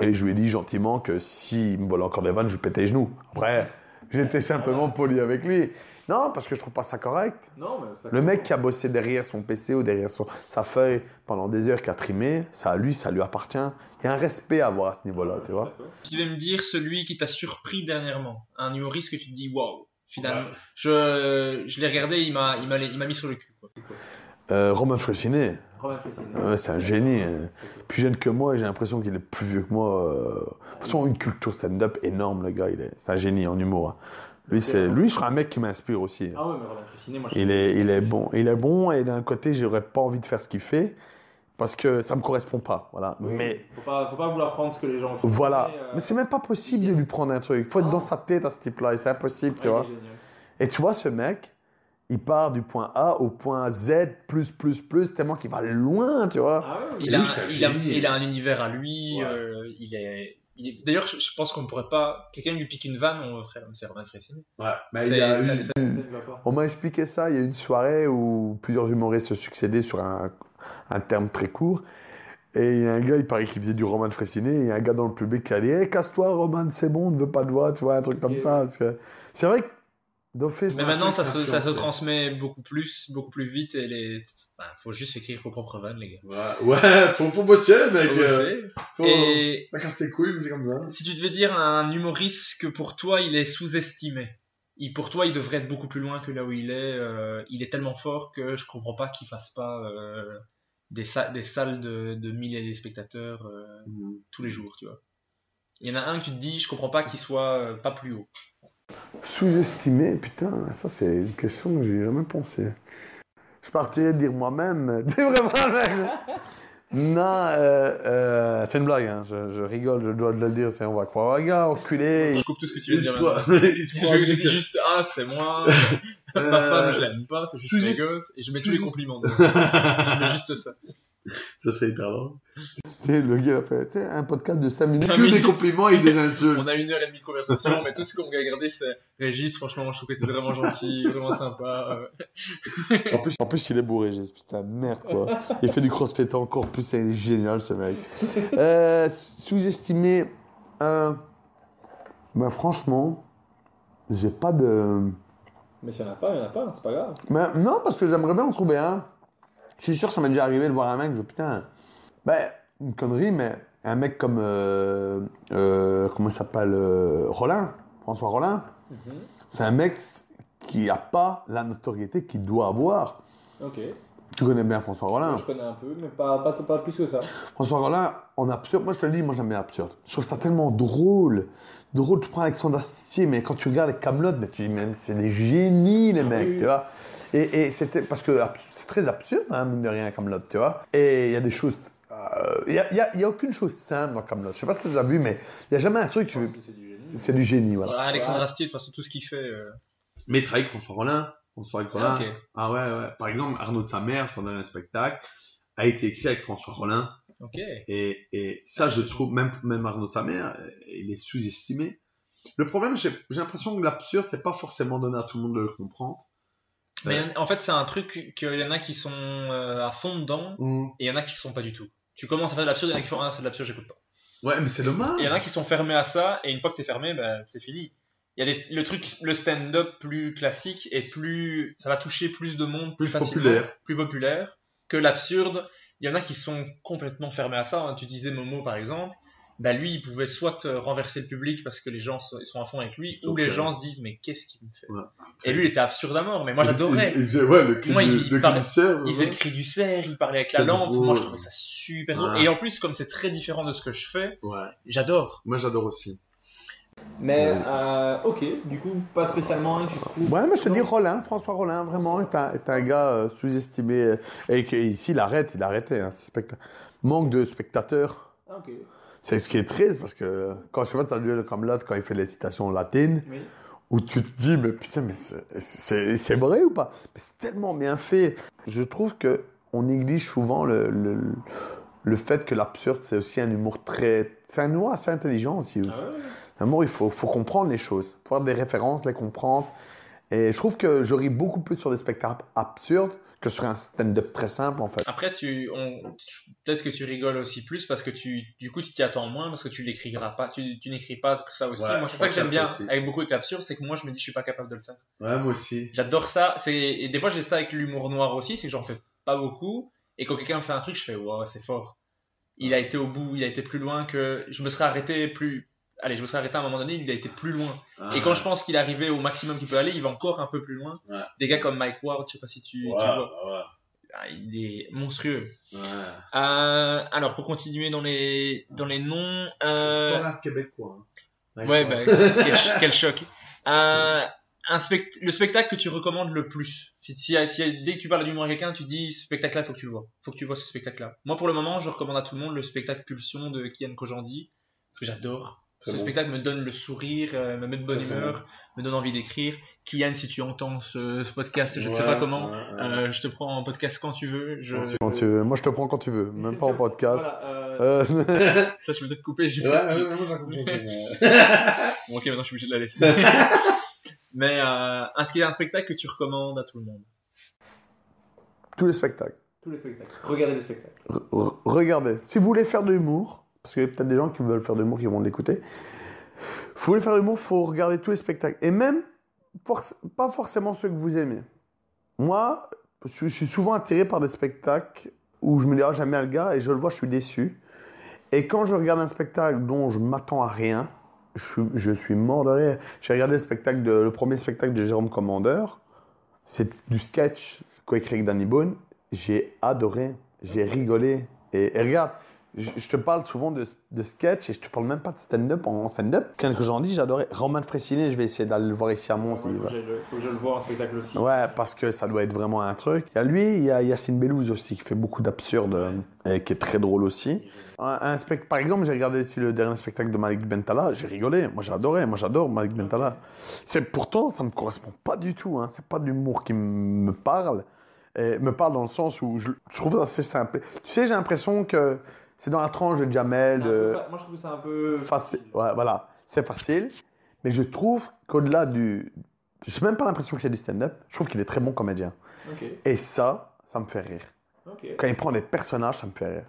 et je lui ai dit gentiment que s'il me volait encore des vannes, je lui pétais les genoux. Après, j'étais simplement poli avec lui. Non, parce que je trouve pas ça correct. Non, mais le mec qui a bossé derrière son PC ou derrière son, sa feuille pendant des heures, qui a trimé, ça à lui, ça lui appartient. Il y a un respect à avoir à ce niveau-là, tu vois. Tu veux me dire celui qui t'a surpris dernièrement, un humoriste que tu te dis waouh, finalement. Je, je l'ai regardé, il m'a, il m'a, mis sur le cul. Quoi. Euh, Romain Fressinet. C'est un génie. Hein. Plus jeune que moi, j'ai l'impression qu'il est plus vieux que moi. Euh... De toute façon, une culture stand-up énorme, le gars. Il est... C'est un génie en humour. Hein. Lui, c'est, lui, je serais un mec qui m'inspire aussi. Ah ouais, mais Romain Fressinet, moi, je il est, il est bon. Il est bon, et d'un côté, j'aurais pas envie de faire ce qu'il fait parce que ça me correspond pas, voilà. Mais faut pas, faut pas vouloir prendre ce que les gens font. Voilà. Mais, euh, mais c'est même pas possible de lui prendre un truc. Il faut être dans sa tête à ce type-là, et c'est impossible, tu vois. Et tu vois, ce mec, il part du point A au point Z, plus, plus, plus, tellement qu'il va loin, tu vois. Ah il, a, il, a, il, a, un univers à lui, euh, il est D'ailleurs, je, pense qu'on ne pourrait pas. Quelqu'un lui pique une vanne, on ferait. C'est Romain Fressinet. Ouais, mais il y a On m'a expliqué ça. Il y a une soirée où plusieurs humoristes se succédaient sur un, un terme très court. Et il y a un gars, il paraît qu'il faisait du Roman Fressinet. Et il y a un gars dans le public qui a dit hey, Casse-toi, Roman, c'est bon, on ne veut pas de voix, tu vois, un truc comme ça. C'est vrai que d'office. Mais maintenant, ça se, ça se transmet beaucoup plus, beaucoup plus vite. Et les bah, faut juste écrire vos propres vannes, les gars. Ouais, ouais faut, faut bosser, mec. Faut bosser. Faut... Et ça casse tes couilles, mais c'est comme ça. Si tu devais dire à un humoriste que pour toi, il est sous-estimé, pour toi, il devrait être beaucoup plus loin que là où il est, euh, il est tellement fort que je comprends pas qu'il fasse pas euh, des, des salles de, de milliers de spectateurs euh, mm. tous les jours, tu vois. Il y en a un que tu te dis, je comprends pas qu'il soit pas plus haut. Sous-estimé, putain, ça c'est une question que j'ai jamais pensé je partirais dire moi-même. C'est vraiment Non, euh, euh, c'est une blague, hein. je, je, rigole, je dois le dire, on va croire, gars, enculé. Je coupe tout ce que tu veux dire. je, je dis juste, ah, c'est moi, ma femme, je l'aime pas, c'est juste mes gosses, et je mets tous les compliments. je mets juste ça. Ça serait hyper drôle. Sais, le gars, il a fait un podcast de 5 minutes. Cinq Que des compliments et des insultes. On a une heure et demie de conversation, mais tout ce qu'on a gardé, c'est Régis. Franchement, je trouve que t'es vraiment gentil, vraiment sympa. En plus, en plus, il est bourré, j'ai dit, putain, merde, quoi. Il fait du crossfit encore plus, c'est génial, ce mec. Euh, Sous-estimé, euh, ben, franchement, j'ai pas de... Mais s'il n'y en a pas, il n'y en a pas, c'est pas grave. Ben, non, parce que j'aimerais bien en trouver un. Je suis sûr que ça m'est déjà arrivé de voir un mec, je dis, putain, ben, une connerie, mais un mec comme, euh, euh, comment il s'appelle, euh, Rollin, François Rollin, c'est un mec qui a pas la notoriété qu'il doit avoir. Ok. Tu connais bien François Rollin? Je connais un peu, mais pas, pas, pas plus que ça. François Rollin, en absurde, moi je te le dis, moi j'aime bien absurde. Je trouve ça tellement drôle. Drôle, tu prends Alexandre Astier, mais quand tu regardes les Camelot, mais tu dis même, c'est des génies les mecs, oui. tu vois. Et, et c'était, parce que c'est très absurde, hein, mine de rien, Camelot, tu vois. Et il y a des choses, euh, il y, a, il y a- il y a aucune chose simple dans Camelot. Je sais pas si tu as déjà vu, mais il y a jamais un truc, tu- C'est du génie. c'est du génie, voilà. Alexandre Astier, de toute façon, tout ce qu'il fait. euh, Mais il travaille avec François Rollin. François Rollin. Ah. Ah ouais, ouais. Par exemple, Arnaud de sa mère, son dernier spectacle, a été écrit avec François Rollin. Ok. Et, et ça, je trouve, même, même Arnaud de sa mère, euh, il est sous-estimé. Le problème, j'ai j'ai l'impression que l'absurde, c'est pas forcément donné à tout le monde de le comprendre. Mais en fait, c'est un truc qu'il y en a qui sont euh, à fond dedans Mm. et il y en a qui sont pas du tout. Tu commences à faire de l'absurde, il y en a qui font Ah, c'est de l'absurde, j'écoute pas. Ouais, mais c'est dommage. Il y en a qui sont fermés à ça et une fois que t'es fermé, ben, c'est fini. Il y a des- le truc, le stand-up plus classique et plus. Ça va toucher plus de monde plus, Plus facilement, populaire. plus populaire que l'absurde. Il y en a qui sont complètement fermés à ça. hein. Tu disais Momo par exemple. Bah lui, il pouvait soit euh, renverser le public parce que les gens sont, ils sont à fond avec lui, ou les gens se disent mais qu'est-ce qu'il me fait? Ouais. Et lui, il était absurde à mort. Mais moi, j'adorais. Il, il faisait, ouais, le cri, Moi, du, il le cri parlait- du cerf, Il faisait le cri du cerf, il parlait avec la lampe. Moi, je trouvais ça super drôle. Ouais. Et en plus, comme c'est très différent de ce que je fais, Ouais. j'adore. Moi, j'adore aussi. Mais, euh, ok, du coup, pas spécialement trouves. Ouais, mais je te dis, Rollin, François Rollin, vraiment, est un, est un gars euh, sous-estimé. et qu'ici, il arrête, il a arrêté, hein. Manque de spectateurs. Ah, ok. C'est ce qui est triste parce que quand je sais pas, tu as vu le Camelot quand il fait les citations latines, Oui. où tu te dis, mais putain, mais c'est vrai ou pas? Mais c'est tellement bien fait. Je trouve que on néglige souvent le, le, le fait que l'absurde, c'est aussi un humour très. C'est un humour assez intelligent aussi. aussi. Ah ouais Un humour, il faut, faut comprendre les choses, faut avoir des références, les comprendre. Et je trouve que je ris beaucoup plus sur des spectacles absurdes que sur un stand-up très simple, en fait. Après, tu, peut-être que tu rigoles aussi plus parce que tu, du coup, tu t'y attends moins parce que tu l'écriras pas, tu, tu n'écris pas ça aussi. Ouais, moi, c'est ça que j'aime bien aussi. avec beaucoup avec l'absurde, c'est que moi, je me dis, je suis pas capable de le faire. Ouais, moi aussi. J'adore ça. C'est, et des fois, j'ai ça avec l'humour noir aussi, c'est que j'en fais pas beaucoup. Et quand quelqu'un me fait un truc, je fais, wow, c'est fort. Il a été au bout, il a été plus loin que, je me serais arrêté plus, allez, je me serais arrêté à un moment donné, il a été plus loin. Ah. Et quand je pense qu'il est arrivé au maximum qu'il peut aller, il va encore un peu plus loin. Ouais. Des gars comme Mike Ward, je sais pas si tu, vois. ouais, Ah, il est monstrueux. ouais. Euh, alors pour continuer dans les dans les noms, euh, Voilà, québécois. hein. ouais bah, quel, quel choc. Euh, un spect- le spectacle que tu recommandes le plus. Si, si, si- dès que tu parles d'humour à quelqu'un, tu dis ce spectacle-là, faut que tu le vois. Faut que tu vois ce spectacle-là. Moi pour le moment, je recommande à tout le monde le spectacle Pulsion de Kian Kojandi parce que j'adore. Ce bon. spectacle me donne le sourire, euh, me met de bonne humeur, me donne envie d'écrire. Kian, si tu entends ce, ce podcast, je ne sais pas comment, ouais, ouais. euh, je te prends en podcast quand tu veux. Je... Quand tu veux. Moi, je te prends quand tu veux, même pas en podcast. Voilà, euh, Euh, Ça, je peux peut-être couper. J'ai pas-. Bon, ok, maintenant je suis obligé de la laisser. Mais euh, est-ce qu'il y a un spectacle que tu recommandes à tout le monde? Tous les spectacles. tous les spectacles. Regardez les spectacles. Re- re- regardez, si vous voulez faire de l'humour, parce qu'il y a peut-être des gens qui veulent faire de l'humour qui vont l'écouter, vous voulez faire de l'humour, faut regarder tous les spectacles. Et même, pas forcément ceux que vous aimez. Moi, je suis- souvent attiré par des spectacles où je me dis, ah, j'aime le gars, et je le vois, je suis déçu. Et quand je regarde un spectacle dont je m'attends à rien, je suis, mort de rire. J'ai regardé le, spectacle le premier spectacle de Jérôme Commandeur. C'est du sketch coécrit avec Danny Boone. J'ai adoré. J'ai rigolé. Et, et regarde, je, je te parle souvent de, de sketch et je te parle même pas de stand-up en stand-up. Tiens, que j'en dis, adoré. Roman Fressinet, je vais essayer d'aller le voir ici à Mons. Il il faut, va- que j'aille le- faut que je le vois en spectacle aussi. Ouais, parce que ça doit être vraiment un truc. Il y a lui, il y a Yacine Bellouz aussi qui fait beaucoup d'absurdes euh, et qui est très drôle aussi. Un, un spect- Par exemple, j'ai regardé ici le dernier spectacle de Malik Bentala, j'ai rigolé. Moi, adoré. Moi, j'adore Malik Bentala. C'est pourtant, ça me correspond pas du tout. Hein. C'est pas de l'humour qui me parle, et me parle dans le sens où je, je trouve ça assez simple. Tu sais, j'ai l'impression que c'est dans la tranche de Jamel. De- fa- Moi, je trouve c'est un peu. facile. Ouais, voilà, c'est facile. Mais je trouve qu'au-delà du. Je n'ai même pas l'impression qu'il y a du stand-up. Je trouve qu'il est très bon comédien. Et ça, ça me fait rire. Quand il prend des personnages, ça me fait rire.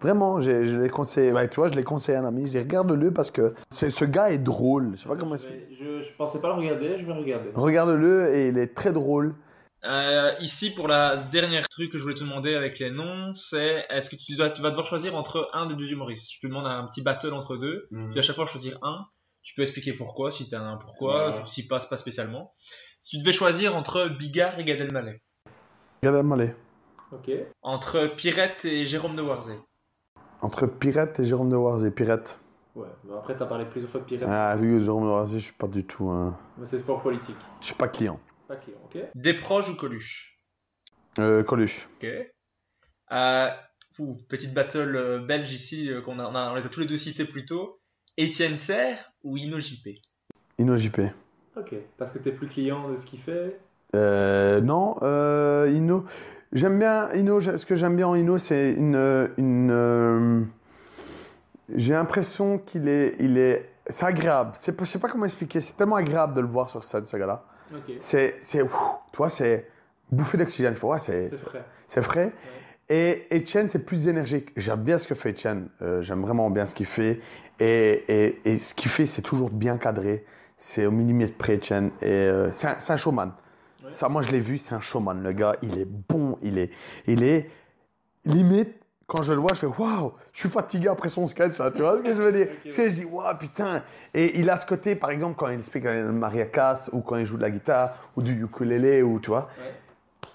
Vraiment, j'ai- je l'ai conseillé. ouais, tu vois, je l'ai conseillé à un ami. Je dis, regarde-le parce que c'est- ce gars est drôle. Je sais pas je, vais- je, je pensais pas le regarder, je vais regarder. Regarde-le et il est très drôle. Euh, ici, pour la dernière truc que je voulais te demander avec les noms, c'est est-ce que tu, dois, tu vas devoir choisir entre un des deux humoristes? Je te demande un petit battle entre deux. Mhm. Tu vas à chaque fois choisir un. Tu peux expliquer pourquoi, si tu as un pourquoi, Ouais. si passe pas spécialement. Si tu devais choisir entre Bigard et Gad Elmaleh, Regarde Elmaleh. Ok. entre Pirette et Jérôme de Warzé, Entre Pirate et Jérôme de Warzé. Pirate. Ouais. Bon, après, t'as parlé plusieurs fois de Pirate. Ah, lui, Jérôme de Warzé, je suis pas du tout. un- Mais c'est fort politique. Je suis pas client. Ok, ok. Desproges ou Coluche Euh, Coluche. Ok. Euh, ouh, petite battle euh, belge ici, euh, qu'on a, on, a- on les a tous les deux cités plus tôt. Étienne Serre ou Ino JP Ino JP. Ok. Parce que t'es plus client de ce qu'il fait. Euh, non, euh, Ino. J'aime bien Ino. j'ai- Ce que j'aime bien en Ino, c'est une. une euh, j'ai l'impression qu'il est, il est. C'est agréable. C'est pas- Je sais pas comment expliquer. C'est tellement agréable de le voir sur scène, ce gars-là. Ok. C'est, c'est, tu vois, c'est bouffée d'oxygène. Tu vois, c'est, C'est frais. c'est frais. Et Etienne, c'est plus énergique. J'aime bien ce que fait Etienne. Euh, j'aime vraiment bien ce qu'il fait. Et, et, et ce qu'il fait, c'est toujours bien cadré. C'est au millimètre près, Etienne. Et euh, c'est, un, c'est un showman. Ça, moi, je l'ai vu, c'est un showman. Le gars, il est bon. Il est, il est limite. Quand je le vois, je fais waouh, je suis fatigué après son sketch là, tu vois ce que je veux dire? Ok. Tu sais, Je dis waouh, putain. Et il a ce côté, par exemple, quand il explique le mariacas ou quand il joue de la guitare ou du ukulélé ou tu vois. Ouais.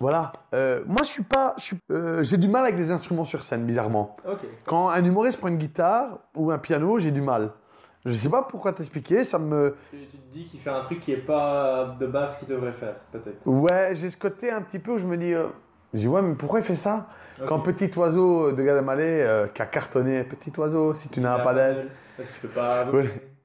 Voilà. Euh, moi, je suis pas. euh, J'ai du mal avec les instruments sur scène, bizarrement. Quand un humoriste prend une guitare ou un piano, j'ai du mal. Je sais pas pourquoi t'expliquer, ça me. Tu te dis qu'il fait un truc qui est pas de base qu'il devrait faire, peut-être. Ouais, j'ai ce côté un petit peu où je me dis. euh, Je dis, ouais, mais pourquoi il fait ça. Quand Petit Oiseau de Gad Elmaleh, euh, qui a cartonné, Petit Oiseau, si tu n'as pas d'aile. Pas.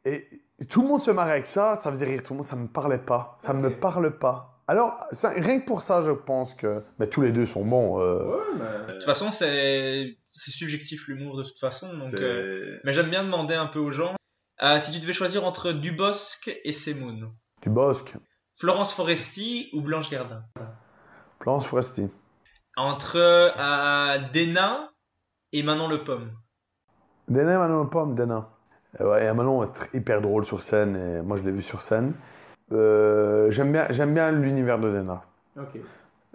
Et tout le monde se marrait avec ça, ça faisait rire tout le monde, ça me parlait pas. Ça me Ok. parle pas. Alors, ça- rien que pour ça, je pense que. Mais tous les deux sont bons. euh, Ouais, mais. De toute façon, c'est c'est subjectif l'humour de toute façon. Donc, euh, Mais j'aime bien demander un peu aux gens. euh, si tu devais choisir entre Dubosc et Semoun, Du Bosque, Florence Foresti ou Blanche Gardin? Florence Foresti. Entre euh, Dena et Manon Le Pomme. Dana Manon Pomme, Dana. Euh, ouais, et Manon est hyper drôle sur scène, et moi je l'ai vu sur scène. Euh, j'aime bien, j'aime bien l'univers de Dana. Ok.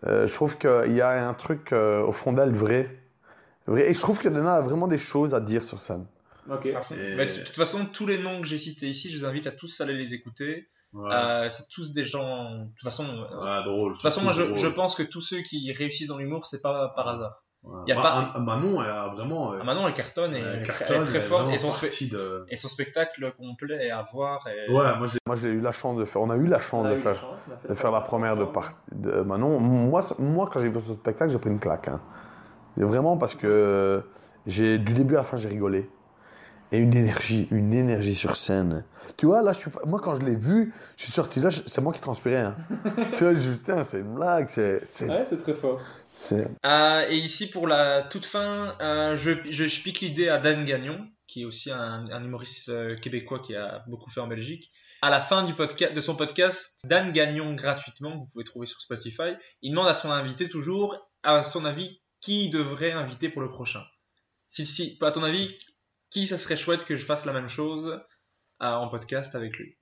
Euh, je trouve qu'il y a un truc euh, au fond d'elle vrai. vrai. Et je trouve que Dana a vraiment des choses à dire sur scène. Ok. Et- Mais de de toute façon, tous les noms que j'ai cités ici, je vous invite à tous aller les écouter. Ouais. Euh, c'est tous des gens. De toute façon, euh, Ouais, drôle. de toute façon, moi, je, pense que tous ceux qui réussissent dans l'humour, c'est pas par hasard. Ouais. y a Bah, pas- un- Manon, elle vraiment. euh, Ah, Manon, elle cartonne et elle est très- cartonne, est forte. Et son, spe- partie de. et son spectacle complet est à voir. Et... Ouais, moi l'ai eu la chance de faire. On a eu la chance de eu faire. la chance, on a fait de faire la première de, par- de Manon. Moi, moi, quand j'ai vu ce spectacle, j'ai pris une claque. hein. Et Vraiment parce que j'ai du début à la fin, j'ai rigolé. Une énergie, une énergie sur scène. Tu vois, là, je suis, moi, quand je l'ai vu, je suis sorti là, je- c'est moi qui transpirais. hein. tu vois, je, putain, c'est une blague. C'est, c'est, Ouais, c'est très fort. c'est- Euh, et ici, pour la toute fin, euh, je, je, je pique l'idée à Dan Gagnon, qui est aussi un, un humoriste euh, québécois qui a beaucoup fait en Belgique. À la fin du podcast, de son podcast, Dan Gagnon gratuitement, vous pouvez trouver sur Spotify, il demande à son invité toujours, à son avis, qui devrait inviter pour le prochain. Si, si, à ton avis, qui ça serait chouette que je fasse la même chose euh, en podcast avec lui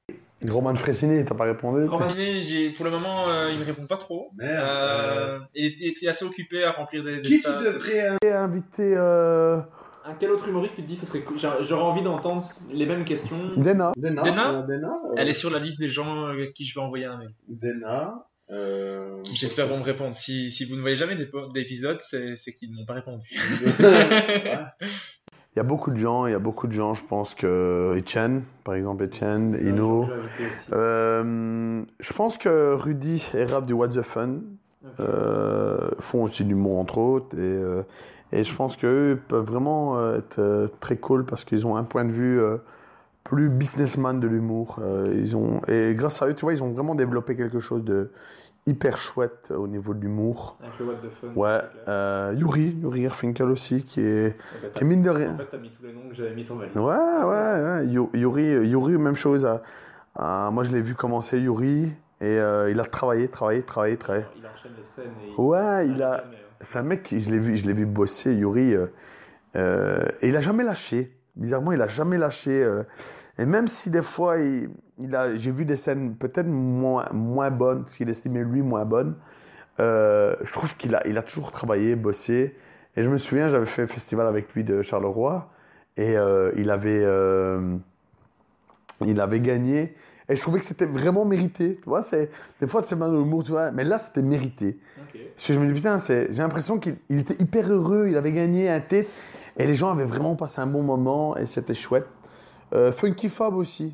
Roman Fressini, t'as pas répondu Romané, j'ai pour le moment, euh, il me répond pas trop. Merde. Euh, il était il était assez occupé à remplir des, des Qui tu devrais. Euh, Un quel autre humoriste tu te dis ça serait J'aurais envie d'entendre les mêmes questions. Dena. Dena Dena euh, Dena euh, Elle est sur la liste des gens euh, qui je vais envoyer un mail. Dena. euh, Qui j'espère vont me répondre. Si, si vous ne voyez jamais d'épisodes, c'est c'est qu'ils ne m'ont pas répondu. Ouais. Il y a beaucoup de gens, il y a beaucoup de gens, je pense que Etienne, par exemple, Etienne, Ino. Euh, je pense que Rudy et Rap du What the Fun Ok. euh, font aussi du mot entre autres et, euh, et je pense qu'eux peuvent vraiment euh, être euh, très cool parce qu'ils ont un point de vue euh, plus businessman de l'humour. Ils ont et grâce à eux, tu vois, ils ont vraiment développé quelque chose de hyper chouette au niveau de l'humour. Avec le What the Fun. Ouais, clair. euh, Yuri, Yuri Erfinkel aussi, qui est, qui est mine de rien. En fait, t'as mis tous les noms que j'avais mis sur ma liste. Ouais, ouais, ouais. Yu- Yuri, Yuri, même chose. euh, euh, moi, je l'ai vu commencer, Yuri, et euh, il a travaillé, travaillé, travaillé, travaillé. Il enchaîne les scènes et Ouais, il a. hein. C'est un mec, qui- je l'ai vu, je l'ai vu bosser, Yuri, euh, euh, et il a jamais lâché. Bizarrement, il a jamais lâché. Et même si des fois, il, il a, j'ai vu des scènes peut-être moins, moins bonnes, ce qu'il estimait lui moins bonnes, euh, je trouve qu'il a, il a toujours travaillé, bossé. Et je me souviens, j'avais fait un festival avec lui de Charleroi, et euh, il avait, euh, il avait gagné. Et je trouvais que c'était vraiment mérité. Tu vois, c'est, des fois, c'est mal le mot, tu vois, mais là, c'était mérité. Parce que je me dis, putain, c'est- j'ai l'impression qu'il il était hyper heureux, il avait gagné un tête, et les gens avaient vraiment passé un bon moment, et c'était chouette. Euh, Funky Fab aussi.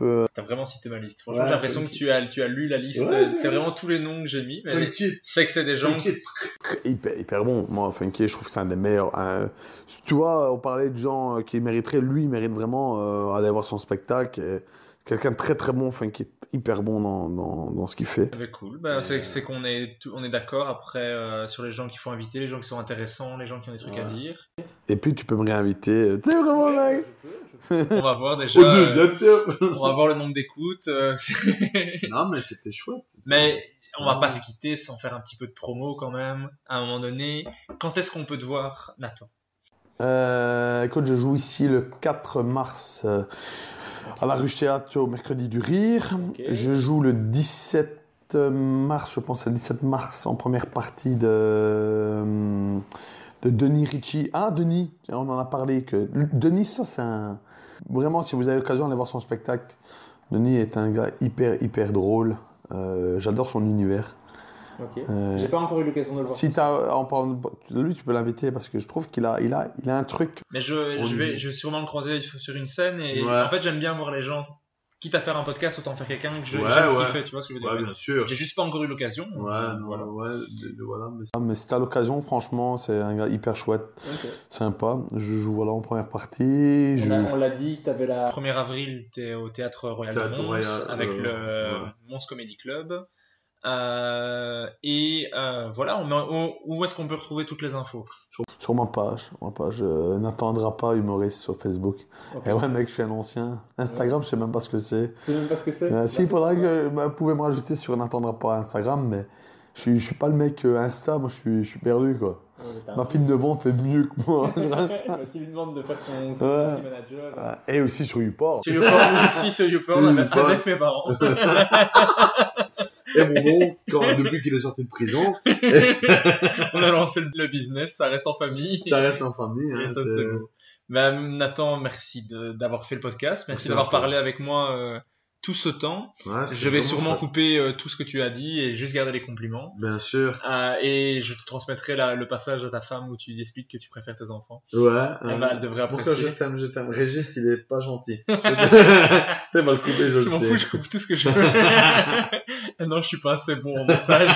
Peu- T'as vraiment cité ma liste. Franchement, Ouais, j'ai l'impression que tu as, tu as lu la liste. Ouais, c'est c'est vrai. vraiment tous les noms que j'ai mis. Mais Funky. tu sais que c'est des gens. Funky. hyper, hyper bon. Moi, Funky, je trouve que c'est un des meilleurs. tu vois, on parlait de gens euh, qui mériteraient, lui, il mérite vraiment euh, aller voir son spectacle. et Quelqu'un de très très bon, Funky, hyper bon dans, dans, dans ce qu'il fait. Ah bah, cool. Bah, c'est c'est qu'on est, tout- on est d'accord après euh, sur les gens qu'il faut inviter, les gens qui sont intéressants, les gens qui ont des trucs à Ouais. dire. Et puis, tu peux me réinviter. Tu sais, vraiment, mec On va voir déjà. Au euh, deuxième tour. on va voir le nombre d'écoutes. euh, Non, mais c'était chouette. Mais on va pas se quitter sans faire un petit peu de promo quand même. À un moment donné, quand est-ce qu'on peut te voir, Nathan? Euh, écoute, je joue ici le 4 mars euh, à la Ruche Théâtre au Mercredi du Rire. Je joue le 17 mars, je pense, le 17 mars en première partie de, euh, de Denis Ritchie. Ah, Denis, on en a parlé. que Denis, ça, c'est un. Vraiment, si vous avez l'occasion d'aller voir son spectacle, Denis est un gars hyper, hyper drôle. Euh, J'adore son univers. Ok. Euh, J'ai pas encore eu l'occasion de le voir. Si tu as, en parlant de lui, tu peux l'inviter parce que je trouve qu'il a, il a, il a un truc Mais je, je, vais, je vais sûrement le croiser sur une scène et Ouais. en fait j'aime bien voir les gens. Quitte à faire un podcast, autant faire quelqu'un que je- Ouais, j'aime ce qu'il fait, tu vois ce que je veux dire Ouais, bien sûr. J'ai juste pas encore eu l'occasion. Ouais, voilà. voilà, mais Ah, mais si t'as l'occasion, franchement, c'est un gars hyper chouette, Ok. sympa. Je joue voilà en première partie. Je... On a- on l'a dit que t'avais la. 1er avril, t'es au Théâtre Royal Théâtre de Mons Royal, avec euh, le ouais. Mons Comedy Club. Euh, et euh, voilà, on, met- on- où est-ce qu'on peut retrouver toutes les infos? Sur ma page, ma page euh, n'attendra pas humoriste sur Facebook. Ok. Et ouais, mec, je suis un ancien. Instagram, je sais même pas ce que c'est. C'est même pas ce que c'est? Euh, si, il faudrait que bah, vous pouvez me rajouter sur n'attendra pas Instagram, mais je suis, je suis pas le mec euh, Insta, moi je suis, je suis perdu quoi. Ouais, Ma fille de 9 ans fait mieux que moi tu lui demandes de faire ton Ouais. manager. là. Et aussi sur YouPorn. Sur YouPorn, suis sur YouPorn avec, avec mes parents. Et mon oncle, quand- depuis qu'il est sorti de prison, on a lancé le, business, ça reste en famille. ça reste en famille. hein, Et ça, c'est- c'est beau. Mais, Nathan, merci de- d'avoir fait le podcast. Merci Merci d'avoir parlé avec moi euh, tout ce temps. Ouais, Je vais sûrement couper euh, tout ce que tu as dit et juste garder les compliments. Bien sûr. Euh, et je te transmettrai la- le passage à ta femme où tu lui expliques que tu préfères tes enfants. Ouais. Elle, euh, va, elle devrait Pourquoi je apprécier. t'aime, je t'aime? Régis, il est pas gentil. C'est mal coupé, je Je le m'en sais. fous, je coupe tout ce que je veux. non, je suis pas assez bon en montage.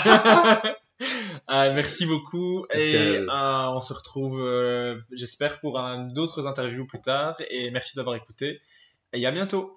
Euh, merci beaucoup Merci et euh, on se retrouve, euh, j'espère, pour d'autres interviews plus tard. Et merci d'avoir écouté. Et à bientôt.